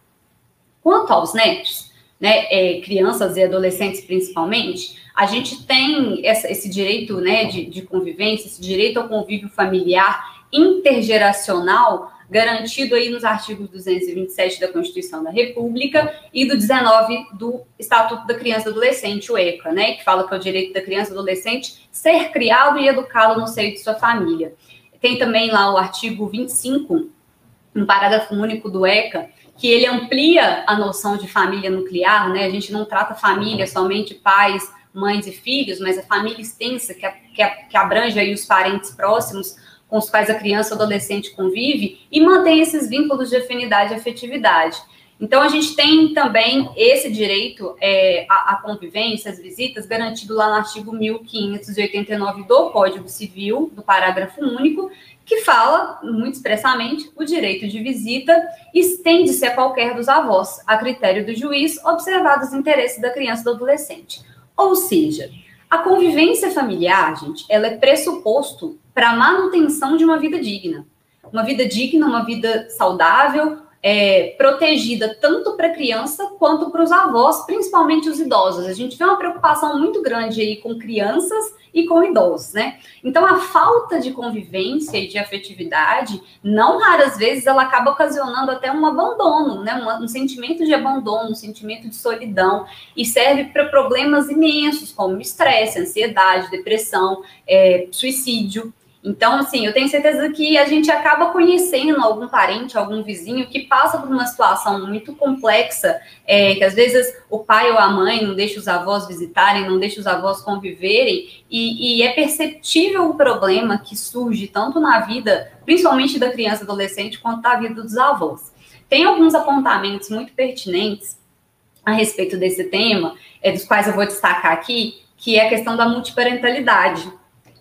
Quanto aos netos, né, é, crianças e adolescentes principalmente, a gente tem essa, esse direito né, de, de convivência, esse direito ao convívio familiar intergeracional garantido aí nos artigos 227 da Constituição da República e do 19 do Estatuto da Criança e Adolescente, o ECA, né, que fala que é o direito da criança e adolescente ser criado e educado no seio de sua família. Tem também lá o artigo 25, um parágrafo único do ECA, que ele amplia a noção de família nuclear, né? A gente não trata família somente pais, mães e filhos, mas a família extensa, que, que, que abrange aí os parentes próximos com os quais a criança ou adolescente convive e mantém esses vínculos de afinidade e afetividade. Então, a gente tem também esse direito é, à, à, convivência, às visitas, garantido lá no artigo 1589 do Código Civil, do parágrafo único, que fala, muito expressamente, o direito de visita estende-se a qualquer dos avós, a critério do juiz, observados os interesses da criança e do adolescente. Ou seja, a convivência familiar, gente, ela é pressuposto para a manutenção de uma vida digna. Uma vida digna, uma vida saudável, é, protegida tanto para a criança quanto para os avós, principalmente os idosos. A gente vê uma preocupação muito grande aí com crianças e com idosos, né? Então, a falta de convivência e de afetividade, não raras vezes, ela acaba ocasionando até um abandono, né? Um, um sentimento de abandono, um sentimento de solidão, e serve para problemas imensos, como estresse, ansiedade, depressão, é, suicídio. Então, assim, eu tenho certeza que a gente acaba conhecendo algum parente, algum vizinho que passa por uma situação muito complexa, é, que às vezes o pai ou a mãe não deixa os avós visitarem, não deixa os avós conviverem, e, e é perceptível o problema que surge tanto na vida, principalmente da criança e adolescente, quanto na vida dos avós. Tem alguns apontamentos muito pertinentes a respeito desse tema, é, dos quais eu vou destacar aqui, que é a questão da multiparentalidade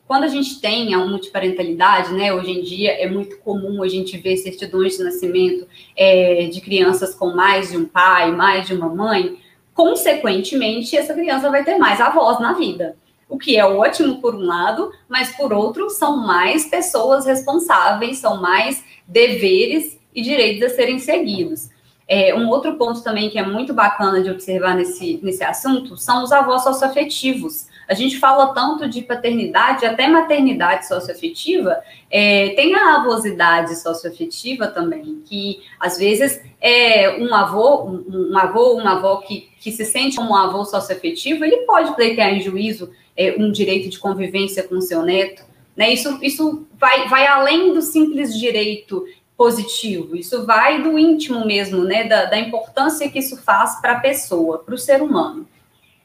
quando a gente tem a multiparentalidade, né, hoje em dia é muito comum a gente ver certidões de nascimento é, de crianças com mais de um pai, mais de uma mãe, consequentemente, essa criança vai ter mais avós na vida. O que é ótimo por um lado, mas por outro, são mais pessoas responsáveis, são mais deveres e direitos a serem seguidos. É, um outro ponto também que é muito bacana de observar nesse, nesse assunto são os avós socioafetivos. A gente fala tanto de paternidade, até maternidade socioafetiva, é, tem a avosidade socioafetiva também, que às vezes é um avô, um, um avô, uma avó que, que se sente como um avô socioafetivo, ele pode pleitear em juízo é, um direito de convivência com seu neto. Né? Isso, isso vai, vai além do simples direito positivo, isso vai do íntimo mesmo, né? Da, da importância que isso faz para a pessoa, para o ser humano.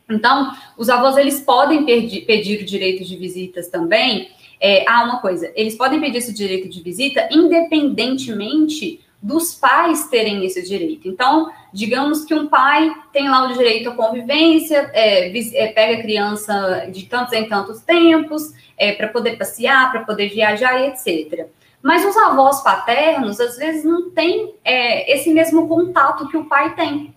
Então, os avós eles podem pedir, o direito de visitas também. É, ah, uma coisa, eles podem pedir esse direito de visita independentemente dos pais terem esse direito. Então, digamos que um pai tem lá o direito à convivência, é, é, pega a criança de tantos em tantos tempos, é, para poder passear, para poder viajar e etc. Mas os avós paternos, às vezes, não têm é, esse mesmo contato que o pai tem.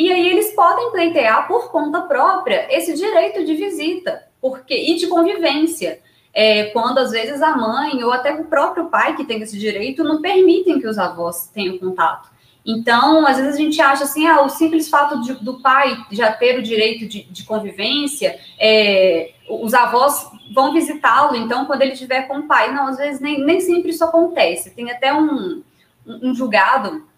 E aí eles podem pleitear por conta própria esse direito de visita porque, e de convivência. É, quando às vezes a mãe ou até o próprio pai que tem esse direito não permitem que os avós tenham contato. Então, às vezes a gente acha assim, ah, o simples fato de, do pai já ter o direito de, de convivência, é, os avós vão visitá-lo, então, quando ele estiver com o pai. Não, às vezes nem, nem sempre isso acontece. Tem até um, um julgado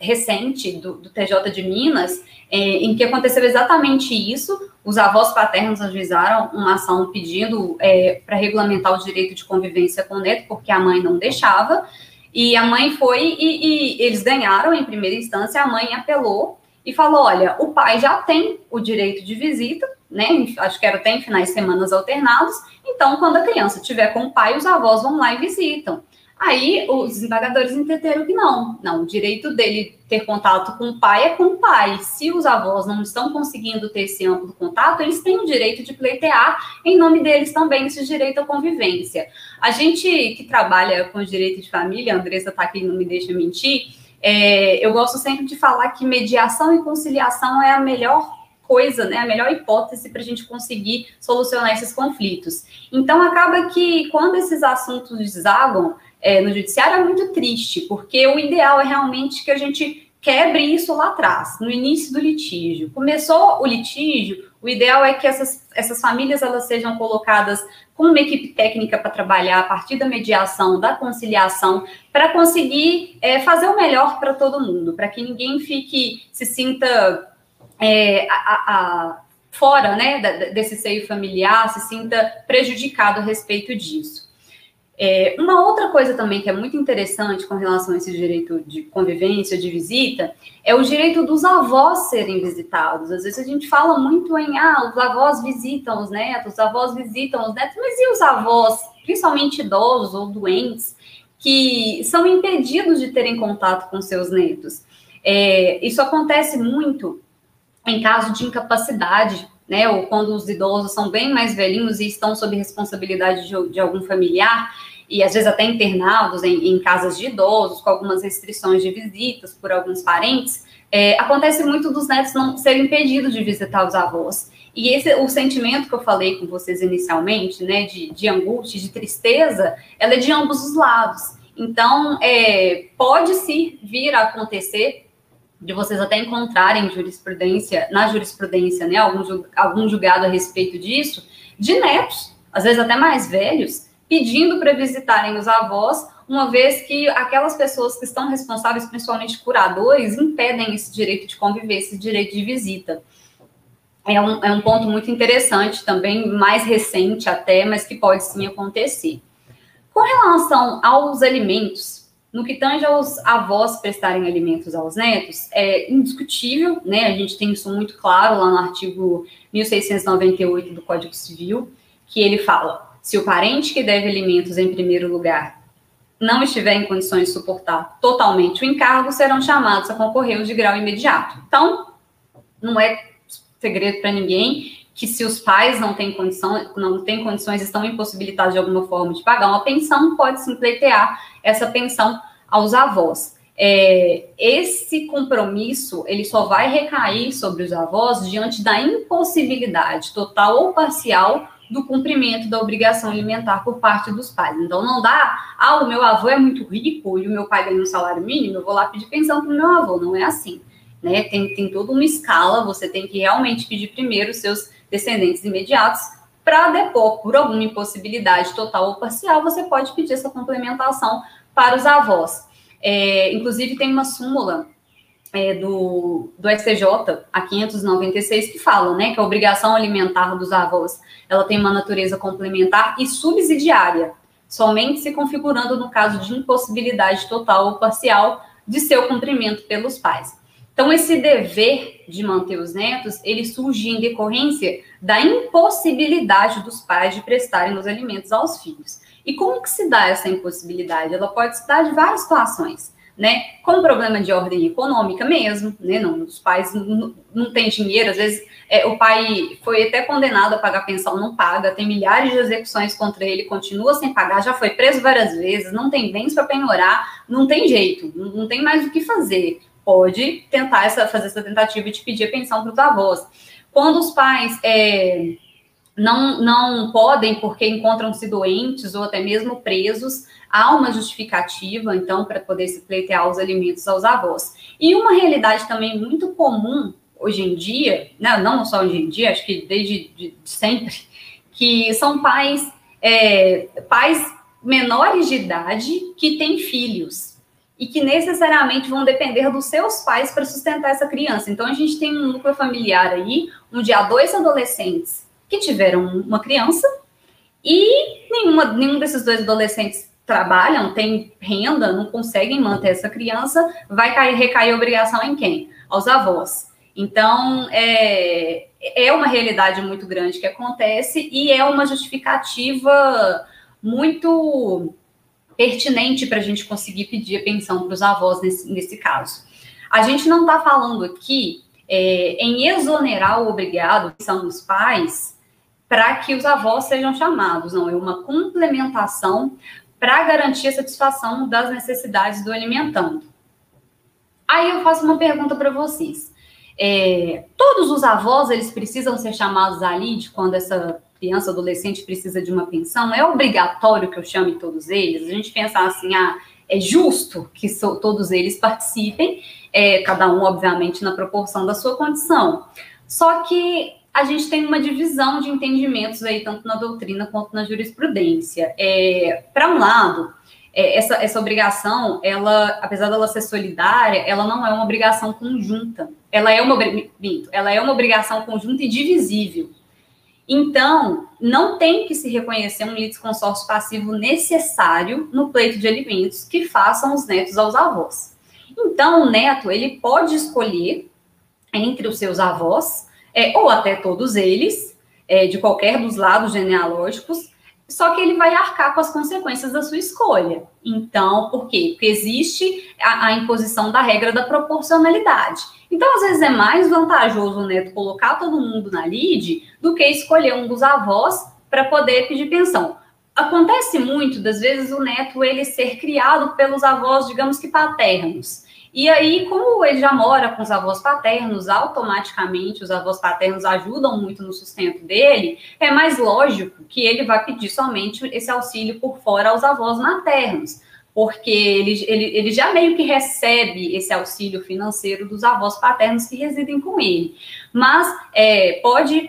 recente do, do TJ de Minas, é, em que aconteceu exatamente isso. Os avós paternos ajuizaram uma ação pedindo é, para regulamentar o direito de convivência com o neto, porque a mãe não deixava. E a mãe foi e, e eles ganharam em primeira instância, a mãe apelou e falou: olha, o pai já tem o direito de visita, né? Acho que era até em finais de semanas alternados. Então, quando a criança estiver com o pai, os avós vão lá e visitam. Aí os desembargadores entenderam que não, não, o direito dele ter contato com o pai é com o pai. Se os avós não estão conseguindo ter esse amplo contato, eles têm o direito de pleitear em nome deles também esse direito à convivência. A gente que trabalha com direito de família, a Andressa está aqui não me deixa mentir, é, eu gosto sempre de falar que mediação e conciliação é a melhor coisa, né, a melhor hipótese para a gente conseguir solucionar esses conflitos. Então, acaba que quando esses assuntos desagam, é, no judiciário é muito triste, porque o ideal é realmente que a gente quebre isso lá atrás, no início do litígio. Começou o litígio, o ideal é que essas, essas famílias elas sejam colocadas com uma equipe técnica para trabalhar a partir da mediação, da conciliação, para conseguir é, fazer o melhor para todo mundo, para que ninguém fique, se sinta é, a, a, fora né, desse seio familiar, se sinta prejudicado a respeito disso. É, uma outra coisa também que é muito interessante com relação a esse direito de convivência, de visita, é o direito dos avós serem visitados. Às vezes a gente fala muito em, ah, os avós visitam os netos, os avós visitam os netos, mas e os avós, principalmente idosos ou doentes, que são impedidos de terem contato com seus netos? É, isso acontece muito em caso de incapacidade né, ou quando os idosos são bem mais velhinhos e estão sob responsabilidade de, de algum familiar, e às vezes até internados em, em, casas de idosos, com algumas restrições de visitas por alguns parentes, é, acontece muito dos netos não serem impedidos de visitar os avós. E esse, o sentimento que eu falei com vocês inicialmente, né, de, de angústia, de tristeza, ela é de ambos os lados. Então, é, pode se vir a acontecer de vocês até encontrarem jurisprudência, na jurisprudência, né, algum, algum julgado a respeito disso, de netos, às vezes até mais velhos, pedindo para visitarem os avós, uma vez que aquelas pessoas que estão responsáveis, principalmente curadores, impedem esse direito de conviver, esse direito de visita. É um, é um ponto muito interessante, também mais recente até, mas que pode sim acontecer. Com relação aos alimentos, no que tange aos avós prestarem alimentos aos netos, é indiscutível, né? A gente tem isso muito claro lá no artigo 1698 do Código Civil, que ele fala: se o parente que deve alimentos em primeiro lugar não estiver em condições de suportar totalmente o encargo, serão chamados a concorrer de grau imediato. Então, não é segredo para ninguém que se os pais não têm condição, não têm condições, estão impossibilitados de alguma forma de pagar uma pensão, pode se pleitear essa pensão aos avós. É, esse compromisso ele só vai recair sobre os avós diante da impossibilidade total ou parcial do cumprimento da obrigação alimentar por parte dos pais. Então não dá, ah, o meu avô é muito rico e o meu pai ganha um salário mínimo, eu vou lá pedir pensão para o meu avô. Não é assim. Né? Tem, tem toda uma escala, você tem que realmente pedir primeiro os seus descendentes imediatos, para depor por alguma impossibilidade total ou parcial, você pode pedir essa complementação para os avós. É, inclusive, tem uma súmula é, do, do STJ, a 596, que fala né, que a obrigação alimentar dos avós ela tem uma natureza complementar e subsidiária, somente se configurando no caso de impossibilidade total ou parcial de seu cumprimento pelos pais. Então, esse dever de manter os netos, ele surge em decorrência da impossibilidade dos pais de prestarem os alimentos aos filhos. E como que se dá essa impossibilidade? Ela pode se dar de várias situações, né? Com problema de ordem econômica mesmo, né? Não, os pais não, não têm dinheiro, às vezes é, o pai foi até condenado a pagar pensão, não paga, tem milhares de execuções contra ele, continua sem pagar, já foi preso várias vezes, não tem bens para penhorar, não tem jeito, não, não tem mais o que fazer pode tentar essa, fazer essa tentativa de pedir a pensão para os avós. Quando os pais é, não, não podem, porque encontram-se doentes ou até mesmo presos, há uma justificativa, então, para poder se pleitear os alimentos aos avós. E uma realidade também muito comum hoje em dia, né, não só hoje em dia, acho que desde de sempre, que são pais, é, pais menores de idade que têm filhos e que necessariamente vão depender dos seus pais para sustentar essa criança. Então, a gente tem um núcleo familiar aí, onde há dois adolescentes que tiveram uma criança e nenhuma, nenhum desses dois adolescentes trabalham, tem renda, não conseguem manter essa criança, vai cair, recair a obrigação em quem? Aos avós. Então, é, é uma realidade muito grande que acontece e é uma justificativa muito pertinente para a gente conseguir pedir a pensão para os avós nesse, nesse caso. A gente não está falando aqui é, em exonerar o obrigado, que são os pais, para que os avós sejam chamados, não, é uma complementação para garantir a satisfação das necessidades do alimentando. Aí eu faço uma pergunta para vocês. É, todos os avós eles precisam ser chamados ali de quando essa criança, adolescente precisa de uma pensão? É obrigatório que eu chame todos eles? A gente pensar assim, ah, é justo que so, todos eles participem, é, cada um, obviamente, na proporção da sua condição. Só que a gente tem uma divisão de entendimentos aí, tanto na doutrina quanto na jurisprudência. É, Para um lado, é, essa, essa obrigação, ela, apesar dela ser solidária, ela não é uma obrigação conjunta. Ela é uma, ela é uma obrigação conjunta e divisível. Então, não tem que se reconhecer um litisconsórcio passivo necessário no pleito de alimentos que façam os netos aos avós. Então, o neto, ele pode escolher entre os seus avós, é, ou até todos eles, é, de qualquer dos lados genealógicos, só que ele vai arcar com as consequências da sua escolha. Então, por quê? Porque existe a, a, imposição da regra da proporcionalidade. Então, às vezes, é mais vantajoso o neto colocar todo mundo na lide do que escolher um dos avós para poder pedir pensão. Acontece muito, das vezes, o neto ele ser criado pelos avós, digamos que paternos. E aí, como ele já mora com os avós paternos, automaticamente os avós paternos ajudam muito no sustento dele, é mais lógico que ele vai pedir somente esse auxílio por fora aos avós maternos, porque ele, ele, ele já meio que recebe esse auxílio financeiro dos avós paternos que residem com ele. Mas é, pode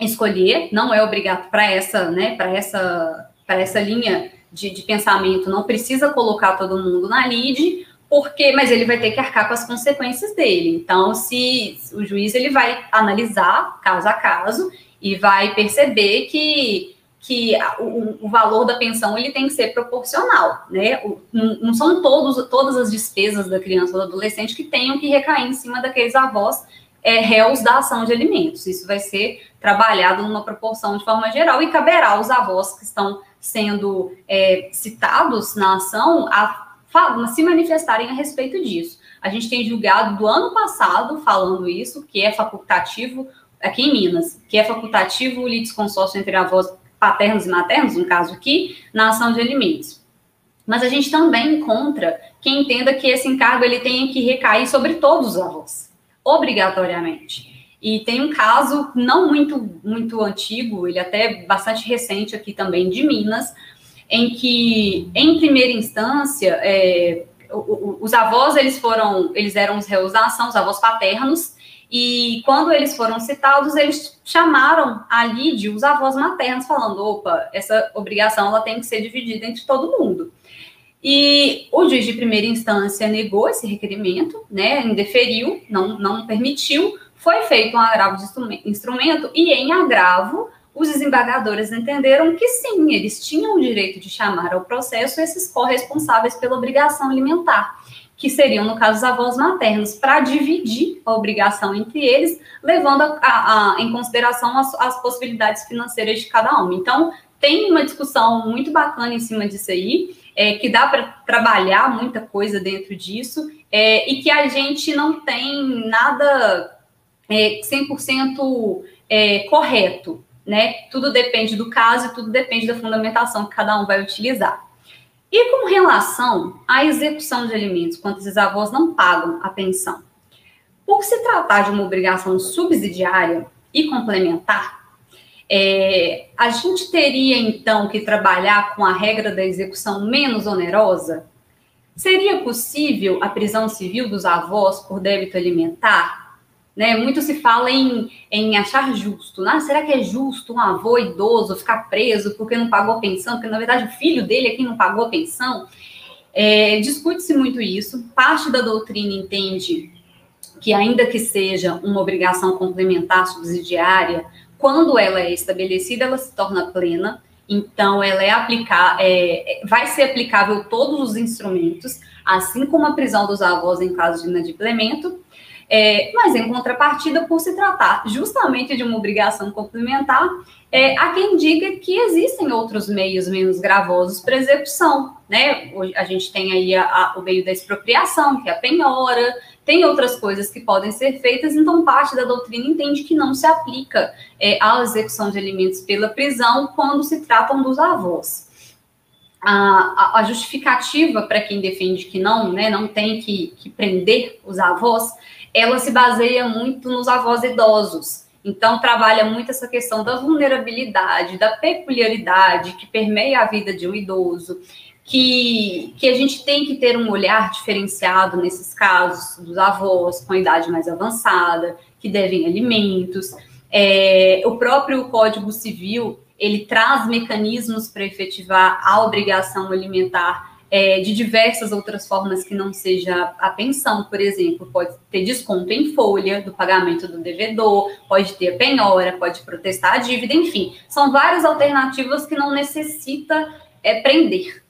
escolher, não é obrigado para essa, né, para essa, para essa linha de, de pensamento, não precisa colocar todo mundo na lide, porque, mas ele vai ter que arcar com as consequências dele. Então, se o juiz ele vai analisar caso a caso e vai perceber que, que o, o valor da pensão ele tem que ser proporcional, né? Não, são todos, todas as despesas da criança ou do adolescente que tenham que recair em cima daqueles avós é, réus da ação de alimentos. Isso vai ser trabalhado numa proporção de forma geral e caberá aos avós que estão sendo é, citados na ação a se manifestarem a respeito disso. A gente tem julgado do ano passado falando isso, que é facultativo, aqui em Minas, que é facultativo o litisconsórcio entre avós paternos e maternos, no caso aqui, na ação de alimentos. Mas a gente também encontra quem entenda que esse encargo ele tenha que recair sobre todos os avós, obrigatoriamente. E tem um caso não muito muito antigo, ele até bastante recente aqui também de Minas, em que, em primeira instância, é, os avós eles foram, eles eram os réus da ação, os avós paternos, e quando eles foram citados, eles chamaram ali de os avós maternos, falando: opa, essa obrigação ela tem que ser dividida entre todo mundo. E o juiz de primeira instância negou esse requerimento, né, indeferiu, não, não permitiu, foi feito um agravo de instrumento, e em agravo, os desembargadores entenderam que sim, eles tinham o direito de chamar ao processo esses corresponsáveis pela obrigação alimentar, que seriam, no caso, os avós maternos, para dividir a obrigação entre eles, levando a, a, a, em consideração as, as possibilidades financeiras de cada um. Então, tem uma discussão muito bacana em cima disso aí, é, que dá para trabalhar muita coisa dentro disso, é, e que a gente não tem nada é, 100% é, correto né? Tudo depende do caso e tudo depende da fundamentação que cada um vai utilizar. E com relação à execução de alimentos, quando esses avós não pagam a pensão, por se tratar de uma obrigação subsidiária e complementar, é, a gente teria então que trabalhar com a regra da execução menos onerosa? Seria possível a prisão civil dos avós por débito alimentar? Né? Muito se fala em, em achar justo. Né? Será que é justo um avô idoso ficar preso porque não pagou a pensão? Porque, na verdade, o filho dele é quem não pagou a pensão? É, Discute-se muito isso. Parte da doutrina entende que, ainda que seja uma obrigação complementar subsidiária, quando ela é estabelecida, ela se torna plena. Então, ela é aplicar, é, vai ser aplicável todos os instrumentos, assim como a prisão dos avós em caso de inadimplemento, é, mas, em contrapartida, por se tratar justamente de uma obrigação complementar, é, há quem diga que existem outros meios menos gravosos para execução. Né? A gente tem aí a, a, o meio da expropriação, que é a penhora, tem outras coisas que podem ser feitas, então parte da doutrina entende que não se aplica é, à execução de alimentos pela prisão quando se tratam dos avós. A, a justificativa para quem defende que não, né, não tem que, que prender os avós, ela se baseia muito nos avós idosos. Então, trabalha muito essa questão da vulnerabilidade, da peculiaridade que permeia a vida de um idoso, que, que a gente tem que ter um olhar diferenciado nesses casos dos avós com idade mais avançada, que devem alimentos. É, o próprio Código Civil ele traz mecanismos para efetivar a obrigação alimentar é, de diversas outras formas que não seja a pensão, por exemplo, pode ter desconto em folha do pagamento do devedor, pode ter penhora, pode protestar a dívida, enfim, são várias alternativas que não necessita é, prender.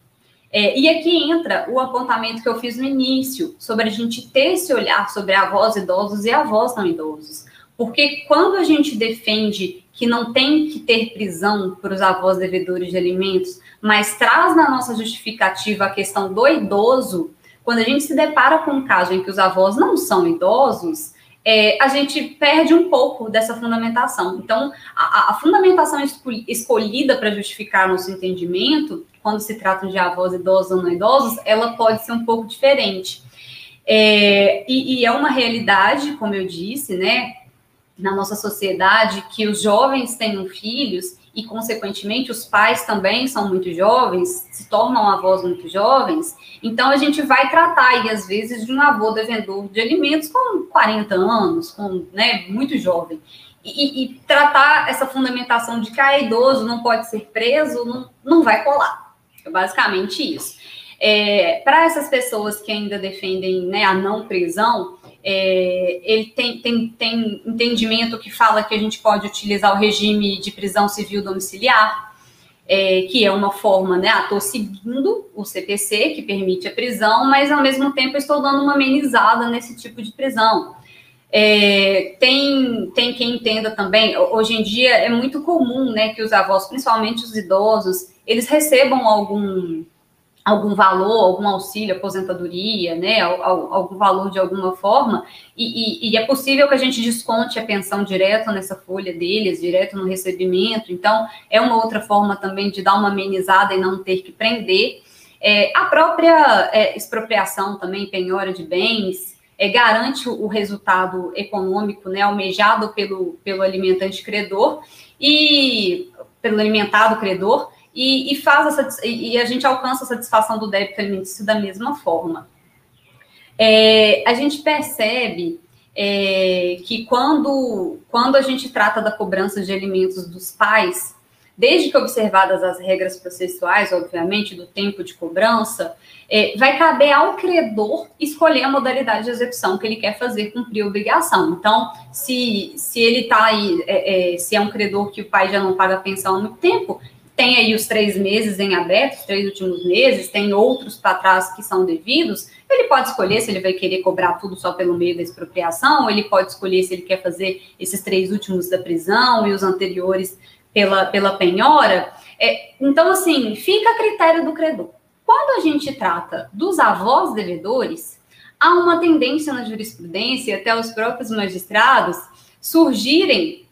É, e aqui entra o apontamento que eu fiz no início, sobre a gente ter esse olhar sobre avós idosos e avós não idosos. Porque quando a gente defende que não tem que ter prisão para os avós devedores de alimentos, mas traz na nossa justificativa a questão do idoso, quando a gente se depara com um caso em que os avós não são idosos, é, a gente perde um pouco dessa fundamentação. Então, a, a fundamentação escolhida para justificar nosso entendimento, quando se trata de avós idosos ou não idosos, ela pode ser um pouco diferente. É, e, e é uma realidade, como eu disse, né, na nossa sociedade, que os jovens tenham filhos e, consequentemente, os pais também são muito jovens, se tornam avós muito jovens, então a gente vai tratar aí, às vezes, de um avô devedor de alimentos com 40 anos, com, né, muito jovem. E, e, tratar essa fundamentação de que ah, é idoso não pode ser preso, não, não vai colar. É basicamente isso. É, Para essas pessoas que ainda defendem né, a não prisão, é, ele tem, tem, tem entendimento que fala que a gente pode utilizar o regime de prisão civil domiciliar, é, que é uma forma, né? Estou seguindo o CPC, que permite a prisão, mas ao mesmo tempo estou dando uma amenizada nesse tipo de prisão. É, tem, tem quem entenda também, hoje em dia é muito comum né, que os avós, principalmente os idosos, eles recebam algum algum valor, algum auxílio, aposentadoria, né, algum valor de alguma forma, e, e, e, é possível que a gente desconte a pensão direto nessa folha deles, direto no recebimento, então é uma outra forma também de dar uma amenizada e não ter que prender. É, a própria é, expropriação também, penhora de bens, é, garante o resultado econômico né, almejado pelo, pelo alimentante credor e pelo alimentado credor, e, e faz essa, e a gente alcança a satisfação do débito alimentício da mesma forma. É, a gente percebe é, que quando, quando a gente trata da cobrança de alimentos dos pais, desde que observadas as regras processuais, obviamente, do tempo de cobrança, é, vai caber ao credor escolher a modalidade de execução que ele quer fazer cumprir a obrigação. Então, se, se ele está aí, é, é, se é um credor que o pai já não paga pensão há muito tempo, tem aí os três meses em aberto, os três últimos meses, tem outros para trás que são devidos, ele pode escolher se ele vai querer cobrar tudo só pelo meio da expropriação, ele pode escolher se ele quer fazer esses três últimos da prisão e os anteriores pela, pela penhora. É, então, assim, fica a critério do credor. Quando a gente trata dos avós devedores, há uma tendência na jurisprudência, até os próprios magistrados, surgirem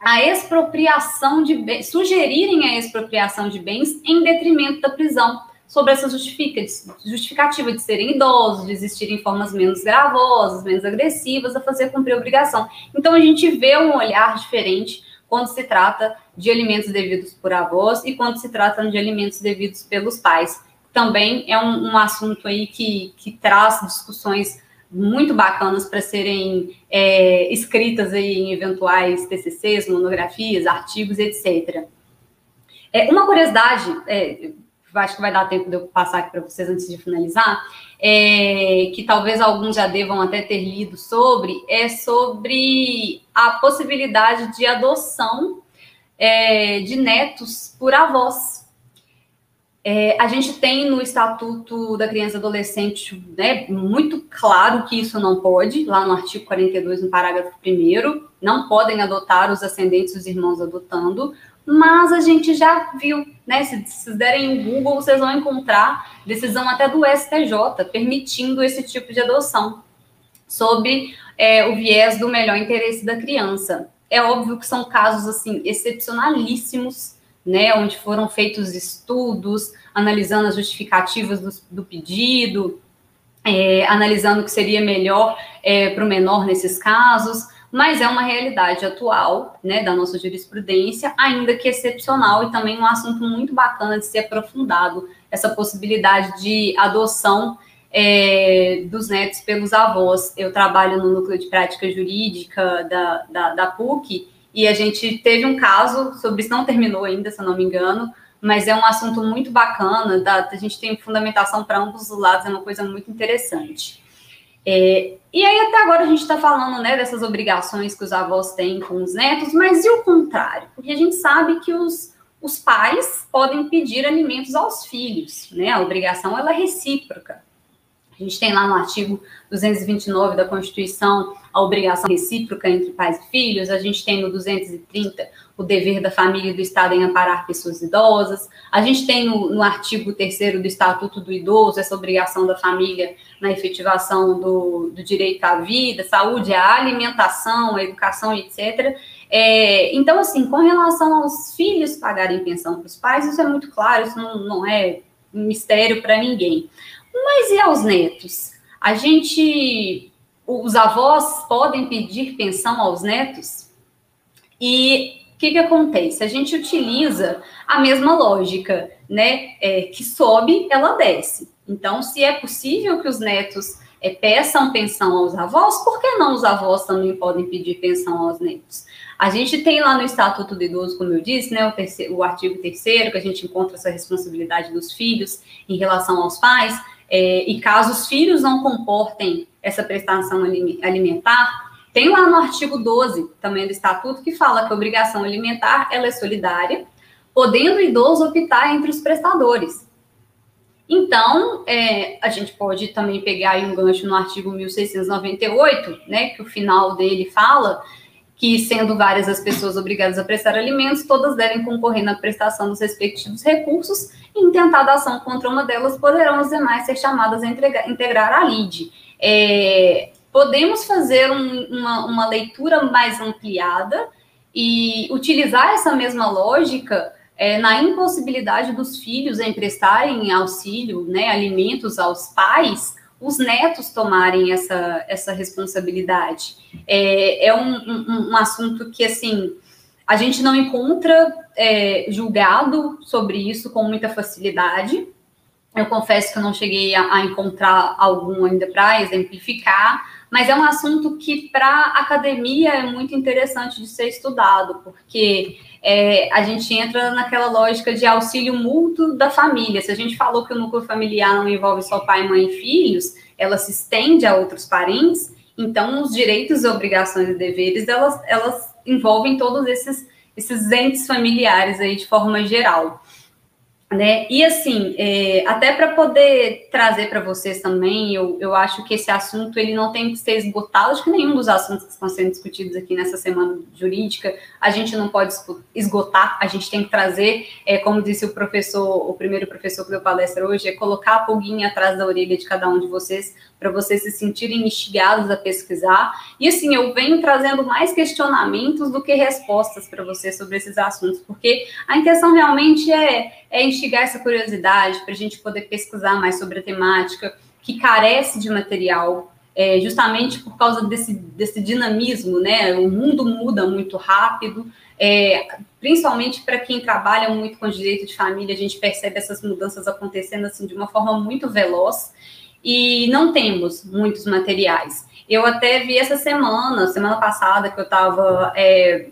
a expropriação de bens, sugerirem a expropriação de bens em detrimento da prisão, sobre essa justificativa de serem idosos, de existirem formas menos gravosas, menos agressivas, a fazer cumprir a obrigação. Então, a gente vê um olhar diferente quando se trata de alimentos devidos por avós e quando se trata de alimentos devidos pelos pais. Também é um, um assunto aí que, que traz discussões muito bacanas para serem é, escritas aí em eventuais TCCs, monografias, artigos, etc. É, uma curiosidade, é, acho que vai dar tempo de eu passar aqui para vocês antes de finalizar, é, que talvez alguns já devam até ter lido sobre, é sobre a possibilidade de adoção é, de netos por avós. É, a gente tem no Estatuto da Criança e Adolescente né, muito claro que isso não pode, lá no artigo 42, no parágrafo 1, não podem adotar os ascendentes dos irmãos adotando, mas a gente já viu, né? Se vocês derem um Google, vocês vão encontrar decisão até do STJ permitindo esse tipo de adoção, sob é, o viés do melhor interesse da criança. É óbvio que são casos assim excepcionalíssimos né, onde foram feitos estudos analisando as justificativas do, do pedido, é, analisando o que seria melhor é, para o menor nesses casos, mas é uma realidade atual né, da nossa jurisprudência, ainda que excepcional, e também um assunto muito bacana de ser aprofundado, essa possibilidade de adoção é, dos netos pelos avós. Eu trabalho no núcleo de prática jurídica da, da, da PUC, e a gente teve um caso sobre isso, não terminou ainda, se eu não me engano, mas é um assunto muito bacana, a gente tem fundamentação para ambos os lados, é uma coisa muito interessante. É, e aí, até agora, a gente está falando né, dessas obrigações que os avós têm com os netos, mas e o contrário? Porque a gente sabe que os, os pais podem pedir alimentos aos filhos, né? A obrigação ela é recíproca. A gente tem lá no artigo 229 da Constituição a obrigação recíproca entre pais e filhos, a gente tem no 230 o dever da família e do Estado em amparar pessoas idosas, a gente tem no, no artigo 3 do Estatuto do Idoso essa obrigação da família na efetivação do, do direito à vida, saúde, à alimentação, à educação, etc. É, então, assim, com relação aos filhos pagarem pensão para os pais, isso é muito claro, isso não, não é mistério para ninguém. Mas e aos netos? A gente os avós podem pedir pensão aos netos? E o que, que acontece? A gente utiliza a mesma lógica, né? É, que sobe, ela desce. Então, se é possível que os netos é, peçam pensão aos avós, por que não os avós também podem pedir pensão aos netos? A gente tem lá no Estatuto do Idoso, como eu disse, né, o, terceiro, o artigo 3 que a gente encontra essa responsabilidade dos filhos em relação aos pais, é, e caso os filhos não comportem essa prestação alimentar, tem lá no artigo 12 também do Estatuto que fala que a obrigação alimentar ela é solidária, podendo o idoso optar entre os prestadores. Então, é, a gente pode também pegar um gancho no artigo 1698, né, que o final dele fala que, sendo várias as pessoas obrigadas a prestar alimentos, todas devem concorrer na prestação dos respectivos recursos e, em tentada ação contra uma delas, poderão as demais ser chamadas a entregar, integrar a lide. É, podemos fazer um, uma, uma leitura mais ampliada e utilizar essa mesma lógica é, na impossibilidade dos filhos em prestarem auxílio, né, alimentos aos pais, os netos tomarem essa, essa responsabilidade. É, é um, um, um assunto que, assim, a gente não encontra é, julgado sobre isso com muita facilidade, eu confesso que eu não cheguei a, a encontrar algum ainda para exemplificar, mas é um assunto que para a academia é muito interessante de ser estudado, porque é, a gente entra naquela lógica de auxílio mútuo da família. Se a gente falou que o núcleo familiar não envolve só pai, mãe e filhos, ela se estende a outros parentes, então os direitos, obrigações e deveres, elas, elas envolvem todos esses, esses entes familiares aí de forma geral. Né? E assim, é, até para poder trazer para vocês também, eu, eu acho que esse assunto ele não tem que ser esgotado, acho que nenhum dos assuntos que estão sendo discutidos aqui nessa semana jurídica, a gente não pode esgotar, a gente tem que trazer, é, como disse o professor, o primeiro professor que deu palestra hoje, é colocar a pulguinha atrás da orelha de cada um de vocês, para vocês se sentirem instigados a pesquisar. E assim, eu venho trazendo mais questionamentos do que respostas para vocês sobre esses assuntos, porque a intenção realmente é, é instigar essa curiosidade, para a gente poder pesquisar mais sobre a temática, que carece de material, é, justamente por causa desse, desse dinamismo, né? O mundo muda muito rápido, é, principalmente para quem trabalha muito com direito de família, a gente percebe essas mudanças acontecendo assim de uma forma muito veloz e não temos muitos materiais. Eu até vi essa semana, semana passada, que eu estava é,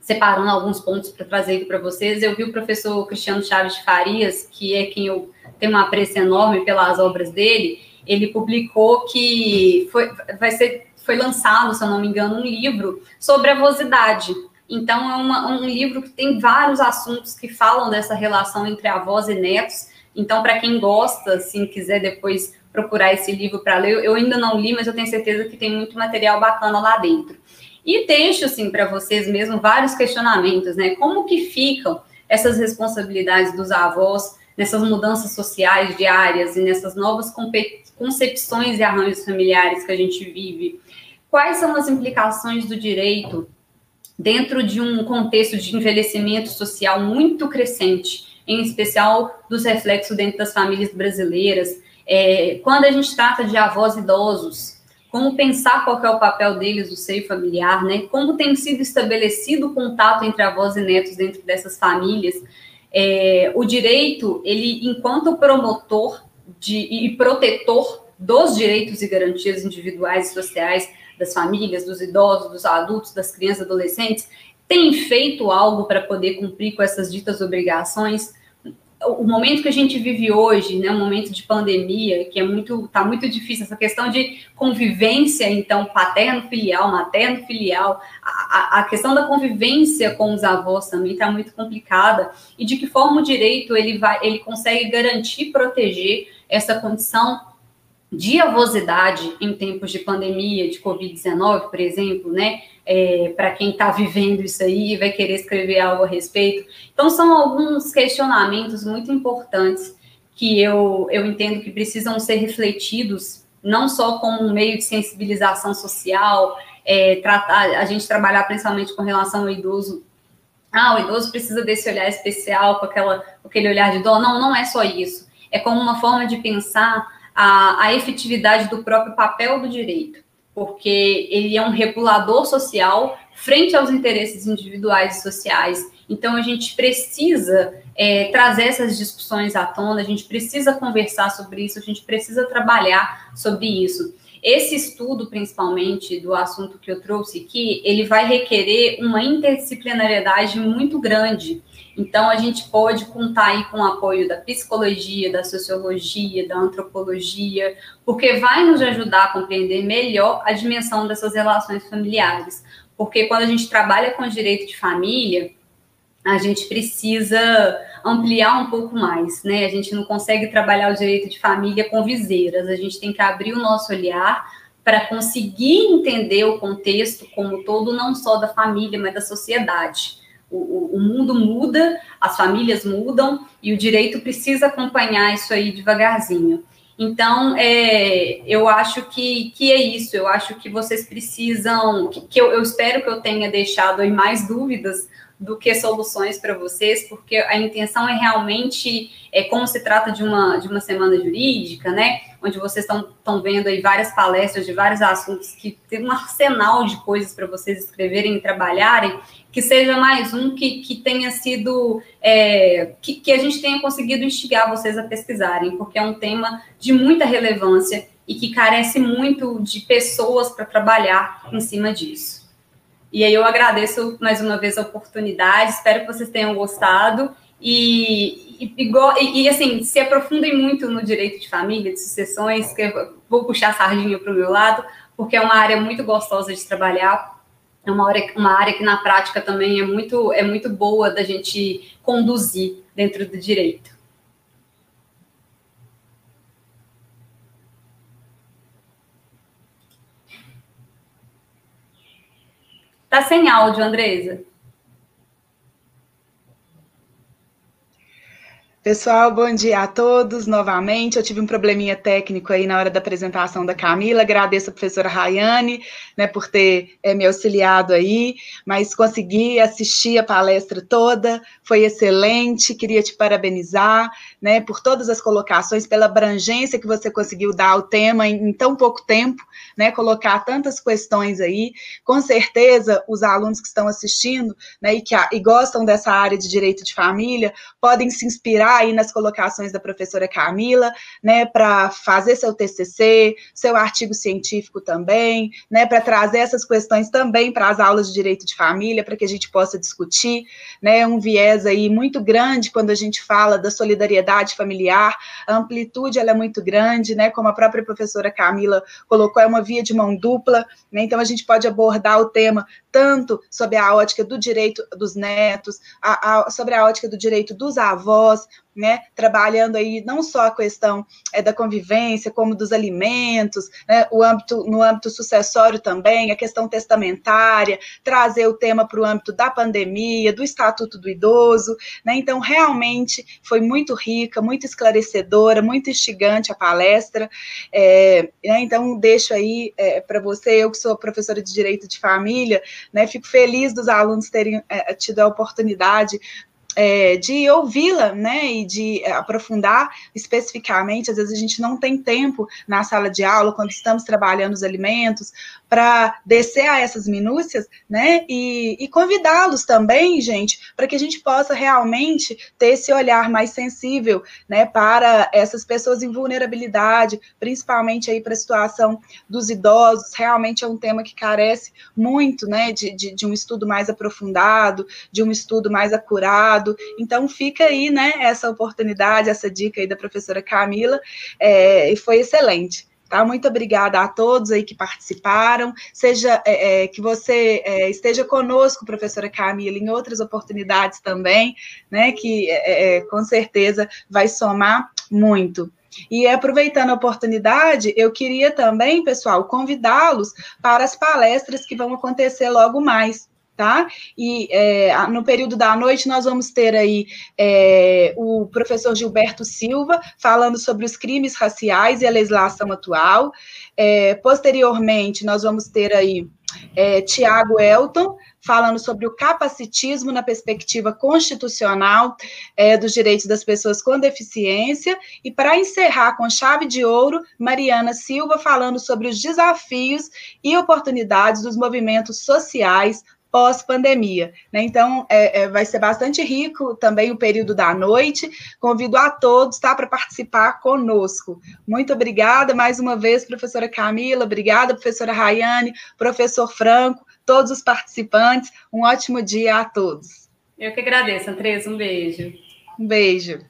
separando alguns pontos para trazer aqui para vocês, eu vi o professor Cristiano Chaves de Farias, que é quem eu tenho uma apreço enorme pelas obras dele, ele publicou que foi, vai ser, foi lançado, se eu não me engano, um livro sobre a avosidade. Então, é uma, um livro que tem vários assuntos que falam dessa relação entre avós e netos. Então, para quem gosta, assim, quiser depois procurar esse livro para ler, eu ainda não li, mas eu tenho certeza que tem muito material bacana lá dentro. E deixo, assim, para vocês mesmo vários questionamentos, né? Como que ficam essas responsabilidades dos avós nessas mudanças sociais diárias e nessas novas concepções e arranjos familiares que a gente vive? Quais são as implicações do direito dentro de um contexto de envelhecimento social muito crescente, em especial dos reflexos dentro das famílias brasileiras? É, quando a gente trata de avós idosos, como pensar qual é o papel deles no seio familiar, né? Como tem sido estabelecido o contato entre avós e netos dentro dessas famílias? É, o direito, ele, enquanto promotor de, e protetor dos direitos e garantias individuais e sociais das famílias, dos idosos, dos adultos, das crianças e adolescentes, tem feito algo para poder cumprir com essas ditas obrigações? O momento que a gente vive hoje, né, um momento de pandemia, que é muito, tá muito difícil, essa questão de convivência, então, paterno-filial, materno-filial, a, a, questão da convivência com os avós também está muito complicada, e de que forma o direito ele vai, ele consegue garantir, proteger essa condição de avosidade em tempos de pandemia, de Covid-19, por exemplo, né? É, para quem está vivendo isso aí e vai querer escrever algo a respeito. Então, são alguns questionamentos muito importantes que eu, eu entendo que precisam ser refletidos, não só como um meio de sensibilização social, é, tratar, a gente trabalhar principalmente com relação ao idoso. Ah, o idoso precisa desse olhar especial, com, aquela, com aquele olhar de dó. Não, não é só isso é como uma forma de pensar a, a efetividade do próprio papel do direito, porque ele é um regulador social frente aos interesses individuais e sociais. Então, a gente precisa é, trazer essas discussões à tona, a gente precisa conversar sobre isso, a gente precisa trabalhar sobre isso. Esse estudo, principalmente do assunto que eu trouxe aqui, ele vai requerer uma interdisciplinariedade muito grande. Então, a gente pode contar aí com o apoio da psicologia, da sociologia, da antropologia, porque vai nos ajudar a compreender melhor a dimensão dessas relações familiares. Porque quando a gente trabalha com direito de família, a gente precisa ampliar um pouco mais, né? A gente não consegue trabalhar o direito de família com viseiras, a gente tem que abrir o nosso olhar para conseguir entender o contexto como todo, não só da família, mas da sociedade. O, o, mundo muda, as famílias mudam e o direito precisa acompanhar isso aí devagarzinho. Então, é, eu acho que, que é isso. Eu acho que vocês precisam, que, que eu, eu, espero que eu tenha deixado aí mais dúvidas do que soluções para vocês, porque a intenção é realmente, é, como se trata de uma, de uma semana jurídica, né, onde vocês estão vendo aí várias palestras de vários assuntos, que tem um arsenal de coisas para vocês escreverem e trabalharem, que seja mais um que, que tenha sido, é, que, que a gente tenha conseguido instigar vocês a pesquisarem, porque é um tema de muita relevância e que carece muito de pessoas para trabalhar em cima disso. E aí eu agradeço mais uma vez a oportunidade, espero que vocês tenham gostado e, e, e, e assim, se aprofundem muito no direito de família, de sucessões, que eu vou puxar a sardinha para o meu lado, porque é uma área muito gostosa de trabalhar, é uma área, uma área que na prática também é muito, é muito boa da gente conduzir dentro do direito. Tá sem áudio, Andresa. Pessoal, bom dia a todos novamente. Eu tive um probleminha técnico aí na hora da apresentação da Camila. Agradeço a professora Rayane né, por ter é, me auxiliado aí, mas consegui assistir a palestra toda, foi excelente. Queria te parabenizar né, por todas as colocações, pela abrangência que você conseguiu dar ao tema em, em tão pouco tempo, né, colocar tantas questões aí. Com certeza, os alunos que estão assistindo né, e que e gostam dessa área de direito de família podem se inspirar aí nas colocações da professora Camila, né, para fazer seu TCC, seu artigo científico também, né, para trazer essas questões também para as aulas de direito de família, para que a gente possa discutir, né, um viés aí muito grande quando a gente fala da solidariedade familiar, a amplitude ela é muito grande, né, como a própria professora Camila colocou, é uma via de mão dupla, né, então a gente pode abordar o tema tanto sobre a ótica do direito dos netos, a, a, sobre a ótica do direito dos avós, né, trabalhando aí não só a questão é, da convivência, como dos alimentos, né, o âmbito, no âmbito sucessório também, a questão testamentária, trazer o tema para o âmbito da pandemia, do Estatuto do Idoso, né, então realmente foi muito rica, muito esclarecedora, muito instigante a palestra, é, né, então deixo aí é, para você, eu que sou professora de Direito de Família, né, fico feliz dos alunos terem é, tido a oportunidade é, de ouvi-la, né, e de é, aprofundar especificamente. Às vezes a gente não tem tempo na sala de aula, quando estamos trabalhando os alimentos, para descer a essas minúcias, né, e, e convidá-los também, gente, para que a gente possa realmente ter esse olhar mais sensível, né, para essas pessoas em vulnerabilidade, principalmente aí para a situação dos idosos. Realmente é um tema que carece muito, né, de, de, de um estudo mais aprofundado, de um estudo mais acurado. Então fica aí, né, essa oportunidade, essa dica aí da professora Camila, é, e foi excelente. Tá? Muito obrigada a todos aí que participaram. Seja é, é, que você é, esteja conosco, professora Camila, em outras oportunidades também, né? Que é, é, com certeza vai somar muito. E aproveitando a oportunidade, eu queria também, pessoal, convidá-los para as palestras que vão acontecer logo mais tá? E é, no período da noite nós vamos ter aí é, o professor Gilberto Silva falando sobre os crimes raciais e a legislação atual. É, posteriormente, nós vamos ter aí é, Tiago Elton falando sobre o capacitismo na perspectiva constitucional é, dos direitos das pessoas com deficiência. E para encerrar com chave de ouro, Mariana Silva falando sobre os desafios e oportunidades dos movimentos sociais pós-pandemia. Né? Então, é, é, vai ser bastante rico também o período da noite. Convido a todos tá, para participar conosco. Muito obrigada mais uma vez, professora Camila, obrigada, professora Rayane, professor Franco, todos os participantes. Um ótimo dia a todos. Eu que agradeço, Andresa. Um beijo. Um beijo.